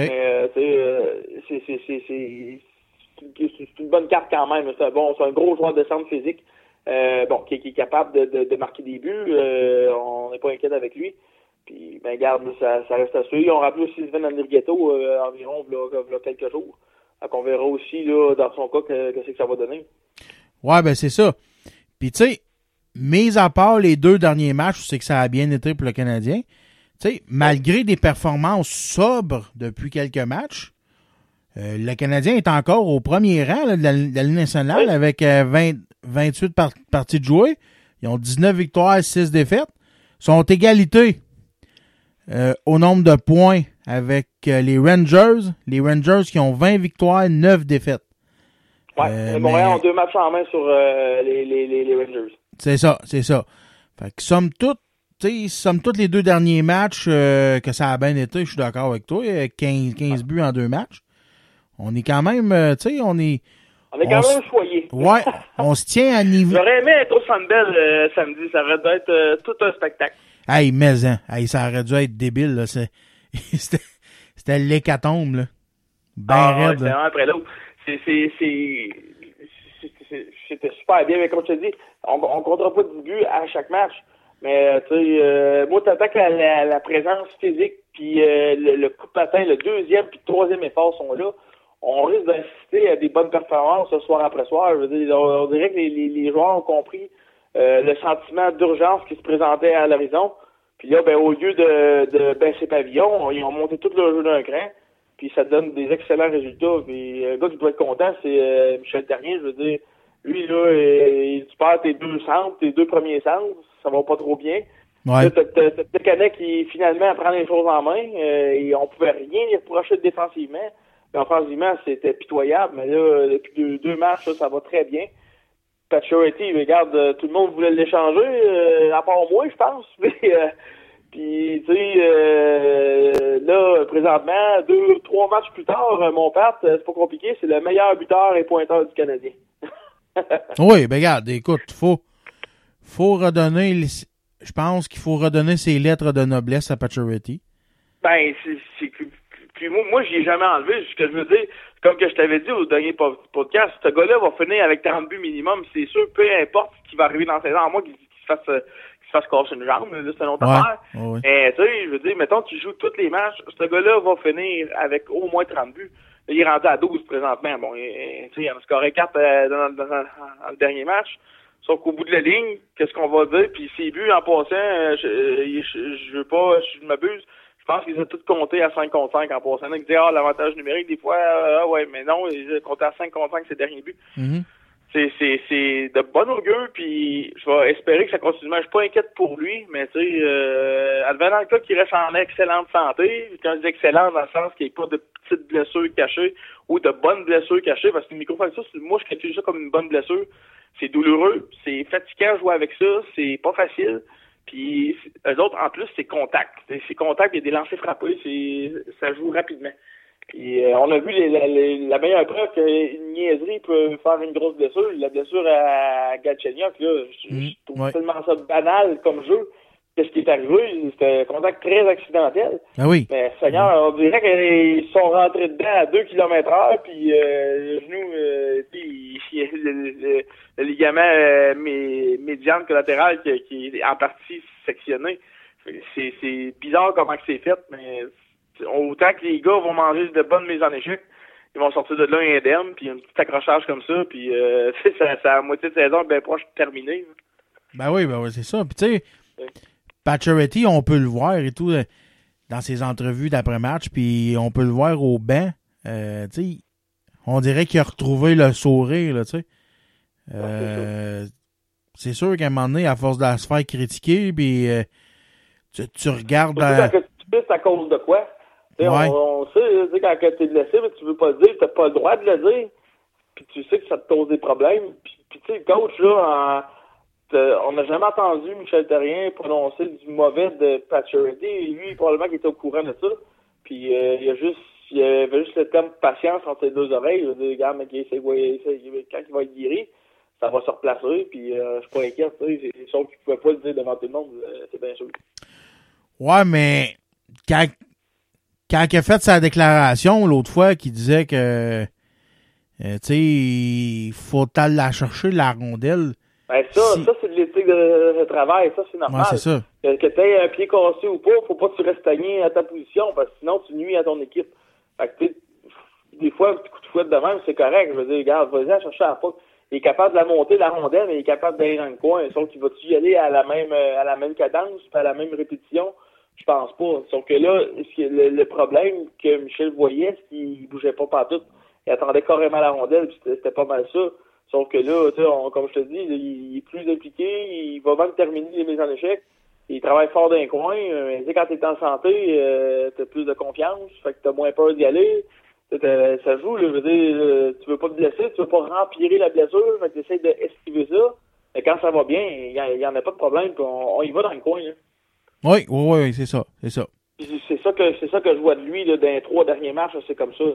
Mais euh, c'est une bonne carte quand même. C'est un bon, c'est un gros joueur de centre physique. Euh, bon, qui, qui est capable de, de, de marquer des buts. Euh, on n'est pas inquiet avec lui. Puis, ben, garde, ça, ça reste à suivre. Ont rappelé aussi Sven Anderghetto euh, environ v'là, v'là quelques jours. Donc, on verra aussi, là, dans son cas, que, que c'est que ça va donner. Ouais, ben c'est ça. Puis tu sais, mis à part les deux derniers matchs où c'est que ça a bien été pour le Canadien, tu sais, malgré des performances sobres depuis quelques matchs, euh, le Canadien est encore au premier rang là, de la, de la Ligue nationale avec euh, 20, 28 par- parties de jouer. Ils ont 19 victoires, 6 défaites. Ils sont égalité euh, au nombre de points avec euh, les Rangers. Les Rangers qui ont 20 victoires, 9 défaites. Ouais, Euh, Montréal mais- ont deux matchs en main sur euh, les, les, les, les Rangers. C'est ça, c'est ça. Fait que somme toute, somme toute les deux derniers matchs euh, que ça a bien été, je suis d'accord avec toi, euh, 15, 15 buts en deux matchs. On est quand même, tu sais, on est... On est quand on même choyé. Ouais, on se tient à niveau... J'aurais aimé être au Sandbell samedi. Ça aurait dû être tout un spectacle. Hey, mais hein, hey, ça aurait dû être débile, là. c'est- C'était l'hécatombe, là. Ben Ah, raide, un après l'autre. C'était super bien. Mais comme je te dis, on ne comptera pas de but à chaque match. Mais euh, tu sais, euh, moi, t'attends que la, la, la présence physique, puis euh, le, le coup de patin, le deuxième puis le troisième effort sont là. On risque d'assister à des bonnes performances ce soir après soir. Je veux dire, on, on dirait que les, les, les joueurs ont compris euh, le sentiment d'urgence qui se présentait à l'horizon. Puis là, ben, au lieu de, de baisser pavillon, ils ont monté tout le jeu d'un cran. Puis ça donne des excellents résultats. Puis euh, le gars qui doit être content, c'est euh, Michel Terrien. Je veux dire, lui, là, euh, tu perds tes deux centres, tes deux premiers centres, ça va pas trop bien. Ouais. T'as- Plekanec qui finalement prend les choses en main. euh, et on pouvait rien les reprocher défensivement. Mais offensivement, c'était pitoyable. Mais là, depuis deux, deux matchs, là, ça va très bien. Paturity, regarde, euh, tout le monde voulait l'échanger, euh, à part moi, je pense. Mais, euh, puis, tu sais, euh, là, présentement, deux, trois matchs plus tard, mon Pat, c'est pas compliqué, c'est le meilleur buteur et pointeur du Canadien. Oui, ben regarde, écoute, faut, faut redonner, les- je pense qu'il faut redonner ses lettres de noblesse à Pacioretty. Ben, c'est, puis moi, moi j'y ai jamais enlevé. Ce que je veux dire, comme que je t'avais dit au dernier po- podcast, ce gars-là va finir avec 30 buts minimum, c'est sûr, peu importe ce qui va arriver dans la saison, à moins qu'il, se fasse, euh, qu'il se fasse casser une jambe, là, c'est une autre Ouais, affaire. ouais, ouais. Mais, tu sais, je veux dire, mettons, tu joues tous les matchs, ce gars-là va finir avec au moins 30 buts. Il est rendu à 12 présentement. Bon, il, tu sais, il en a scoré 4 euh, dans, dans- dans- dans le dernier match. Sauf qu'au bout de la ligne, qu'est-ce qu'on va dire? Puis ses buts en passant, euh, je, je, je veux pas, je m'abuse. Je pense qu'ils ont tous compté à 5 contre 5 en passant. Ils disaient, ah, l'avantage numérique, des fois, euh, ah ouais, mais non, ils ont compté à 5 contre 5 ces derniers buts. Mhm. C'est, c'est, c'est de bon augure, puis je vais espérer que ça continue. Je suis pas inquiète pour lui, mais tu sais, euh, advenant le cas qu'il reste en excellente santé, quand je dis excellente dans le sens qu'il n'y ait pas de petites blessures cachées ou de bonnes blessures cachées, parce que le microfracture, c'est- moi je calcule ça comme une bonne blessure. C'est douloureux, c'est fatigant de jouer avec ça, c'est pas facile. Puis eux autres, en plus, c'est contact. C'est contact, il y a des lancers frappés, c'est ça joue rapidement. Puis euh, on a vu les- la, les- la meilleure preuve qu'une niaiserie peut faire une grosse blessure. La blessure à Galchenyuk, là, je, je trouve ouais. tellement ça banal comme jeu. Qu'est-ce qui est arrivé? C'était un contact très accidentel. Ah oui. Mais Seigneur, on dirait qu'ils sont rentrés dedans à 2 km heure, puis euh, le genou, euh, puis le, le- le ligament euh, mé- médiane collatéral qui, qui est en partie sectionné. C'est, bizarre comment c'est fait, mais autant que les gars vont manger de bonnes mises en échec, ils vont sortir de là indemne, puis un petit accrochage comme ça, puis euh, ça, ça la moitié de saison ben proche de terminer. Ben oui, ben oui, c'est ça. Puis tu sais, Pacioretty, on peut le voir et tout euh, dans ses entrevues d'après-match, puis on peut le voir au banc. Euh, on dirait qu'il a retrouvé le sourire, là, tu sais. Euh, c'est sûr qu'à un moment donné, à force de se faire critiquer, puis euh, tu, tu regardes... Quand tu pisses à cause de quoi? Ouais. On, on sait, quand tu es blessé, mais tu veux pas le dire, tu pas le droit de le dire. Puis tu sais que ça te cause des problèmes. Puis, tu sais, le coach, là, en- on n'a jamais entendu Michel Terrien prononcer du mauvais de Paturity. Lui, probablement qu'il était au courant de ça. Puis euh, il y a juste il avait juste le terme patience entre ses deux oreilles. Je veux dire, c'est- quand il va être guéri, ça va se replacer. Puis euh, je suis pas sais, C'est sûr qu'il pouvait pas le dire devant tout le monde. euh, C'est bien sûr. Ouais, mais quand, quand il a fait sa déclaration l'autre fois, qui disait que, euh, tu sais, il faut aller la chercher, la rondelle. Ben ça, ça c'est de l'éthique de, de travail, ça c'est normal. Ouais, ça. Que, que tu aies un pied cassé ou pas, faut pas que tu restes à ta position parce que sinon tu nuis à ton équipe. Fait que tu sais, des fois, un petit coup de fouette de même, c'est correct. Je veux dire, regarde, vas-y à chercher à la. Il est capable de la monter, la rondelle, mais il est capable d'aller dans le coin. Sauf qu'il va-tu y aller à la même à la même cadence, à la même répétition? Je pense pas. Sauf que là, le, le problème que Michel voyait, c'est qu'il bougeait pas partout. Il attendait carrément la rondelle, puis c'était pas mal ça. Sauf que là, on- comme je te dis, il est plus impliqué, il va même terminer les mises en échec. Il travaille fort d'un coin. euh, Mais quand t'es en santé, euh, t'as plus de confiance, fait que t'as moins peur d'y aller. Ça joue, là, je veux dire, tu veux pas te blesser, tu veux pas rempirer la blessure, fait que t'essaies d'esquiver ça. Mais quand ça va bien, il y, en- a pas de problème, puis on, on y va dans le coin. Là. Oui, oui, oui, c'est ça, c'est ça. C'est ça que c'est ça que je vois de lui là, dans les trois derniers matchs, c'est comme ça.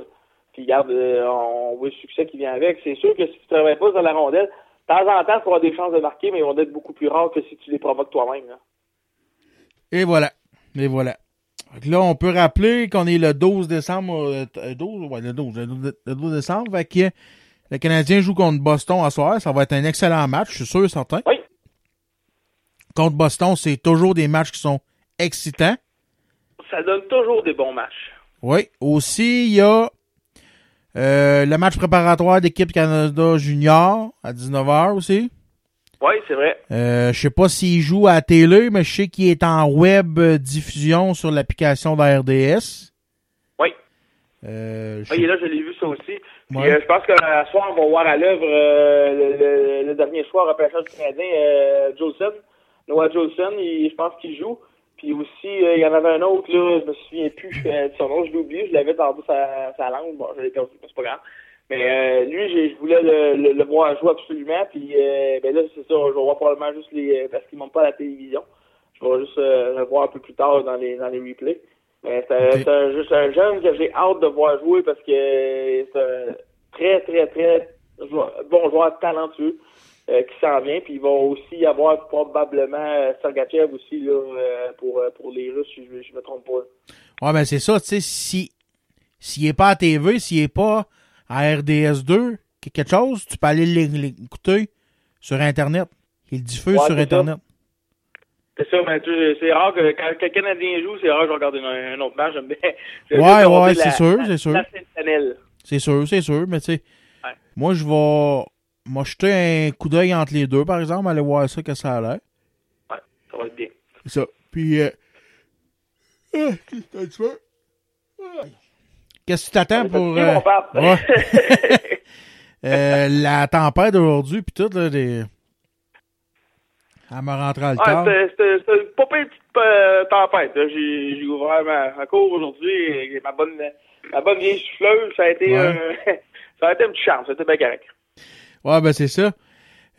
Puis regarde, euh, on voit le succès qui vient avec. C'est sûr que si tu travailles pas dans la rondelle, de temps en temps, tu auras des chances de marquer, mais ils vont être beaucoup plus rares que si tu les provoques toi-même. là. Et voilà. Et voilà. Que là, on peut rappeler qu'on est le 12 décembre. euh, t- 12, ouais, le 12, le 12 le 12 décembre. Fait que Le Canadien joue contre Boston à soir. Ça va être un excellent match, je suis sûr et certain. Oui. Contre Boston, c'est toujours des matchs qui sont excitants. Ça donne toujours des bons matchs. Oui. Aussi, il y a euh, le match préparatoire d'équipe Canada Junior à 19h aussi. Oui, c'est vrai. Euh, je sais pas s'il joue à la télé, mais je sais qu'il est en web diffusion sur l'application de la RDS. Oui. Euh, je Oui, sais- là, je l'ai vu ça aussi. Puis, Ouais. euh, je pense qu'à soir, on va voir à l'œuvre le, le- le dernier soir repêchage du Canadien, Jolson. Noah Jolson, je pense qu'il joue. Puis aussi, euh, il y en avait un autre, là, je me souviens plus euh, de son nom, je l'ai oublié, je l'avais tardé sa, sa langue, bon, je l'ai perdu, mais c'est pas grave. Mais euh, lui, je voulais le, le, le voir jouer absolument, puis euh, ben là, c'est ça, je vais voir probablement juste les... parce qu'ils montent pas à la télévision. Je vais juste le voir un peu plus tard dans les, dans les replays. Mais c'est un, juste un jeune que j'ai hâte de voir jouer parce que c'est un très, très, très joueur- bon joueur talentueux euh, qui s'en vient. Puis il va aussi y avoir probablement euh, Sergachev aussi là, euh, pour, euh, pour les Russes, si je, je me trompe pas. Ouais, ben c'est ça, tu sais, si s'il est pas à TV, s'il est pas à RDS2, que- quelque chose, tu peux aller l'é- l'écouter sur Internet. Il diffuse Ouais, sur Internet. C'est ça, mais tu- c'est rare que quand, quand le Canadien joue, c'est rare que je regarde un, un autre match. J'aime bien. Ouais, ouais, c'est sûr, c'est sûr. C'est sûr, c'est sûr, mais tu sais, Ouais. moi je vais moi jeter un coup d'œil entre les deux, par exemple, aller voir ça, que ça a l'air. Ouais, ça va être bien. C'est ça. Puis, euh... ah, qu'est-ce que tu veux? Ah. Qu'est-ce que tu t'attends pour euh, ouais. Euh, la tempête d'aujourd'hui, puis tout, là, des... Elle me rentré le Ouais, corps. c'était- c'était une pas petite euh, tempête. J'ai ouvert ma, ma cour aujourd'hui et ma bonne, ma bonne vieille souffleuse. Ça a été, Ouais. ça a été un petit charme. C'était bien correct. Ouais, ben c'est ça.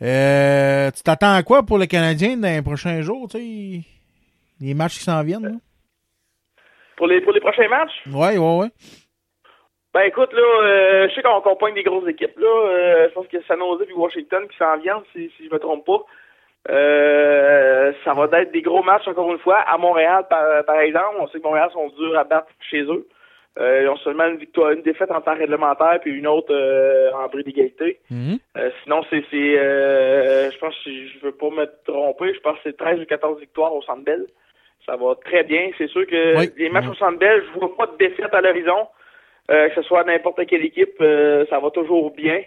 Euh, tu t'attends à quoi pour le Canadien dans les prochains jours, tu sais? Les matchs qui s'en viennent, là? Pour les, pour les prochains matchs, Ouais, ouais, ouais. ben écoute, là, euh, je sais qu'on compagne des grosses équipes. Là, Euh, je pense a San Jose et Washington qui s'en viennent, si, si je me trompe pas. Euh, ça va être des gros matchs, encore une fois. À Montréal, par, par exemple, on sait que Montréal sont durs à battre chez eux. Euh, ils ont seulement une victoire, une défaite en temps réglementaire, puis une autre euh, en bris d'égalité. Mhm. Euh, sinon, c'est, c'est euh, je pense, que je veux pas me tromper, je pense que c'est 13 ou 14 victoires au Centre Bell. Ça va très bien. C'est sûr que Oui. les matchs Mhm. au Centre Bell, je vois pas de défaite à l'horizon. Euh, que ce soit n'importe quelle équipe, euh, ça va toujours bien.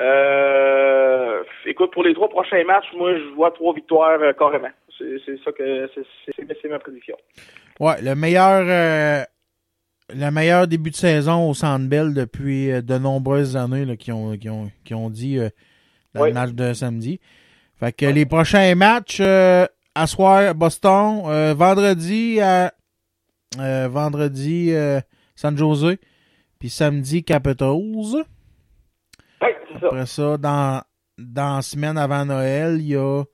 Euh, écoute, pour les trois prochains matchs, moi, je vois trois victoires euh, carrément. C'est, c'est ça que c'est, c'est, c'est ma prédiction. Ouais, le meilleur euh, le meilleur début de saison au Centre Bell depuis euh, de nombreuses années là, qui, ont, qui, ont, qui ont dit euh, dans Oui. le match de samedi. Fait que les prochains matchs euh, à soir Boston, euh, vendredi à vendredi San Jose, puis samedi Capitals. Oui, c'est ça. Après ça, dans, dans la semaine avant Noël, il y a,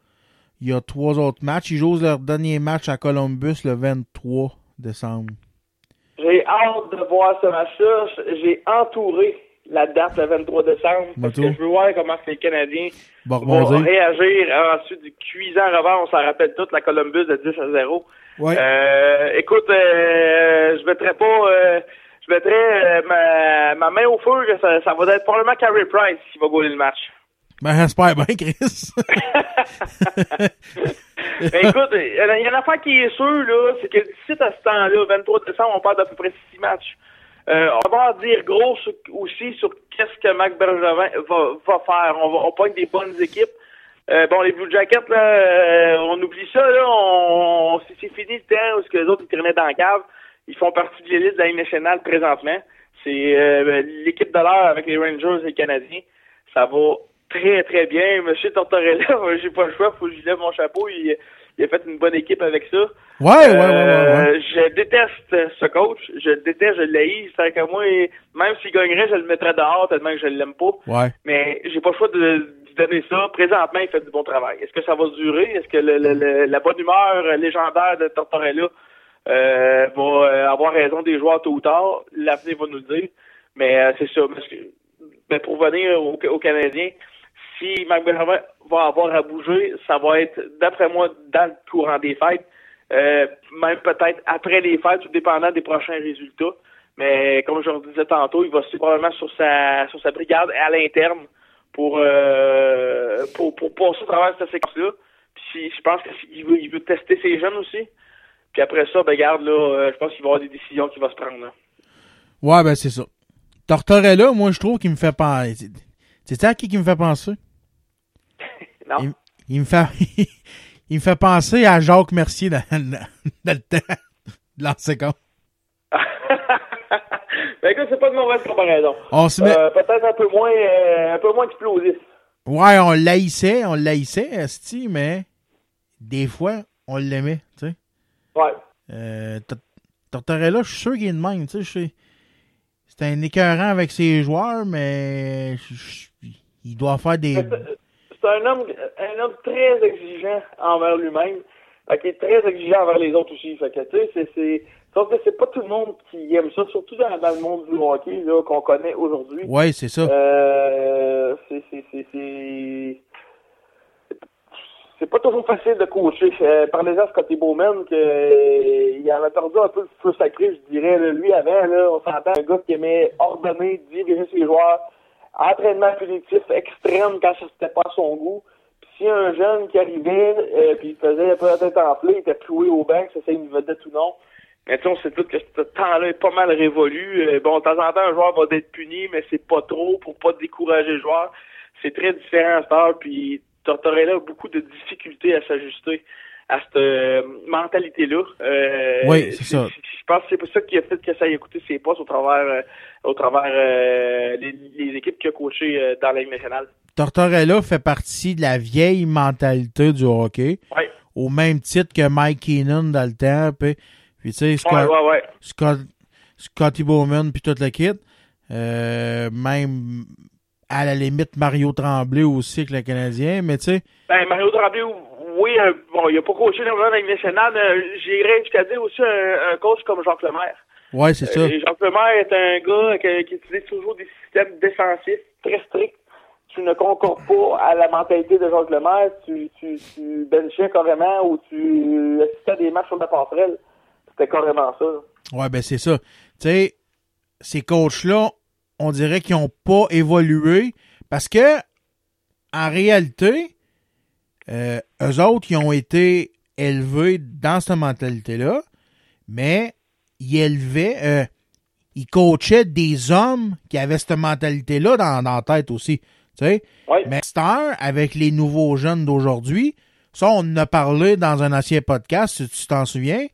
il y a trois autres matchs. Ils jouent leur dernier match à Columbus le 23 décembre. J'ai hâte de voir ce match-là. J'ai entouré la date le 23 décembre parce Moto. que je veux voir comment les Canadiens Bon, vont réagir ensuite du cuisant revers. On s'en rappelle toute la Columbus de 10 à 0. Ouais. Euh, écoute, euh, je mettrais pas... euh, je mettrais euh, ma, ma main au feu que ça, ça va être probablement Carey Price qui va gauler le match. Ben, j'espère bien, Chris. Ben, écoute, il y en a- il y a une affaire qui est sûre, là, c'est que d'ici à ce temps-là, 23 décembre, on parle d'à peu près 6 matchs. Euh, on va dire gros aussi sur qu'est-ce que Mac Bergevin va, faire. On va on pogne des bonnes équipes. Euh, bon, les Blue Jackets, là, euh, on oublie ça, là, on, c'est c'est fini le temps où ce que les autres ils traînaient dans la cave. Ils font partie de l'élite de la nationale présentement. C'est euh, l'équipe de l'heure avec les Rangers et les Canadiens. Ça va très, très bien. Monsieur Tortorella, j'ai pas le choix, faut que je lui lève mon chapeau. Il, il a fait une bonne équipe avec ça. Ouais, ouais, ouais, ouais, Euh, ouais. Je déteste ce coach. Je le déteste, je l'haïs. C'est que moi, même s'il gagnerait, je le mettrais dehors tellement que je l'aime pas. Ouais. Mais j'ai pas le choix de lui donner ça. Présentement, il fait du bon travail. Est-ce que ça va durer? Est-ce que le- la bonne humeur légendaire de Tortorella euh, va euh, avoir raison des joueurs tôt ou tard? L'avenir va nous le dire. Mais euh, c'est ça. Parce que, ben, pour venir aux au Canadiens, si Marc va avoir à bouger, ça va être, d'après moi, dans le courant des fêtes. Euh, même peut-être après les fêtes, tout dépendant des prochains résultats. Mais comme je le disais tantôt, il va se probablement sur sa sur sa brigade à l'interne pour, euh, pour pour passer à travers cette séquence-là. Puis je pense qu'il veut, il veut tester ses jeunes aussi. Puis après ça, ben garde là, euh, je pense qu'il va y avoir des décisions qui vont se prendre. Là. Ouais, ben c'est ça. Tortorella, moi, je trouve qu'il me fait penser. C'est ça qui, qui me fait penser? Non. Il, il me fait. il me fait penser à Jacques Mercier dans, dans, dans le temps de ben écoute, c'est pas de mauvaise comparaison. On se met- Euh, peut-être un peu moins euh, un peu moins explosif. Ouais, on l'haïssait, on l'haïssait, Esti, mais des fois, on l'aimait, tu sais. Ouais. Euh, Tor- Tortorella, je suis sûr qu'il est de même, tu sais. C'est un écœurant avec ses joueurs, mais il doit faire des... C'est un homme un homme très exigeant envers lui-même. Fait qu'il est très exigeant envers les autres aussi. Fait que tu sais, c'est c'est sauf que c'est pas tout le monde qui aime ça, surtout dans, dans le monde du hockey là qu'on connaît aujourd'hui. Ouais, c'est ça. Euh, c'est c'est c'est c'est c'est pas toujours facile de coacher. Euh, Parlez-en à Scotty Bowman que euh, il en a perdu un peu le feu sacré, je dirais. là. Lui avant, là, on s'entend un gars qui aimait ordonner, diriger ses joueurs, entraînement punitif extrême quand ça c'était pas son goût. Puis a un jeune qui arrivait euh, puis il faisait peu la tête enflée, il était cloué au banc, ça c'est une vedette ou non. Mais tu on sait tous que ce temps-là est pas mal révolu. Euh, bon, de temps en temps, un joueur va être puni, mais c'est pas trop pour pas décourager le joueur. C'est très différent à cette heure, puis Tortorella a beaucoup de difficultés à s'ajuster à cette euh, mentalité-là. Euh, Oui, c'est ça. Je pense que c'est pour ça qu'il a fait que ça ait coûté ses postes au travers, euh, au travers euh, les, les équipes qu'il a coachées euh, dans la Ligue nationale. Tortorella fait partie de la vieille mentalité du hockey. Ouais. Au même titre que Mike Keenan dans le temps. Puis, puis tu sais, Ouais, Scott, ouais, ouais. Scott- Scotty Bowman puis toute la kit. Euh, même à la limite Mario Tremblay aussi avec le Canadien. Mais tu sais, Ben, Mario Tremblay, oui, euh, bon, il a pas coaché dans la nationale. Euh, J'irais jusqu'à dire aussi un, un coach comme Jacques Lemaire. ouais, c'est ça. Euh, Jacques Lemaire est un gars qui, qui utilise toujours des systèmes défensifs très stricts. Tu ne concordes pas à la mentalité de Jacques Lemaire. Tu, tu, tu benchais carrément ou tu assistais à des matchs sur la passerelle. C'était carrément ça. Ouais, ben c'est ça. Tu sais, ces coachs-là, on dirait qu'ils n'ont pas évolué parce que, en réalité, euh, eux autres, ils ont été élevés dans cette mentalité-là, mais ils élevaient, euh, ils coachaient des hommes qui avaient cette mentalité-là dans, dans la tête aussi. Tu sais? Mais Star, avec les nouveaux jeunes d'aujourd'hui, ça, on en a parlé dans un ancien podcast, si tu t'en souviens.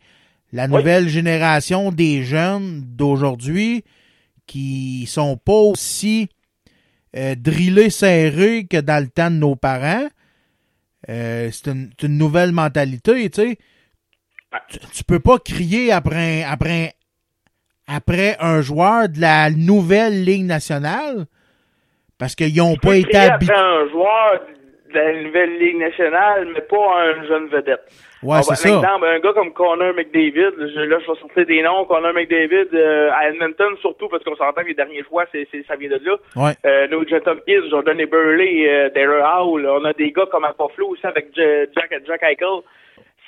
La nouvelle génération des jeunes d'aujourd'hui qui sont pas aussi euh, drillés serrés que dans le temps de nos parents. Euh, c'est une, une nouvelle mentalité, tu sais. Tu, tu peux pas crier après, un- après, un- après un joueur de la nouvelle Ligue nationale parce qu'ils n'ont pas été habitués. un joueur de la nouvelle Ligue nationale, mais pas un jeune vedette. Ouais, On c'est va- ça. Exemple, un gars comme Connor McDavid, je, là, je vais sortir des noms. Connor McDavid, euh, à Edmonton, surtout, parce qu'on s'entend que les derniers choix, c'est, c'est, ça vient de là. Ouais. Euh, Nugent Hopkins, Jordan Eberle, euh, Darrell Howell. On a des gars comme Buffalo aussi avec J- Jack, Jack Eichel.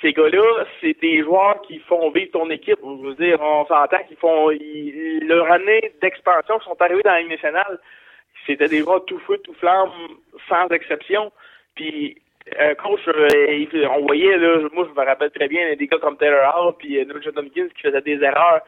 Ces gars-là, c'est des joueurs qui font vivre ton équipe. Je veux dire, on s'entend qu'ils font, ils- leur année d'expansion sont arrivés dans la Ligue nationale. C'était des joueurs tout feu, tout flamme, sans exception. Puis, euh, coach, euh, on voyait, là, moi, je me rappelle très bien, des gars comme Taylor Hall puis euh, Nugent Hopkins qui faisaient des erreurs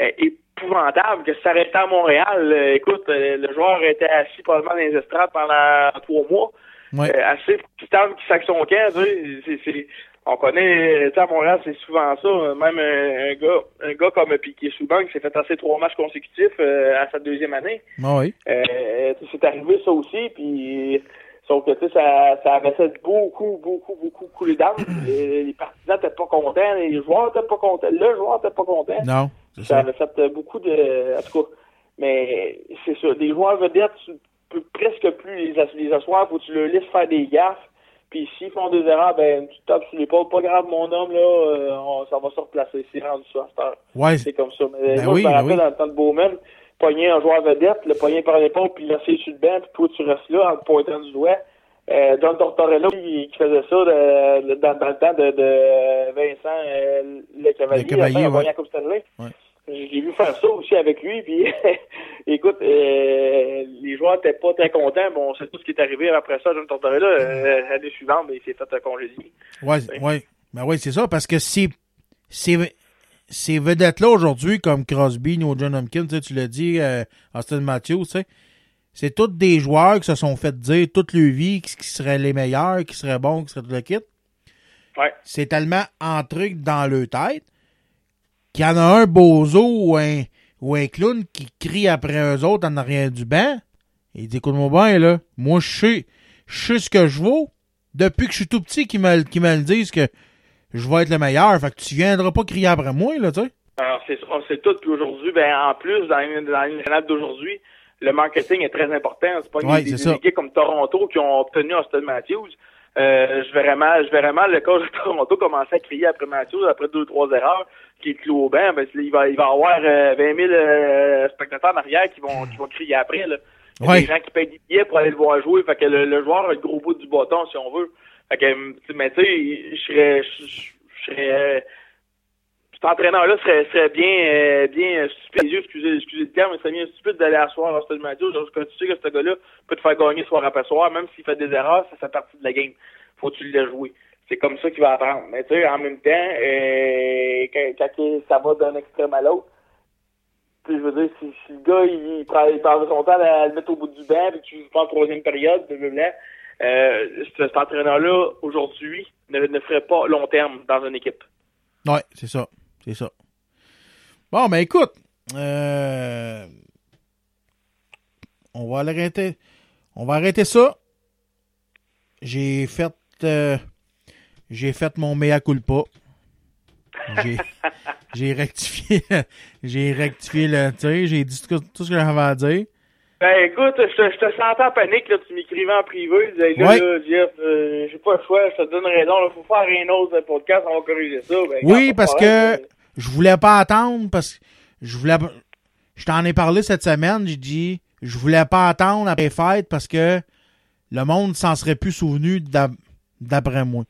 euh, épouvantables, que ça à Montréal. Euh, écoute, le joueur était assis probablement dans les estrades pendant trois mois. Ouais. Assez stable qui sac son camp, tu sais, c'est- on connaît, tu sais, à Montréal, c'est souvent ça. Même un, un gars, un gars comme Piquet Souban qui s'est fait passer trois matchs consécutifs euh, à sa deuxième année. Ah oui. Euh, c'est arrivé ça aussi, puis sauf que tu sais, ça, ça avait beaucoup, beaucoup, beaucoup couler d'âme. les, les partisans n'étaient pas contents, les joueurs n'étaient pas contents, le joueur n'était pas content. Non, c'est Ça ça. avait fait euh, beaucoup de. En tout cas, mais c'est ça. Des joueurs vedettes, tu peux presque plus les, ass- les asseoir, faut que tu leur laisses faire des gaffes. Puis s'ils font des erreurs, ben tu tapes sur l'épaule. Pas grave, mon homme, là, euh, on- ça va se replacer. C'est rendu ça heure. Ouais. C'est comme ça. Mais Ben moi, oui, je me ben rappelle oui. dans le temps de Bowman, pogner un joueur vedette, le pogner par l'épaule, puis laisser sur le banc, puis toi tu restes là en te pointant du doigt. Euh, John Tortorella qui, qui faisait ça de- de- dans, dans le temps de, de Vincent euh, Le Cavalier, Le Cavalier, ouais. voyant Coupe Stanley. Ouais. J'ai vu faire ça aussi avec lui, puis écoute, euh, les joueurs étaient pas très contents. Bon, on sait tout ce qui est arrivé après ça, John Tortorella. Euh, L'année suivante, ben, il s'est fait congédier. Ouais, ouais. Ben oui, c'est ça, parce que c'est ces, ces vedettes-là aujourd'hui, comme Crosby, New John Hopkins, tu l'as dit, euh, Austin Matthews, c'est tous des joueurs qui se sont fait dire toute leur vie qui, seraient les meilleurs, qui seraient bons, qui seraient tout le kit. Ouais. C'est tellement entré dans leur tête qu'il y en a un bozo ou un, ou un clown qui crie après eux autres en arrière du banc. Il dit, écoute-moi bien, là, moi, je sais, je sais ce que je vaux. Depuis que je suis tout petit, qu'ils me, qu'ils me le disent que je vais être le meilleur. Fait que tu viendras pas crier après moi, là, tu sais. Alors, c'est on sait tout. Puis aujourd'hui, ben, en plus, dans, une- dans d'aujourd'hui, le marketing est très important. C'est pas Ouais, des, des équipes comme Toronto qui ont obtenu Austin Matthews. Euh, je verrais mal, je verrais mal le coach de Toronto commencer à crier après Matthews après deux ou trois erreurs qui est cloué au banc. Ben, il va, il va avoir euh, 20 000 euh, spectateurs en arrière qui vont, qui vont crier après, là. Il y a des gens qui payent des billets pour aller le voir jouer. Fait que le, le joueur a le gros bout du bâton, si on veut. Fait que, mais tu sais, je serais, je serais, euh, cet entraîneur-là serait, serait bien, euh, bien stupidieux, excusez, excusez le terme, mais serait bien stupide d'aller asseoir Austin Matthews. Parce que tu sais que ce gars-là peut te faire gagner soir après soir, même s'il fait des erreurs, ça fait partie de la game. Faut tu le jouer. C'est comme ça qu'il va apprendre. Mais tu sais, en même temps, euh, quand, quand ça va d'un extrême à l'autre, je veux si, le gars, il, il prend, il passe son temps à le mettre au bout du banc, puis tu joues pas en troisième période, blablabla, euh, ce- cet entraîneur-là, aujourd'hui, ne, ne ferait pas long terme dans une équipe. Ouais, c'est ça. C'est ça. Bon, ben écoute, euh, on va l'arrêter. On va arrêter ça. J'ai fait euh, j'ai fait mon mea culpa. J'ai j'ai rectifié j'ai rectifié le j'ai dit tout, tout ce que j'avais à dire. Ben écoute, je te, je te sentais en panique, là, tu m'écrivais en privé, tu disais, là, Ouais. là, Jeff, euh, j'ai pas le choix, je te donne raison, là, faut faire un autre podcast, on va corriger ça. Ben, Oui, parce que je voulais pas attendre parce que je voulais je t'en ai parlé cette semaine, j'ai dit je voulais pas attendre après les fêtes parce que le monde s'en serait plus souvenu d'ap- d'après moi.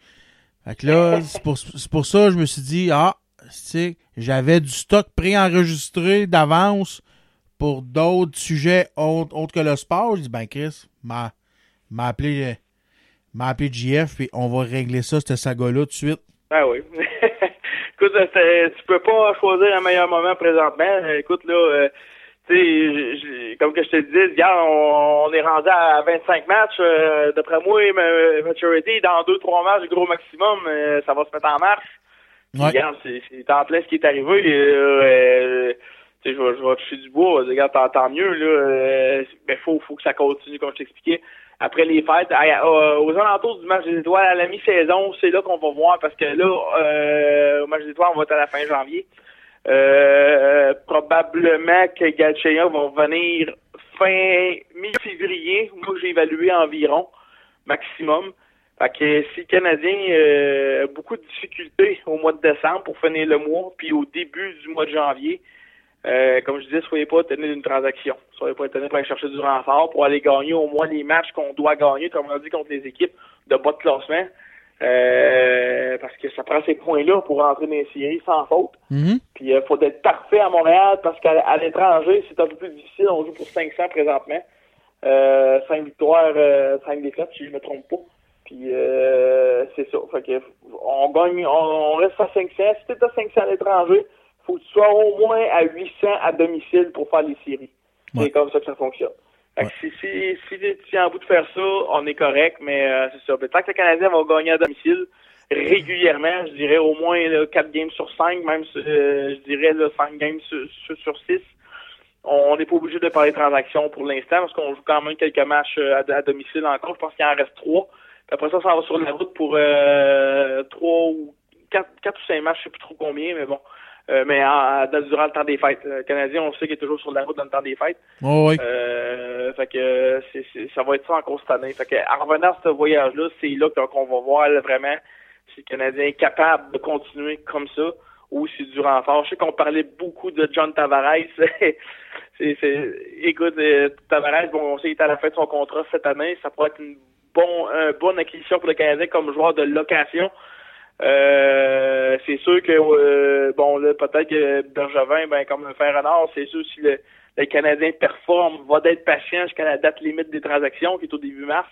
Fait que là, c'est pour, c'est pour ça que je me suis dit ah, tu sais, j'avais du stock préenregistré d'avance pour d'autres sujets autres, autres que le sport. J'ai dit ben Chris, m'a m'a appelé m'a appelé JF puis on va régler ça cette saga là tout de suite. Ben oui. écoute, euh, tu peux pas choisir un meilleur moment présentement. Euh, Écoute, là, euh, tu sais, je- je- comme que je te disais, regarde, on, on est rendu à 25 matchs. euh, D'après moi, ma- Maturity, dans 2-3 matchs, gros maximum, euh, ça va se mettre en marche. Ouais. Regarde, c'est en plein ce qui est arrivé. euh, euh, tu sais, je vais, je vais toucher du bois. Regarde, tant, tant mieux. Là, euh, mais faut, faut que ça continue, comme je t'expliquais. Après les fêtes, à- euh, aux alentours du match des étoiles à la mi-saison, c'est là qu'on va voir parce que là, euh, au match des étoiles, on va être à la fin janvier. Euh, probablement que Galcheya va revenir fin mi-février. Moi, j'ai évalué environ maximum. Fait que si le Canadien euh, a beaucoup de difficultés au mois de décembre pour finir le mois, puis au début du mois de janvier, euh, comme je disais, soyez pas étonnés d'une transaction. Soyez pas étonnés pour aller chercher du renfort, pour aller gagner au moins les matchs qu'on doit gagner, comme on a dit, contre les équipes de bas de classement. Euh, parce que ça prend ces points-là pour rentrer dans les séries sans faute. Mhm. Puis il faut être parfait à Montréal parce qu'à l'étranger, c'est un peu plus difficile. On joue pour 500 présentement. Euh, 5 victoires, euh, 5 défaites, si je me trompe pas. Puis euh, c'est ça. Fait que on gagne, on, on reste à 500. Si t'es à 500 à l'étranger, faut que tu sois au moins à 800 à domicile pour faire les séries. Ouais. C'est comme ça que ça fonctionne. Fait que si, si, si tu tiens en bout de faire ça, on est correct, mais euh, c'est ça. Mais tant que le Canadien va gagner à domicile régulièrement, je dirais au moins là, 4 games sur 5, même euh, je dirais là, 5 games sur, sur, sur 6, on n'est pas obligé de parler de transactions pour l'instant parce qu'on joue quand même quelques matchs euh, à, à domicile encore. Je pense qu'il en reste 3. Puis après ça, ça va sur la route pour euh, 3 ou 4, 4 ou 5 matchs, je sais plus trop combien, mais bon. Euh, mais en- durant le temps des fêtes. Le Canadien, on sait qu'il est toujours sur la route dans le temps des fêtes. Oh, oui. Euh, fait que c'est, c'est- ça va être ça encore cette année. Fait que en revenant à ce voyage-là, c'est là qu'on qu'on va voir là, vraiment si le Canadien est capable de continuer comme ça ou si du renfort. Je sais qu'on parlait beaucoup de John Tavares. c'est, écoute, euh, Tavares, bon, on sait qu'il est à la fin de son contrat cette année. Ça pourrait être une bon, une bonne acquisition pour le Canadien comme joueur de location. Euh, c'est sûr que euh, bon là peut-être que Bergevin, ben comme un fer renard, c'est sûr si le, le Canadien performe, va d'être patient jusqu'à la date limite des transactions, qui est au début mars,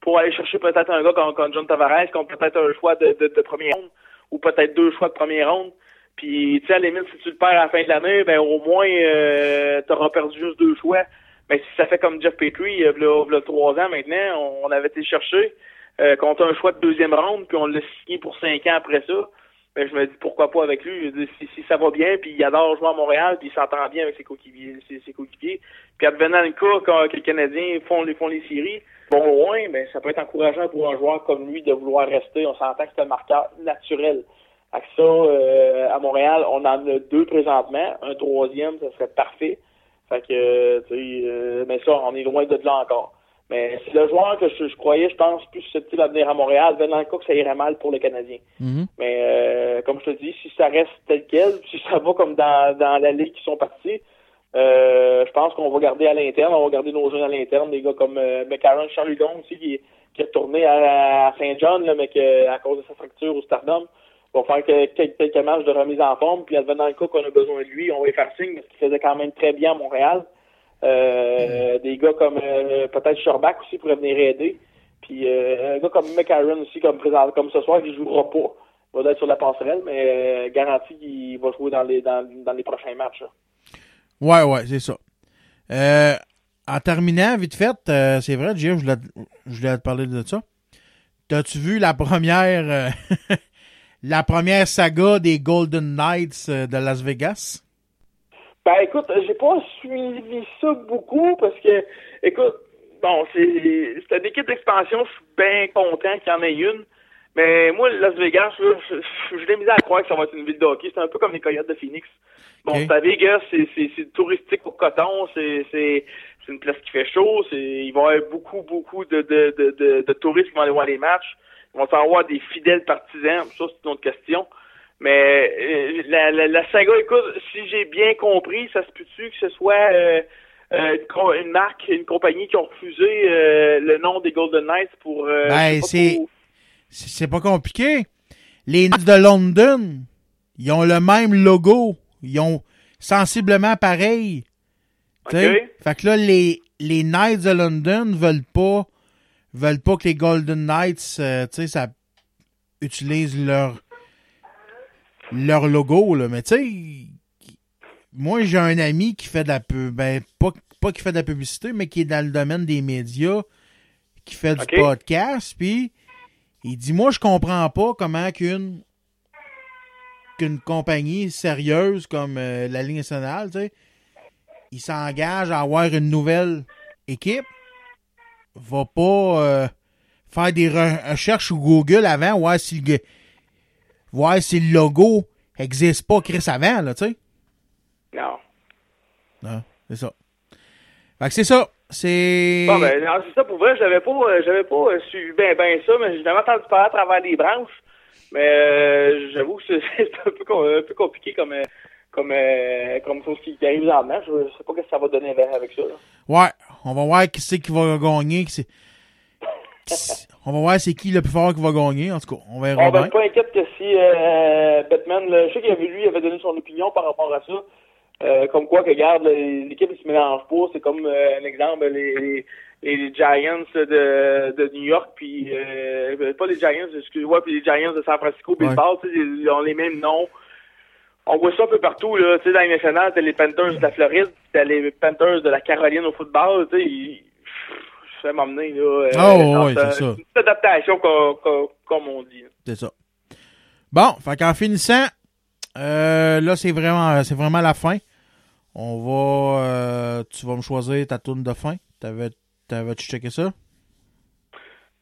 pour aller chercher peut-être un gars comme, John Tavares, qui ont peut-être un choix de, première ronde, ou peut-être deux choix de première ronde. Puis, tu sais, à la limite, si tu le perds à la fin de l'année, ben au moins, euh, tu auras perdu juste deux choix. Mais si ça fait comme Jeff Petrie, il y a, trois ans maintenant, on, on avait été le chercher euh, contre un choix de deuxième ronde, puis on l'a signé pour cinq ans après ça. Ben, je me dis pourquoi pas avec lui? Si, si ça va bien, puis il adore jouer à Montréal, puis il s'entend bien avec ses coéquipiers, ses, ses coéquipiers. Puis advenant le cas quand les Canadiens font les font les séries, bon au loin, ben ça peut être encourageant pour un joueur comme lui de vouloir rester. On s'entend que c'est un marqueur naturel. Avec ça, euh, à Montréal, on en a deux présentement. Un troisième, ça serait parfait. Fait que, tu sais, euh, mais ça, on est loin de là encore. Mais c'est le joueur que je, je croyais, je pense, plus susceptible à venir à Montréal, venant le cas que ça irait mal pour les Canadiens. Mhm. Mais euh, comme je te dis, si ça reste tel quel, si ça va comme dans, dans la ligue qui sont partis, euh, je pense qu'on va garder à l'interne, on va garder nos jeunes à l'interne, des gars comme euh, McCarron Charludon aussi, qui, qui est retourné à, à Saint-John, mais que, à cause de sa fracture au Stardom, va faire que, quelques, quelques matchs de remise en forme, puis advenant le cas qu'on a besoin de lui, on va y faire signe, parce qu'il faisait quand même très bien à Montréal. Euh, Des gars comme euh, peut-être Sherbach aussi pourraient venir aider. Puis euh, un gars comme McCarron aussi, comme présent, comme ce soir, qui jouera pas. Il va être sur la passerelle, mais garanti qu'il va jouer dans les dans, dans les prochains matchs. Ouais, ouais, c'est ça. En terminant, vite fait, c'est vrai, Jim, je voulais, te parler de ça. T'as-tu vu la première la première saga des Golden Knights de Las Vegas? Ben écoute, j'ai pas suivi ça beaucoup parce que, écoute, bon, c'est c'est une équipe d'expansion, je suis bien content qu'il y en ait une. Mais moi, Las Vegas, je, je, je l'ai mis à croire que ça va être une ville de hockey. C'est un peu comme les Coyotes de Phoenix. Bon, Ok. c'est à Vegas, c'est touristique au coton, c'est une place qui fait chaud, il va y avoir beaucoup, beaucoup de, de, de, de, de touristes qui vont aller voir les matchs. Ils vont avoir des fidèles partisans, ça c'est une autre question. Mais euh, la, la, la saga, écoute, si j'ai bien compris, ça se peut-tu que ce soit euh, euh, une marque, une compagnie qui ont refusé euh, le nom des Golden Knights pour... euh, Ben, c'est pour- c'est pas compliqué. Les Knights de London, ils ont le même logo. Ils ont sensiblement pareil. Tu sais? Ok. Fait que là, les, les Knights de London veulent pas veulent pas que les Golden Knights, euh, tu sais, ça utilise leur leur logo, là. Mais tu sais, moi, j'ai un ami qui fait de la pub, ben, pas, pas qui fait de la publicité, mais qui est dans le domaine des médias, qui fait du podcast, puis il dit, moi, je comprends pas comment qu'une qu'une compagnie sérieuse comme euh, la Ligue nationale, tu sais, il s'engage à avoir une nouvelle équipe, va pas euh, faire des re- recherches sur Google avant, voir si le, voir si le logo existe pas Chris avant, là, tu sais. Non. Non, c'est ça. Fait que c'est ça. C'est. Bon, ben, non, c'est ça, pour vrai, j'avais pas, euh, j'avais pas euh, suivi ben, ben ça, mais j'ai jamais entendu parler à travers les branches. Mais euh, j'avoue que c'est c'est un peu, com- un peu compliqué comme, euh, comme, comme chose qui arrive match. Je sais pas ce que ça va donner avec ça. là. Ouais, on va voir qui c'est qui va gagner. qui c'est- on va voir c'est qui le plus fort qui va gagner. En tout cas, on verra On va bien. être pas inquiète que si euh, Batman, là, je sais qu'il avait lui, il avait donné son opinion par rapport à ça. Euh, comme quoi que regarde, l'équipe ne se mélange pas. C'est comme euh, un exemple, les, les, les Giants de, de New York, puis euh, pas les Giants, excusez-moi, puis les Giants de San Francisco, tu sais, ils ont les mêmes noms. On voit ça un peu partout, là. Tu sais, dans les nationales, t'as les Panthers de la Floride, t'as les Panthers de la Caroline au football, tu sais. Je fais m'emmener, là. euh, Oh, dans ouais, ce- c'est ça. une petite adaptation, comme, on dit. C'est ça. Bon, fait qu'en finissant, euh, là, c'est vraiment, c'est vraiment la fin. On va, euh, tu vas me choisir ta tourne de fin. T'avais, t'avais-tu checké ça?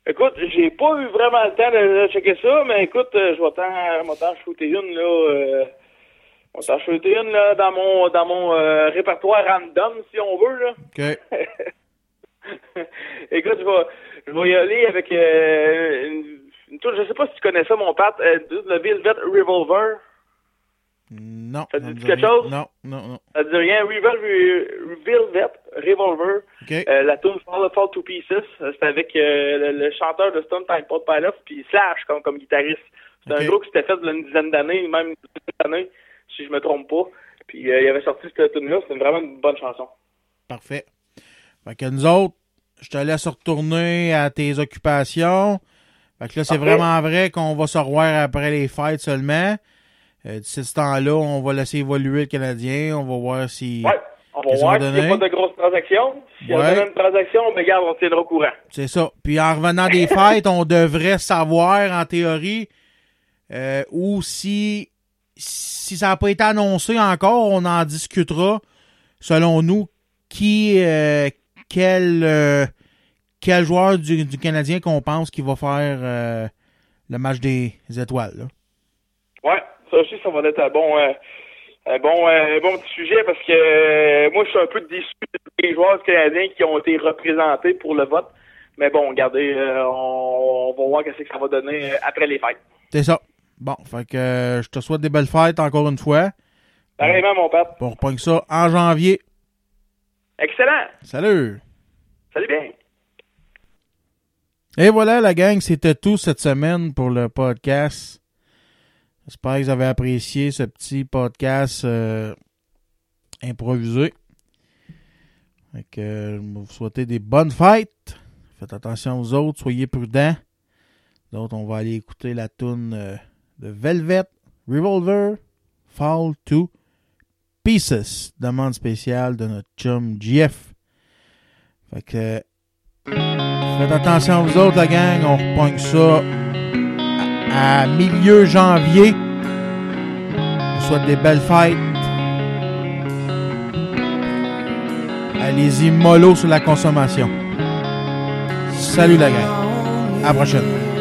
Écoute, j'ai pas eu vraiment le temps de, de checker ça, mais écoute, euh, je vais t'en, vais shooter une, là, euh, vais t'en shooter une, là, dans mon, dans mon euh, répertoire random, si on veut, là. OK. Écoute, je vais, je vais y aller avec euh, une, une touche, je sais pas si tu connais ça, mon Pat, euh, le Velvet Revolver. Non. Ça te dit quelque chose? Non, non, non. Ça te dit rien? Velvet, Velvet Revolver. OK. Euh, la tune Fall, Fall to Pieces, euh, c'est avec le, le chanteur de Stone Temple Pilots, puis Slash comme, comme guitariste. C'est Ok. un groupe qui s'était fait il y a une dizaine d'années, même une dizaine d'années, si je me trompe pas. Puis il avait sorti cette tune-là, c'était vraiment une bonne chanson. Parfait. Fait que nous autres, je te laisse retourner à tes occupations. Fait que là, c'est vraiment vrai qu'on va se revoir après les fêtes seulement. Euh, D'ici ce temps-là, on va laisser évoluer le Canadien. On va voir si. Ouais, on va voir s'il n'y a pas de grosses transactions. S'il y a une transaction, ben regarde, on tiendra au courant. C'est ça. Puis en revenant des fêtes, on devrait savoir en théorie euh, ou si si ça n'a pas été annoncé encore, on en discutera selon nous qui euh, quel euh, quel joueur du, du Canadien qu'on pense qui va faire euh, le match des étoiles. là? Ouais, ça aussi, ça va être un bon, euh, un bon, un bon petit sujet parce que moi, je suis un peu déçu des joueurs canadiens qui ont été représentés pour le vote. Mais bon, regardez, on, on va voir qu'est-ce que ça va donner après les fêtes. C'est ça. Bon, fait que je te souhaite des belles fêtes encore une fois. Pareillement, mon père. On repogne ça en janvier. Excellent. Salut! Salut bien. Et voilà, la gang, c'était tout cette semaine pour le podcast. J'espère que vous avez apprécié ce petit podcast euh, improvisé. Que, euh, je vais vous souhaiter des bonnes fêtes. Faites attention aux autres, soyez prudents. D'autres, on va aller écouter la tune euh, de Velvet, Revolver, Fall to Pieces. Demande spéciale de notre chum GF. Fait que Faites attention vous autres, la gang. On repogne ça à, à milieu janvier. On souhaite des belles fêtes. Allez-y mollo sur la consommation. Salut la gang. À la prochaine.